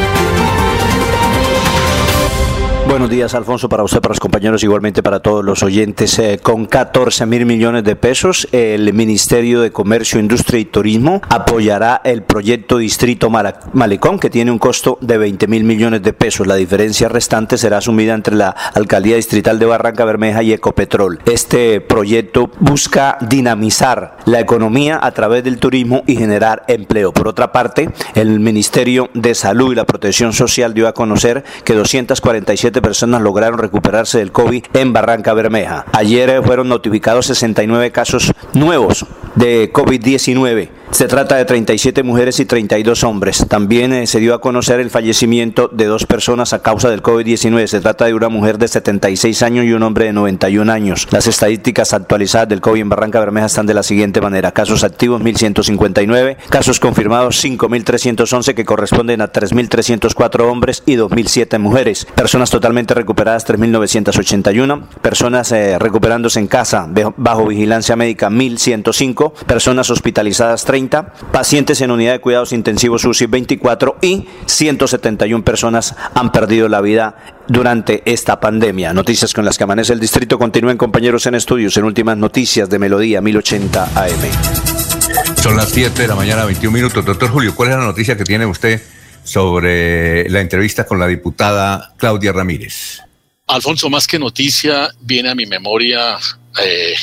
Buenos días, Alfonso, para usted, para los compañeros, igualmente para todos los oyentes. Eh, con 14 mil millones de pesos, el Ministerio de Comercio, Industria y Turismo apoyará el proyecto Distrito Malecón, que tiene un costo de 20 mil millones de pesos. La diferencia restante será asumida entre la Alcaldía Distrital de Barranca Bermeja y Ecopetrol. Este proyecto busca dinamizar la economía a través del turismo y generar empleo. Por otra parte, el Ministerio de Salud y la Protección Social dio a conocer que 247 personas lograron recuperarse del COVID en Barranca Bermeja. Ayer fueron notificados 69 casos nuevos de COVID-19 se trata de 37 mujeres y 32 hombres. También eh, se dio a conocer el fallecimiento de dos personas a causa del COVID-19. Se trata de una mujer de 76 años y un hombre de 91 años. Las estadísticas actualizadas del COVID en Barranca Bermeja están de la siguiente manera. Casos activos 1.159, casos confirmados 5.311 que corresponden a 3.304 hombres y 2.007 mujeres. Personas totalmente recuperadas 3.981, personas eh, recuperándose en casa bajo vigilancia médica 1.105, personas hospitalizadas 30 pacientes en unidad de cuidados intensivos UCI 24 y 171 personas han perdido la vida durante esta pandemia. Noticias con las que amanece el distrito. Continúen compañeros en estudios en últimas noticias de Melodía 1080 AM. Son las 7 de la mañana, 21 minutos. Doctor Julio, ¿cuál es la noticia que tiene usted sobre la entrevista con la diputada Claudia Ramírez? Alfonso, más que noticia, viene a mi memoria eh,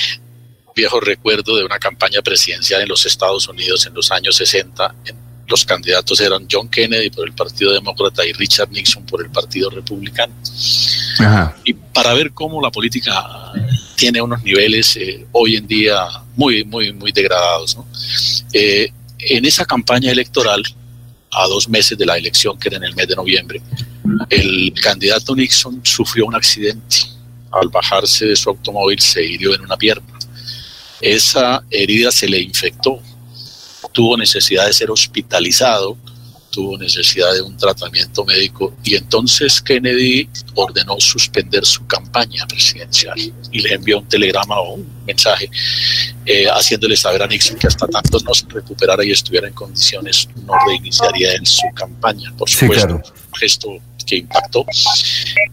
viejo recuerdo de una campaña presidencial en los Estados Unidos en los años 60. Los candidatos eran John Kennedy por el Partido Demócrata y Richard Nixon por el Partido Republicano. Y para ver cómo la política tiene unos niveles eh, hoy en día muy, muy, muy degradados. Eh, en esa campaña electoral, a dos meses de la elección, que era en el mes de noviembre, el candidato Nixon sufrió un accidente. Al bajarse de su automóvil se hirió en una pierna esa herida se le infectó, tuvo necesidad de ser hospitalizado tuvo necesidad de un tratamiento médico y entonces Kennedy ordenó suspender su campaña presidencial y le envió un telegrama o un mensaje eh, haciéndole saber a Nixon que hasta tanto no se recuperara y estuviera en condiciones no reiniciaría en su campaña. Por supuesto, gesto que impactó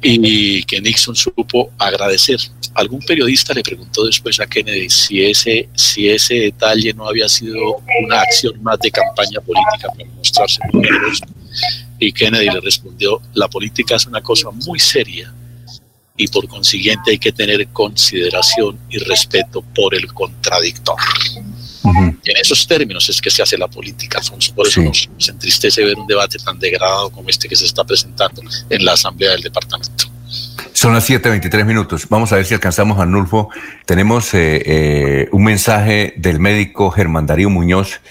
y que Nixon supo agradecer. Algún periodista le preguntó después a Kennedy si ese, si ese detalle no había sido una acción más de campaña política para mostrarse generoso. Y Kennedy le respondió, la política es una cosa muy seria y por consiguiente hay que tener consideración y respeto por el contradictor. En esos términos es que se hace la política, Alfonso. Por eso nos, entristece ver un debate tan degradado como este que se está presentando en la Asamblea del Departamento. Son las 7:23 minutos. Vamos a ver si alcanzamos a Nulfo. Tenemos eh, eh, un mensaje del médico Germán Darío Muñoz,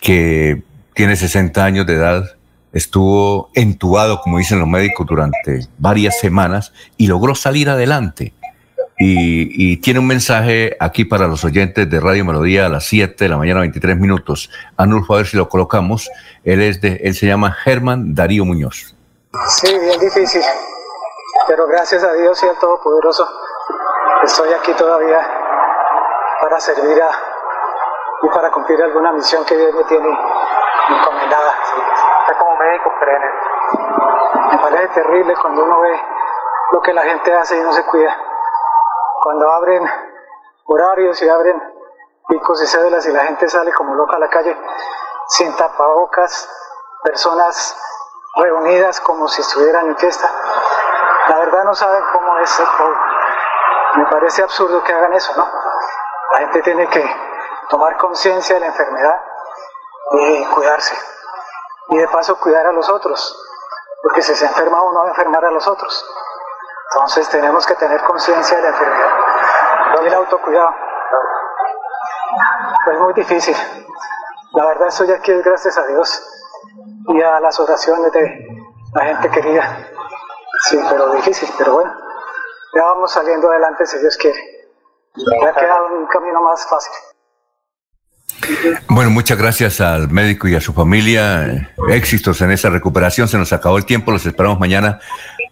que tiene 60 años de edad, estuvo entubado, como dicen los médicos, durante varias semanas y logró salir adelante y, tiene un mensaje aquí para los oyentes de Radio Melodía a las 7 de la mañana, 23 minutos. Anulfo, a ver si lo colocamos. Él, es de, él se llama Germán Darío Muñoz. Sí, bien difícil, pero gracias a Dios y al Todopoderoso estoy aquí todavía para servir a, y para cumplir alguna misión que Dios me tiene encomendada. Está como médico perenne. Me parece terrible cuando uno ve lo que la gente hace y no se cuida cuando abren horarios y abren picos y cédulas y la gente sale como loca a la calle sin tapabocas, personas reunidas como si estuvieran en fiesta. La verdad no saben cómo es el pueblo. Me parece absurdo que hagan eso, ¿no? La gente tiene que tomar conciencia de la enfermedad y cuidarse. Y de paso cuidar a los otros, porque si se enferma uno va a enfermar a los otros. Entonces tenemos que tener conciencia de la enfermedad. No el autocuidado. Es muy difícil. La verdad estoy aquí gracias a Dios y a las oraciones de la gente querida. Sí, pero difícil, pero bueno. Ya vamos saliendo adelante si Dios quiere. Ya queda un camino más fácil. Bueno, muchas gracias al médico y a su familia. Éxitos en esa recuperación. Se nos acabó el tiempo. Los esperamos mañana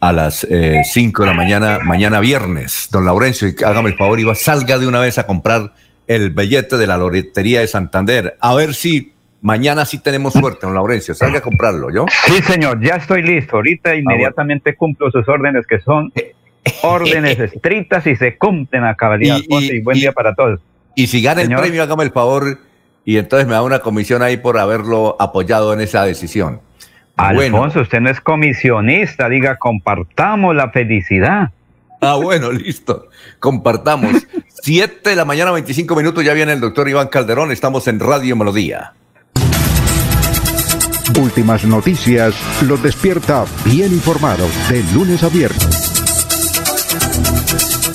a las 5 eh, de la mañana, mañana viernes. Don Laurencio, hágame el favor, y salga de una vez a comprar el billete de la lotería de Santander. A ver si mañana sí tenemos suerte, don Laurencio. Salga a comprarlo, ¿yo? Sí, señor, ya estoy listo. Ahorita ah, inmediatamente cumplo sus órdenes, que son órdenes *laughs* estrictas y se cumplen a cabalidad. Y, buen día para todos. Y si gana el premio, hágame el favor y entonces me da una comisión ahí por haberlo apoyado en esa decisión. Alfonso, usted no es comisionista, diga, compartamos la felicidad. Ah, bueno, *laughs* listo. Compartamos. Siete de la mañana, 25 minutos, ya viene el doctor Iván Calderón, estamos en Radio Melodía. Últimas noticias los despierta bien informados de lunes a viernes.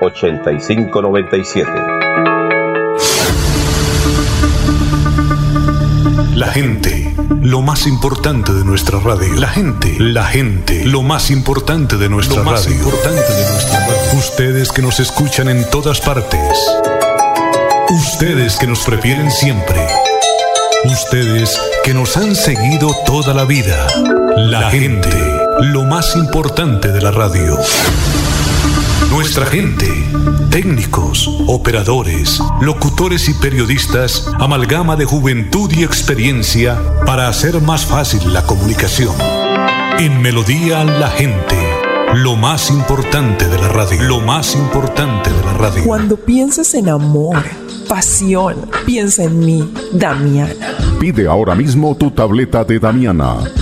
8597 La gente lo más importante de nuestra radio. La gente, la gente, lo más importante de nuestra lo más importante de nuestra radio. Ustedes que nos escuchan en todas partes. Ustedes que nos prefieren siempre. Ustedes que nos han seguido toda la vida. La gente, lo más importante de la radio. Nuestra gente, técnicos, operadores, locutores y periodistas, amalgama de juventud y experiencia para hacer más fácil la comunicación. En Melodía la gente, lo más importante de la radio, lo más importante de la radio. Cuando piensas en amor, pasión, piensa en mí, Damiana. Pide ahora mismo tu tableta de Damiana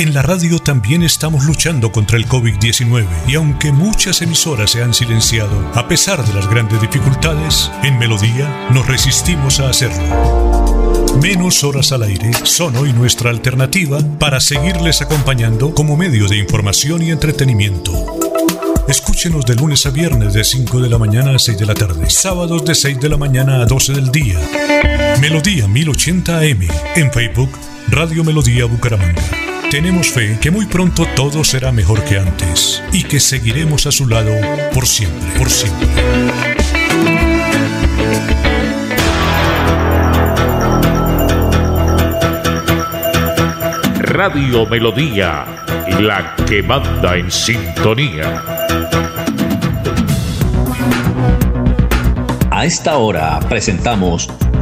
En la radio también estamos luchando contra el COVID-19 y aunque muchas emisoras se han silenciado, a pesar de las grandes dificultades, en Melodía nos resistimos a hacerlo. Menos horas al aire son hoy nuestra alternativa para seguirles acompañando como medio de información y entretenimiento. Escúchenos de lunes a viernes de 5 de la mañana a 6 de la tarde, sábados de 6 de la mañana a 12 del día. Melodía 1080 AM en Facebook, Radio Melodía Bucaramanga. Tenemos fe que muy pronto todo será mejor que antes y que seguiremos a su lado por siempre, por siempre. Radio Melodía, la que manda en sintonía. A esta hora presentamos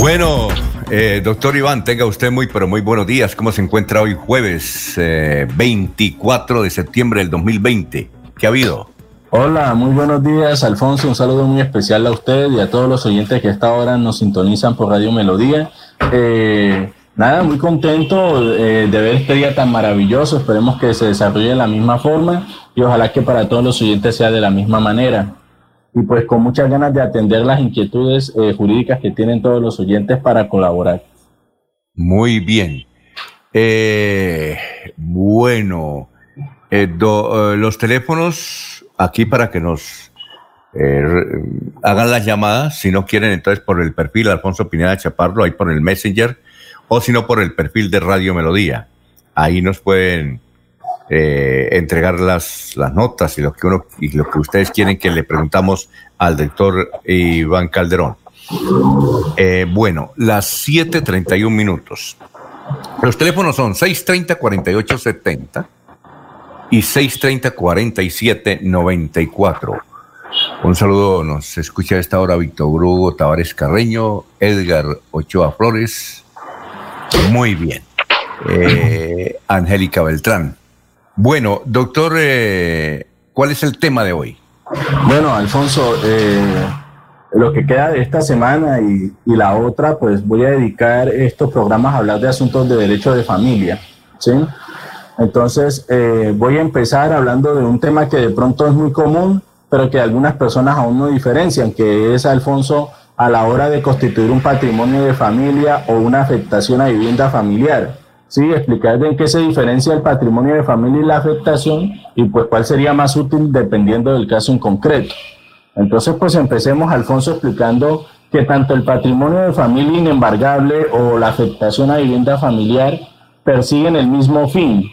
Bueno, eh, doctor Iván, tenga usted muy, pero muy buenos días. ¿Cómo se encuentra hoy jueves 24 eh, de septiembre del 2020? ¿Qué ha habido? Hola, muy buenos días, Alfonso. Un saludo muy especial a usted y a todos los oyentes que a esta hora nos sintonizan por Radio Melodía. Eh, nada, muy contento de ver este día tan maravilloso. Esperemos que se desarrolle de la misma forma y ojalá que para todos los oyentes sea de la misma manera y pues con muchas ganas de atender las inquietudes eh, jurídicas que tienen todos los oyentes para colaborar. Muy bien. Eh, bueno, eh, los teléfonos aquí para que nos hagan las llamadas, si no quieren, entonces por el perfil Alfonso Pineda Chaparro, ahí por el Messenger, o si no por el perfil de Radio Melodía. Ahí nos pueden eh, entregar las, las notas y lo que uno y lo que ustedes quieren que le preguntamos al doctor Iván Calderón. Eh, bueno, las 7:31 minutos. Los teléfonos son 630-4870 y 630-4794. Un saludo, nos escucha a esta hora Víctor Hugo Tavares Carreño, Edgar Ochoa Flores. Muy bien. Eh, Angélica Beltrán. Bueno, doctor, eh, ¿cuál es el tema de hoy? Bueno, Alfonso, eh, lo que queda de esta semana y, la otra, pues voy a dedicar estos programas a hablar de asuntos de derecho de familia, ¿sí? Entonces, eh, voy a empezar hablando de un tema que de pronto es muy común, pero que algunas personas aún no diferencian, que es, Alfonso, a la hora de constituir un patrimonio de familia o una afectación a vivienda familiar. Sí, explicar en qué se diferencia el patrimonio de familia y la afectación y pues cuál sería más útil dependiendo del caso en concreto. Entonces, pues empecemos, Alfonso, explicando que tanto el patrimonio de familia inembargable o la afectación a vivienda familiar persiguen el mismo fin.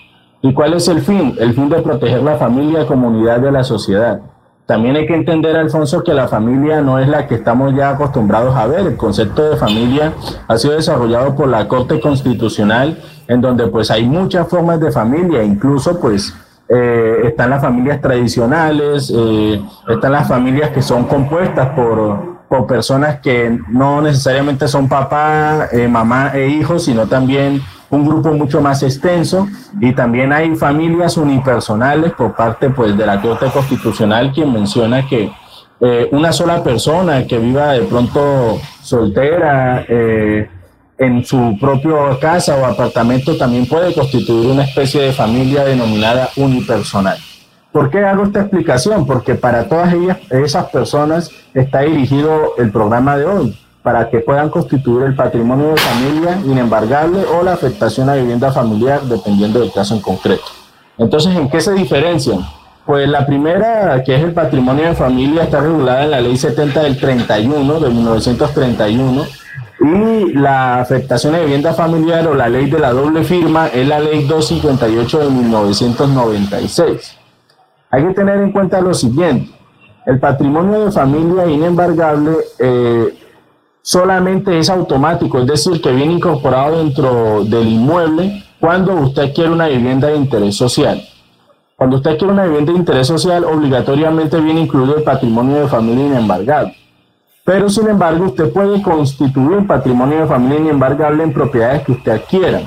¿Y cuál es el fin? El fin de proteger la familia comunidad de la sociedad. también hay que entender, Alfonso, que la familia no es la que estamos ya acostumbrados a ver. El concepto de familia ha sido desarrollado por la Corte Constitucional, en donde pues hay muchas formas de familia, incluso pues eh, están las familias tradicionales, eh, están las familias que son compuestas por, por personas que no necesariamente son papá, eh, mamá e hijos, sino también un grupo mucho más extenso. Y también hay familias unipersonales por parte pues de la Corte Constitucional quien menciona que una sola persona que viva de pronto soltera eh, en su propia casa o apartamento también puede constituir una especie de familia denominada unipersonal. ¿Por qué hago esta explicación? Porque para todas ellas, esas personas está dirigido el programa de hoy, para que puedan constituir el patrimonio de familia inembargable o la afectación a vivienda familiar, dependiendo del caso en concreto. Entonces, ¿en qué se diferencian? Pues la primera, que es el patrimonio de familia, está regulada en la ley 70 del 31, de 1931, y la afectación de vivienda familiar o la ley de la doble firma es la ley 258 de 1996. Hay que tener en cuenta lo siguiente, el patrimonio de familia inembargable eh, solamente es automático, es decir, que viene incorporado dentro del inmueble cuando usted quiere una vivienda de interés social. Cuando usted quiere una vivienda de interés social, obligatoriamente viene incluido el patrimonio de familia inembargable. Pero sin embargo, usted puede constituir patrimonio de familia inembargable en propiedades que usted adquiera.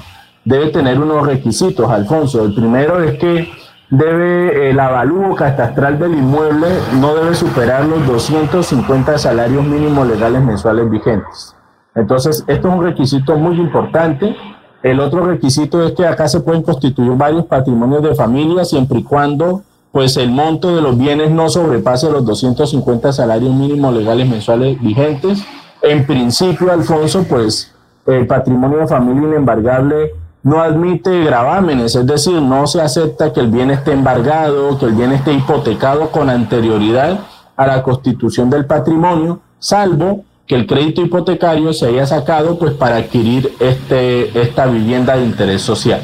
Debe tener unos requisitos, Alfonso. El primero es que debe el avalúo catastral del inmueble no debe superar los 250 salarios mínimos legales mensuales vigentes. Entonces, esto es un requisito muy importante. El otro requisito es que acá se pueden constituir varios patrimonios de familia siempre y cuando pues el monto de los bienes no sobrepase los 250 salarios mínimos legales mensuales vigentes. En principio, Alfonso, pues el patrimonio de familia inembargable no admite gravámenes, es decir, no se acepta que el bien esté embargado, que el bien esté hipotecado con anterioridad a la constitución del patrimonio, salvo que el crédito hipotecario se haya sacado pues para adquirir este, esta vivienda de interés social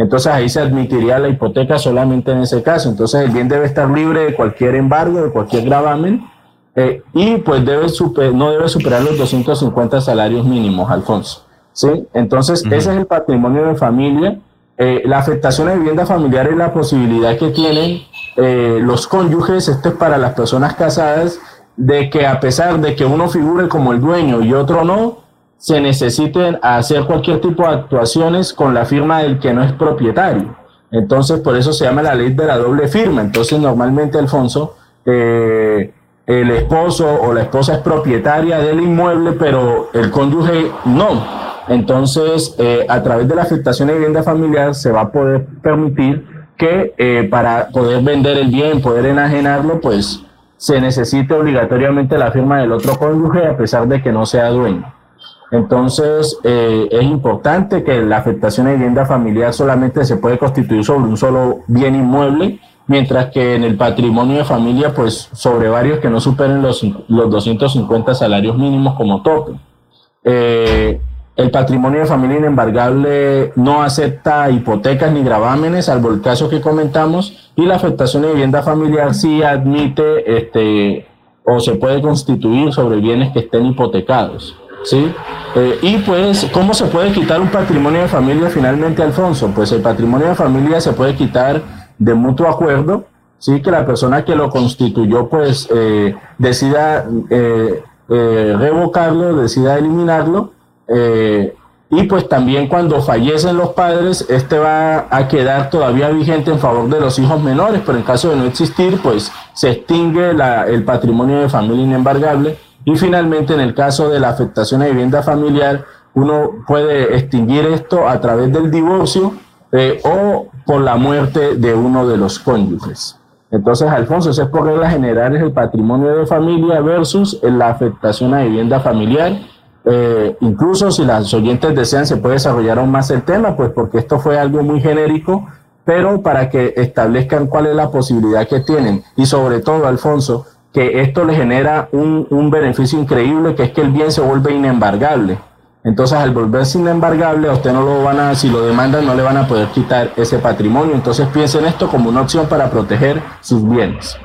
entonces ahí se admitiría la hipoteca solamente en ese caso. Entonces el bien debe estar libre de cualquier embargo, de cualquier gravamen, eh, y pues debe no debe superar los 250 salarios mínimos, Alfonso. ¿sí? Entonces ese es el patrimonio de familia. Eh, la afectación de vivienda familiar es la posibilidad que tienen eh, los cónyuges, esto es para las personas casadas, de que a pesar de que uno figure como el dueño y otro no, se necesiten hacer cualquier tipo de actuaciones con la firma del que no es propietario. Entonces, por eso se llama la ley de la doble firma. Entonces, normalmente, Alfonso, eh, el esposo o la esposa es propietaria del inmueble, pero el cónyuge no. Entonces, eh, a través de la afectación de vivienda familiar se va a poder permitir que eh, para poder vender el bien, poder enajenarlo, pues se necesite obligatoriamente la firma del otro cónyuge a pesar de que no sea dueño. Entonces, eh, es importante que la afectación de vivienda familiar solamente se puede constituir sobre un solo bien inmueble, mientras que en el patrimonio de familia, pues sobre varios que no superen los, los 250 salarios mínimos como tope. Eh, el patrimonio de familia inembargable no acepta hipotecas ni gravámenes, salvo el caso que comentamos, y la afectación de vivienda familiar sí admite este, o se puede constituir sobre bienes que estén hipotecados. ¿Sí? Eh, y pues, ¿cómo se puede quitar un patrimonio de familia finalmente, Alfonso? Pues el patrimonio de familia se puede quitar de mutuo acuerdo, ¿sí? Que la persona que lo constituyó, pues, eh, decida eh, revocarlo, decida eliminarlo. y pues también cuando fallecen los padres, este va a quedar todavía vigente en favor de los hijos menores, pero en caso de no existir, pues se extingue el patrimonio de familia inembargable y finalmente, en el caso de la afectación a vivienda familiar, uno puede extinguir esto a través del divorcio eh, o por la muerte de uno de los cónyuges. Entonces, Alfonso, ese es por reglas generales el patrimonio de familia versus la afectación a vivienda familiar. Eh, incluso si las oyentes desean, se puede desarrollar aún más el tema, pues porque esto fue algo muy genérico, pero para que establezcan cuál es la posibilidad que tienen. Y sobre todo, Alfonso, que esto le genera un, un, beneficio increíble, que es que el bien se vuelve inembargable. Entonces, al volverse inembargable, a usted no lo van a, si lo demandan, no le van a poder quitar ese patrimonio. Entonces, piensen esto como una opción para proteger sus bienes.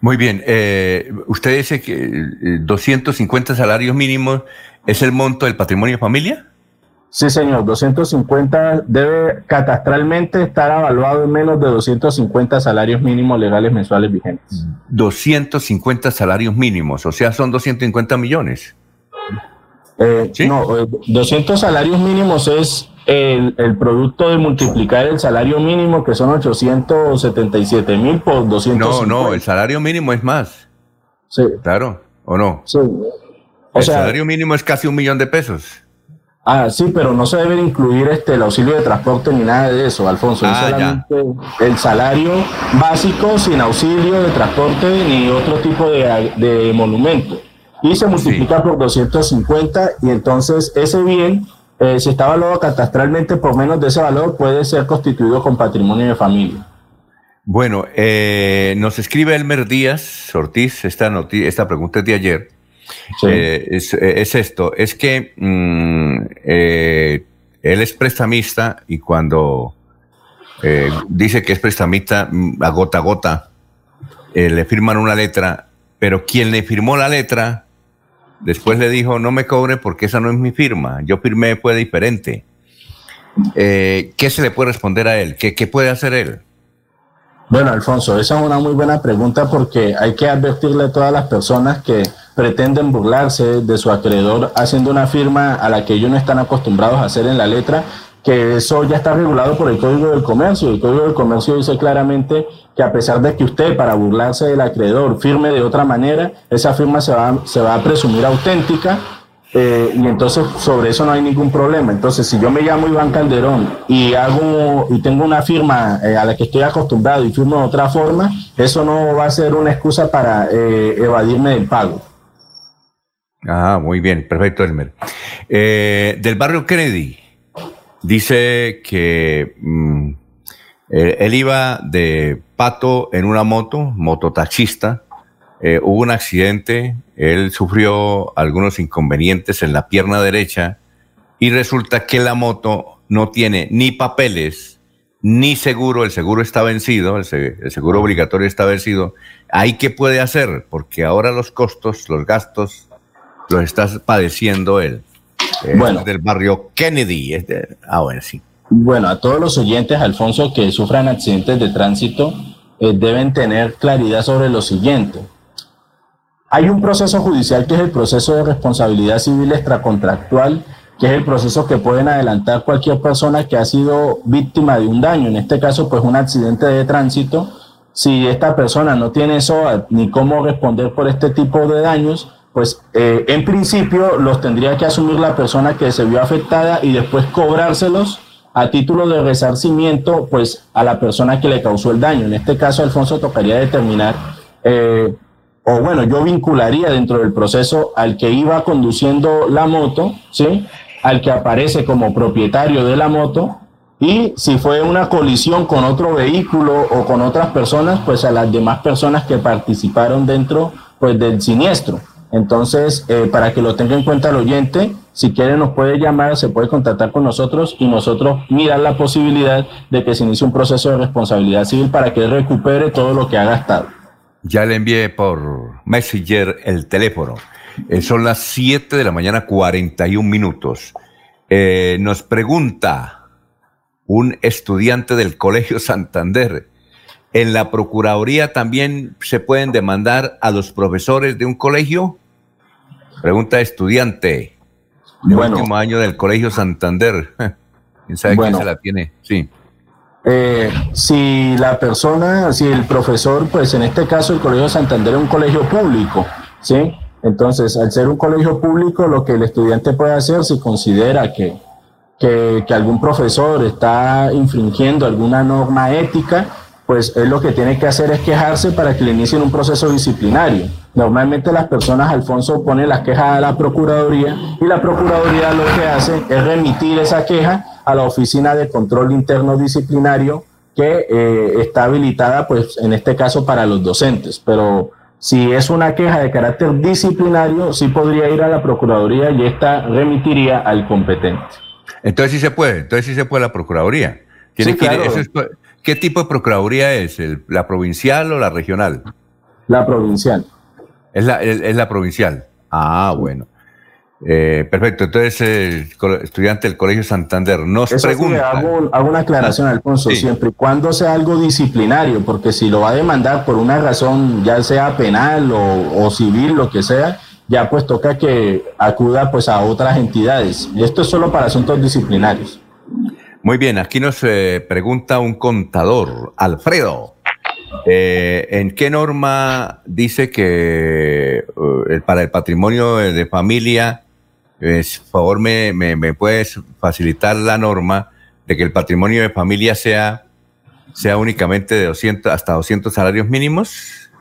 Muy bien. Eh, usted dice que eh, 250 salarios mínimos es el monto del patrimonio de familia. Sí, señor, 250 debe catastralmente estar evaluado en menos de 250 salarios mínimos legales mensuales vigentes. 250 salarios mínimos, o sea, son 250 millones. Eh, No, eh, 200 salarios mínimos es el, el producto de multiplicar el salario mínimo, que son 877 mil por 250. No, no, el salario mínimo es más. Sí. Claro, ¿o no? Sí. el sea- salario mínimo es casi un millón de pesos. Ah, sí, pero no se debe de incluir este, el auxilio de transporte ni nada de eso, Alfonso. es Ah, ya. solamente el salario básico sin auxilio de transporte ni otro tipo de, de monumento. Y se multiplica por 250 y entonces ese bien, eh, si está evaluado catastralmente por menos de ese valor, puede ser constituido con patrimonio de familia. Bueno, eh, nos escribe Elmer Díaz Ortiz, esta, noti- esta pregunta es de ayer. Eh, es, eh, es esto, es que mm, eh, él es prestamista y cuando eh, dice que es prestamista mm, a gota a gota, le firman una letra, pero quien le firmó la letra después le dijo, no me cobre porque esa no es mi firma, yo firmé fue diferente. ¿Qué se le puede responder a él? ¿Qué, qué puede hacer él? Bueno, Alfonso, esa es una muy buena pregunta porque hay que advertirle a todas las personas que pretenden burlarse de su acreedor haciendo una firma a la que ellos no están acostumbrados a hacer en la letra, que eso ya está regulado por el Código del Comercio. El Código del Comercio dice claramente que a pesar de que usted para burlarse del acreedor firme de otra manera, esa firma se va, se va a presumir auténtica eh, y entonces sobre eso no hay ningún problema. Entonces, si yo me llamo Iván Calderón y hago y tengo una firma eh, a la que estoy acostumbrado y firmo de otra forma, eso no va a ser una excusa para eh, evadirme del pago. Ah, muy bien, perfecto, Elmer. Eh, del barrio Kennedy, dice que mm, eh, él iba de pato en una moto, mototaxista, eh, hubo un accidente, él sufrió algunos inconvenientes en la pierna derecha y resulta que la moto no tiene ni papeles ni seguro, el seguro está vencido, el, el seguro obligatorio está vencido. ¿Ahí qué puede hacer? Porque ahora los costos, los gastos, los está padeciendo él. Eh, Bueno. Del barrio Kennedy. es de- ah, bueno, sí. Bueno, a todos los oyentes, Alfonso, que sufran accidentes de tránsito, eh, deben tener claridad sobre lo siguiente. Hay un proceso judicial que es el proceso de responsabilidad civil extracontractual, que es el proceso que pueden adelantar cualquier persona que ha sido víctima de un daño, en este caso pues un accidente de tránsito. Si esta persona no tiene SOAT ni cómo responder por este tipo de daños, pues eh, en principio los tendría que asumir la persona que se vio afectada y después cobrárselos a título de resarcimiento pues a la persona que le causó el daño. En este caso, Alfonso, tocaría determinar eh, o bueno, yo vincularía dentro del proceso al que iba conduciendo la moto, ¿sí? Al que aparece como propietario de la moto y si fue una colisión con otro vehículo o con otras personas, pues a las demás personas que participaron dentro pues del siniestro. Entonces, eh, para que lo tenga en cuenta el oyente, si quiere nos puede llamar, se puede contactar con nosotros y nosotros mirar la posibilidad de que se inicie un proceso de responsabilidad civil para que recupere todo lo que ha gastado. Ya le envié por Messenger el teléfono. Eh, son las 7 de la mañana, 41 minutos. Eh, nos pregunta un estudiante del Colegio Santander. ¿En la Procuraduría también se pueden demandar a los profesores de un colegio? Pregunta estudiante de Bueno. último año del Colegio Santander. *laughs* ¿Quién sabe Bueno. quién se la tiene? Sí. Eh, si la persona, si el profesor, pues en este caso el Colegio Santander es un colegio público, ¿sí? Entonces, al ser un colegio público, lo que el estudiante puede hacer si considera que, que, que algún profesor está infringiendo alguna norma ética, pues él lo que tiene que hacer es quejarse para que le inicien un proceso disciplinario. Normalmente las personas, Alfonso, ponen las quejas a la Procuraduría y la Procuraduría lo que hace es remitir esa queja a la Oficina de Control Interno Disciplinario que eh, está habilitada, pues en este caso, para los docentes. Pero si es una queja de carácter disciplinario, sí podría ir a la Procuraduría y esta remitiría al competente. Entonces sí se puede, entonces sí se puede la Procuraduría. Tiene Sí, que ir- claro. eso es- ¿Qué tipo de Procuraduría es? ¿El- ¿La provincial o la regional? La provincial. Es la, es, es la provincial. Ah, bueno. Eh, perfecto, entonces, eh, estudiante del Colegio Santander, nos Eso sí, pregunta. hago, hago una aclaración, Alfonso, Sí. siempre y cuando sea algo disciplinario, porque si lo va a demandar por una razón, ya sea penal o, o civil, lo que sea, ya pues toca que acuda pues a otras entidades. Y esto es solo para asuntos disciplinarios. Muy bien, aquí nos eh, pregunta un contador, Alfredo. Eh, ¿En qué norma dice que eh, para el patrimonio de, familia, es, por favor, me, me- me puedes facilitar la norma de que el patrimonio de familia sea, sea únicamente de 200 hasta 200 salarios mínimos?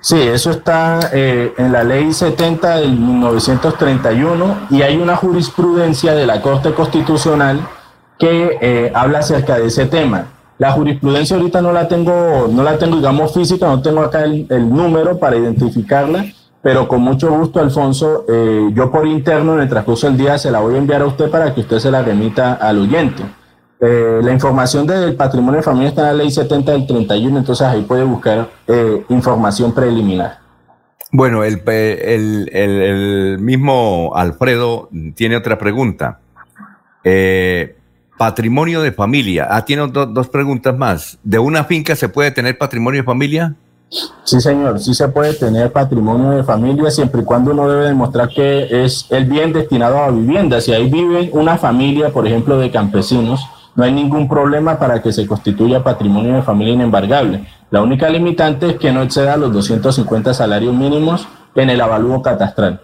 Sí, eso está eh, en la ley 70 del 1931 y hay una jurisprudencia de la Corte Constitucional que eh, habla acerca de ese tema. La jurisprudencia ahorita no la tengo, no la tengo, digamos, física, no tengo acá el, número para identificarla, pero con mucho gusto, Alfonso, eh, yo por interno en el transcurso del día se la voy a enviar a usted para que usted se la remita al oyente. Eh, la información del patrimonio de familia está en la ley 70 del 31, entonces ahí puede buscar eh, información preliminar. Bueno, el- el- el mismo Alfredo tiene otra pregunta. Eh, patrimonio de familia. Ah, tiene do- dos preguntas más. ¿De una finca se puede tener patrimonio de familia? Sí, señor, sí se puede tener patrimonio de familia siempre y cuando uno debe demostrar que es el bien destinado a vivienda. Si ahí vive una familia, por ejemplo, de campesinos, no hay ningún problema para que se constituya patrimonio de familia inembargable. La única limitante es que no exceda los 250 salarios mínimos en el avalúo catastral.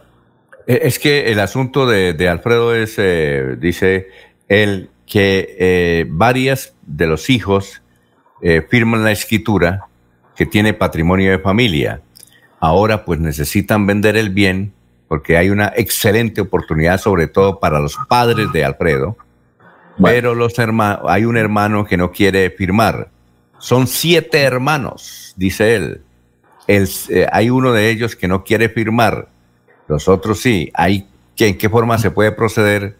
Eh, Es que el asunto de, de Alfredo es, eh, dice él, que eh, varias de los hijos eh, firman la escritura que tiene patrimonio de familia. Ahora pues necesitan vender el bien porque hay una excelente oportunidad, sobre todo para los padres de Alfredo. Pero los hermanos, hay un hermano que no quiere firmar. Son siete hermanos, dice él. El- eh, hay uno de ellos que no quiere firmar. Los otros sí. Hay, ¿qué- ¿En qué forma se puede proceder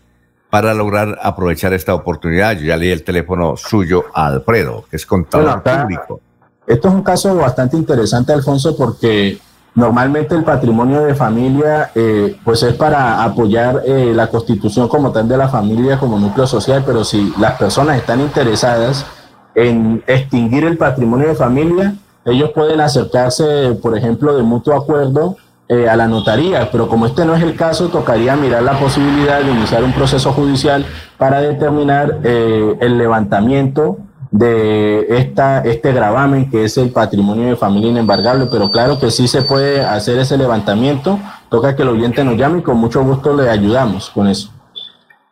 para lograr aprovechar esta oportunidad? Yo ya leí el teléfono suyo a Alfredo, que es contador Bueno, acá- público. Esto es un caso bastante interesante, Alfonso, porque normalmente el patrimonio de familia eh, pues es para apoyar eh, la constitución como tal de la familia como núcleo social, pero si las personas están interesadas en extinguir el patrimonio de familia, ellos pueden acercarse, por ejemplo, de mutuo acuerdo eh, a la notaría, pero como este no es el caso, tocaría mirar la posibilidad de iniciar un proceso judicial para determinar eh, el levantamiento de esta, este gravamen que es el patrimonio de familia inembargable, pero claro que sí se puede hacer ese levantamiento, toca que el oyente nos llame y con mucho gusto le ayudamos con eso.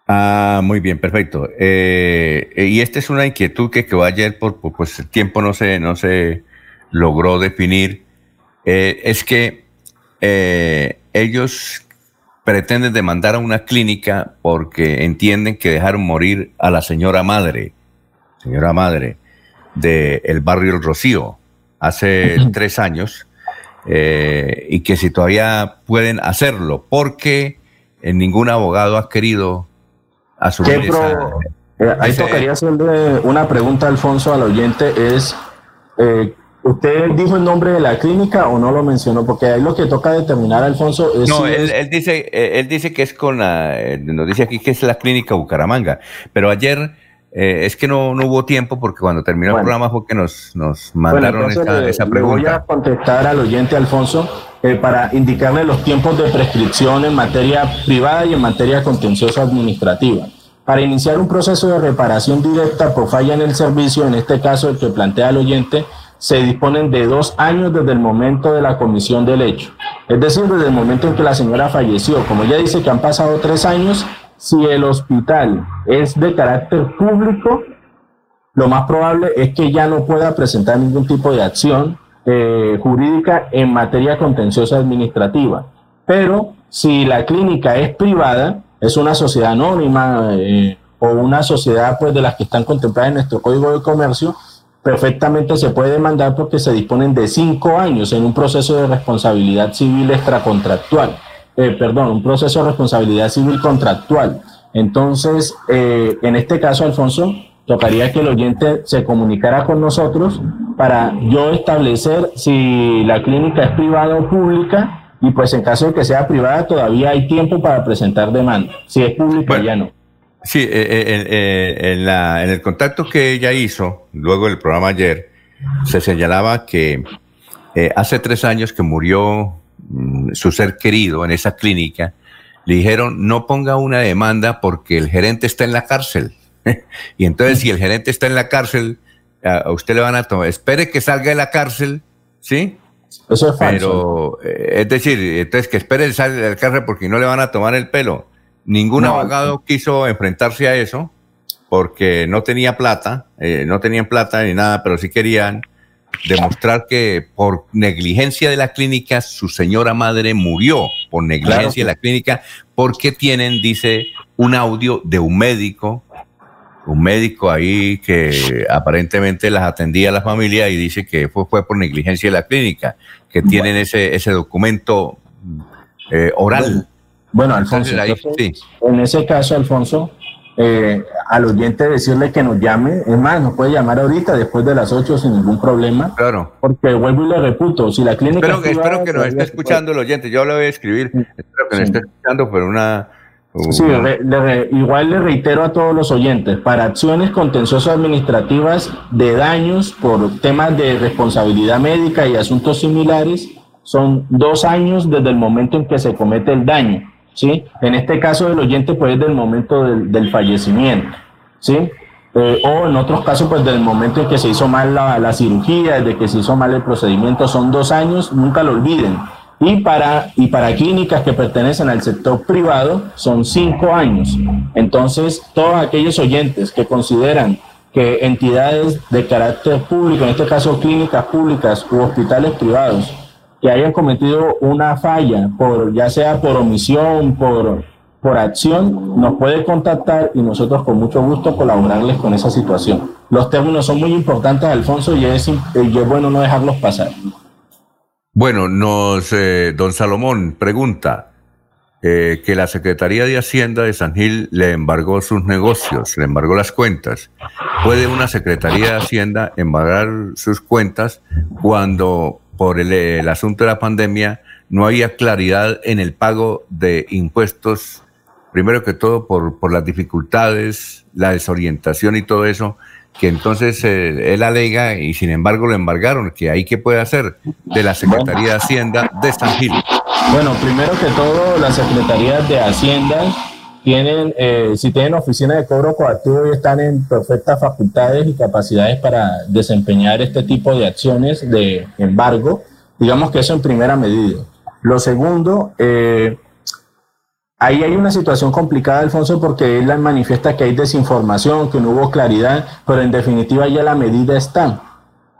Ah, muy bien, perfecto. Eh, y esta es una inquietud que quedó ayer por, por, pues el tiempo no se, no se logró definir. Es que eh, ellos pretenden demandar a una clínica porque entienden que dejaron morir a la señora madre, señora madre, del barrio El Rocío, hace tres años, eh, y que si todavía pueden hacerlo, porque eh, ningún abogado ha querido asumir ¿Qué esa, pro- eh, ahí ese- tocaría hacerle una pregunta, Alfonso, al oyente, es, eh, ¿usted dijo el nombre de la clínica o no lo mencionó? Porque ahí lo que toca determinar, Alfonso, es... No, si él, es- él dice, eh, él dice que es con la, eh, nos dice aquí que es la clínica Bucaramanga, pero ayer eh, es que no, no hubo tiempo porque cuando terminó el Bueno. programa fue que nos, nos Bueno, mandaron entonces esa, le- esa le voy pregunta. a contestar al oyente Alfonso eh, para indicarle los tiempos de prescripción en materia privada y en materia contenciosa administrativa. Para iniciar un proceso de reparación directa por falla en el servicio, en este caso el que plantea el oyente, se disponen de dos años desde el momento de la comisión del hecho. Es decir, desde el momento en que la señora falleció. Como ella dice que han pasado tres años, si el hospital es de carácter público, lo más probable es que ya no pueda presentar ningún tipo de acción eh, jurídica en materia contenciosa administrativa. Pero si la clínica es privada, es una sociedad anónima eh, o una sociedad pues de las que están contempladas en nuestro Código de Comercio, perfectamente se puede demandar porque se disponen de cinco años en un proceso de responsabilidad civil extracontractual. Eh, perdón, un proceso de responsabilidad civil contractual. Entonces, eh, en este caso, Alfonso, tocaría que el oyente se comunicara con nosotros para yo establecer si la clínica es privada o pública y pues en caso de que sea privada todavía hay tiempo para presentar demanda. Si es pública ya no. Sí, eh, eh, eh, en, la, en el contacto que ella hizo, luego del programa ayer, se señalaba que hace tres años que murió mm, su ser querido en esa clínica, le dijeron no ponga una demanda porque el gerente está en la cárcel. *laughs* y entonces si el gerente está en la cárcel, a usted le van a tomar, espere que salga de la cárcel, ¿sí? Eso es falso. Pero, es decir, entonces que espere el salir de la cárcel porque no le van a tomar el pelo. Ningún abogado quiso enfrentarse a eso porque no tenía plata, eh, no tenían plata ni nada, pero sí querían demostrar que por negligencia de la clínica su señora madre murió por negligencia de la clínica. Porque tienen, dice, un audio de un médico, un médico ahí que aparentemente las atendía a la familia y dice que fue, fue por negligencia de la clínica, que tienen ese, ese documento eh, oral. Bueno, Alfonso, en ese caso, Alfonso, eh, al oyente decirle que nos llame, es más, nos puede llamar ahorita después de las 8 sin ningún problema. Claro. Porque vuelvo y le reputo, si la clínica... Espero, espero que nos esté escuchando el oyente, yo lo voy a escribir, espero que nos esté escuchando, pero una... Sí, igual le reitero a todos los oyentes, para acciones contenciosas administrativas de daños por temas de responsabilidad médica y asuntos similares, son dos años desde el momento en que se comete el daño. ¿Sí? En este caso del oyente, pues del momento del, fallecimiento, ¿sí? Eh, o en otros casos, pues del momento en que se hizo mal la, la, cirugía, desde que se hizo mal el procedimiento, son dos años, nunca lo olviden. Y para, y para clínicas que pertenecen al sector privado, son cinco años. Entonces, todos aquellos oyentes que consideran que entidades de carácter público, en este caso clínicas públicas u hospitales privados, que hayan cometido una falla, por, ya sea por omisión, por, por acción, nos puede contactar y nosotros con mucho gusto colaborarles con esa situación. Los términos son muy importantes, Alfonso, y es, bueno no dejarlos pasar. Bueno, nos, eh, don Salomón pregunta eh, que la Secretaría de Hacienda de San Gil le embargó sus negocios, le embargó las cuentas. ¿Puede una Secretaría de Hacienda embargar sus cuentas cuando por el, asunto de la pandemia, no había claridad en el pago de impuestos, primero que todo por, por las dificultades, la desorientación y todo eso, que entonces eh, él alega y sin embargo lo embargaron, que ahí qué puede hacer de la Secretaría de Hacienda de San Gil. Bueno, primero que todo, las Secretarías de Hacienda tienen, eh, si tienen oficina de cobro coactivo y están en perfectas facultades y capacidades para desempeñar este tipo de acciones de embargo, digamos que eso en primera medida. Lo segundo, eh, ahí hay una situación complicada, Alfonso, porque él manifiesta que hay desinformación, que no hubo claridad, pero en definitiva ya la medida está.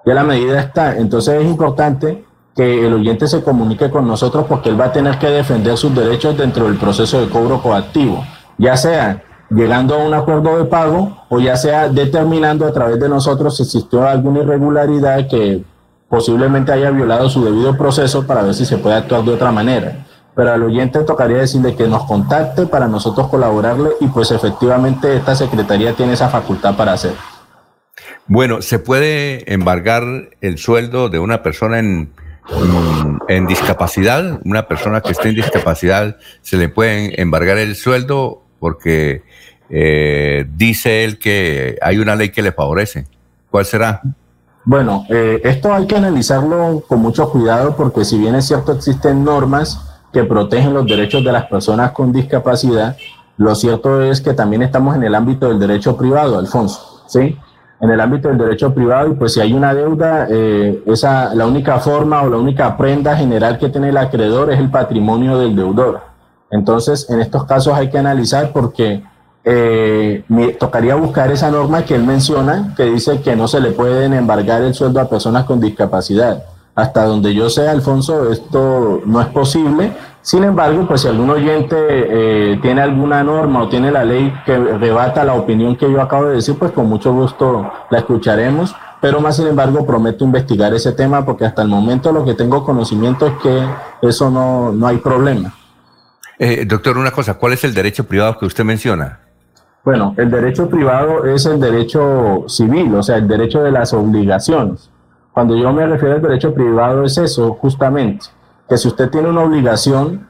Ya la medida está. Entonces es importante que el oyente se comunique con nosotros porque él va a tener que defender sus derechos dentro del proceso de cobro coactivo, ya sea llegando a un acuerdo de pago o ya sea determinando a través de nosotros si existió alguna irregularidad que posiblemente haya violado su debido proceso para ver si se puede actuar de otra manera. Pero al oyente tocaría decirle que nos contacte para nosotros colaborarle y pues efectivamente esta Secretaría tiene esa facultad para hacer. Bueno, ¿se puede embargar el sueldo de una persona en, en discapacidad, una persona que esté en discapacidad, se le puede embargar el sueldo porque eh, dice él que hay una ley que le favorece. ¿Cuál será? Bueno, eh, esto hay que analizarlo con mucho cuidado porque si bien es cierto existen normas que protegen los derechos de las personas con discapacidad, lo cierto es que también estamos en el ámbito del derecho privado, Alfonso, ¿sí? en el ámbito del derecho privado y pues si hay una deuda, eh, esa, la única forma o la única prenda general que tiene el acreedor es el patrimonio del deudor. Entonces, en estos casos hay que analizar porque eh, me tocaría buscar esa norma que él menciona, que dice que no se le pueden embargar el sueldo a personas con discapacidad. Hasta donde yo sé, Alfonso, esto no es posible sin embargo, pues si algún oyente eh, tiene alguna norma o tiene la ley que rebata la opinión que yo acabo de decir, pues con mucho gusto la escucharemos. Pero más sin embargo, prometo investigar ese tema porque hasta el momento lo que tengo conocimiento es que eso no, no hay problema. Eh, doctor, una cosa, ¿cuál es el derecho privado que usted menciona? Bueno, el derecho privado es el derecho civil, o sea, el derecho de las obligaciones. Cuando yo me refiero al derecho privado es eso, justamente, que si usted tiene una obligación,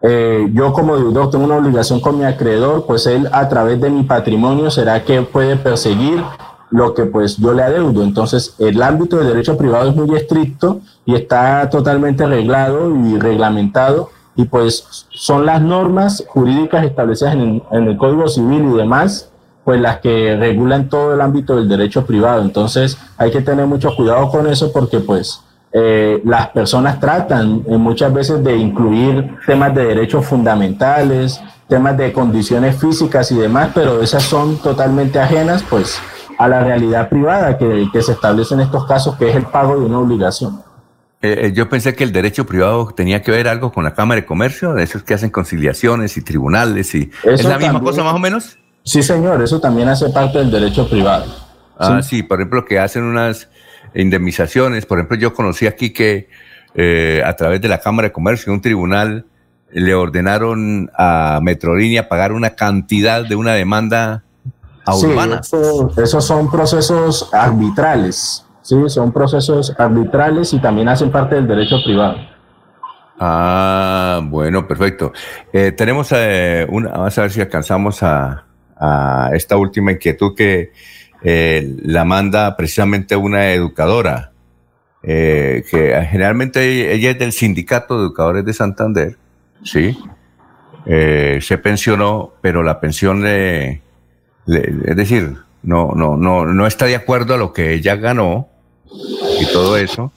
eh, yo como deudor tengo una obligación con mi acreedor, pues él a través de mi patrimonio será que puede perseguir lo que pues yo le adeudo. Entonces el ámbito del derecho privado es muy estricto y está totalmente reglado y reglamentado y pues son las normas jurídicas establecidas en el, Código Civil y demás pues las que regulan todo el ámbito del derecho privado. Entonces hay que tener mucho cuidado con eso porque pues eh, las personas tratan eh, muchas veces de incluir temas de derechos fundamentales, temas de condiciones físicas y demás, pero esas son totalmente ajenas pues a la realidad privada que, se establece en estos casos, que es el pago de una obligación. Eh, yo pensé que el derecho privado tenía que ver algo con la Cámara de Comercio, de esos que hacen conciliaciones y tribunales y es la misma cosa más o menos. Sí, señor, eso también hace parte del derecho privado. Ah, sí, por ejemplo, que hacen unas indemnizaciones. Por ejemplo, yo conocí aquí que eh, a través de la Cámara de Comercio, un tribunal le ordenaron a Metrolínea pagar una cantidad de una demanda a urbana. esos son procesos arbitrales, sí, son procesos arbitrales y también hacen parte del derecho privado. Ah, bueno, perfecto. Eh, tenemos eh, una, vamos a ver si alcanzamos a, esta última inquietud que eh, la manda precisamente una educadora, eh, que generalmente ella es del Sindicato de Educadores de Santander, ¿sí? Se pensionó, pero la pensión le, es decir, no, no, no, no está de acuerdo a lo que ella ganó y todo eso,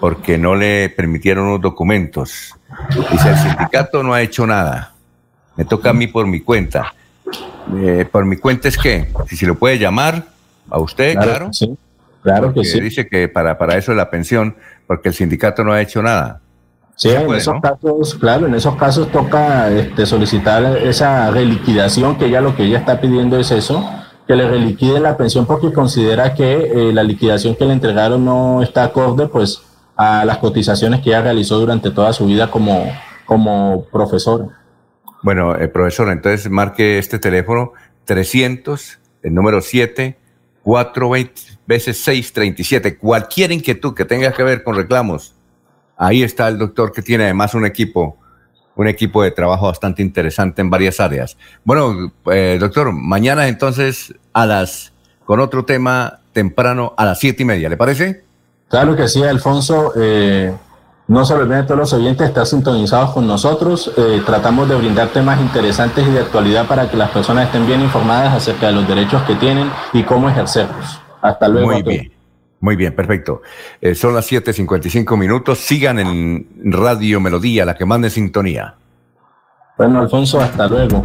porque no le permitieron los documentos. Dice, el sindicato no ha hecho nada. Me toca a mí por mi cuenta. por mi cuenta es que, si se lo puede llamar, a usted, claro. Sí, claro que sí. Dice que para, para eso es la pensión, porque el sindicato no ha hecho nada. Sí, en esos casos, claro, en esos casos toca este, solicitar esa reliquidación, que ya lo que ella está pidiendo es eso, que le reliquiden la pensión porque considera que eh, la liquidación que le entregaron no está acorde pues a las cotizaciones que ella realizó durante toda su vida como, como profesora. Bueno, eh, profesor, entonces marque este teléfono 300, el número 7 4 veces 6, 37. Cualquier inquietud que tenga que ver con reclamos, ahí está el doctor que tiene además un equipo, un equipo de trabajo bastante interesante en varias áreas. Bueno, eh, doctor, mañana entonces a las, con otro tema temprano a las siete y media, ¿le parece? Claro que sí, Alfonso. Eh, no se olviden todos los oyentes estar sintonizados con nosotros. Eh, tratamos de brindar temas interesantes y de actualidad para que las personas estén bien informadas acerca de los derechos que tienen y cómo ejercerlos. Hasta luego. Muy bien. Muy bien, perfecto. Eh, son las 7:55 minutos. Sigan en Radio Melodía, la que mande sintonía. Bueno, Alfonso, hasta luego.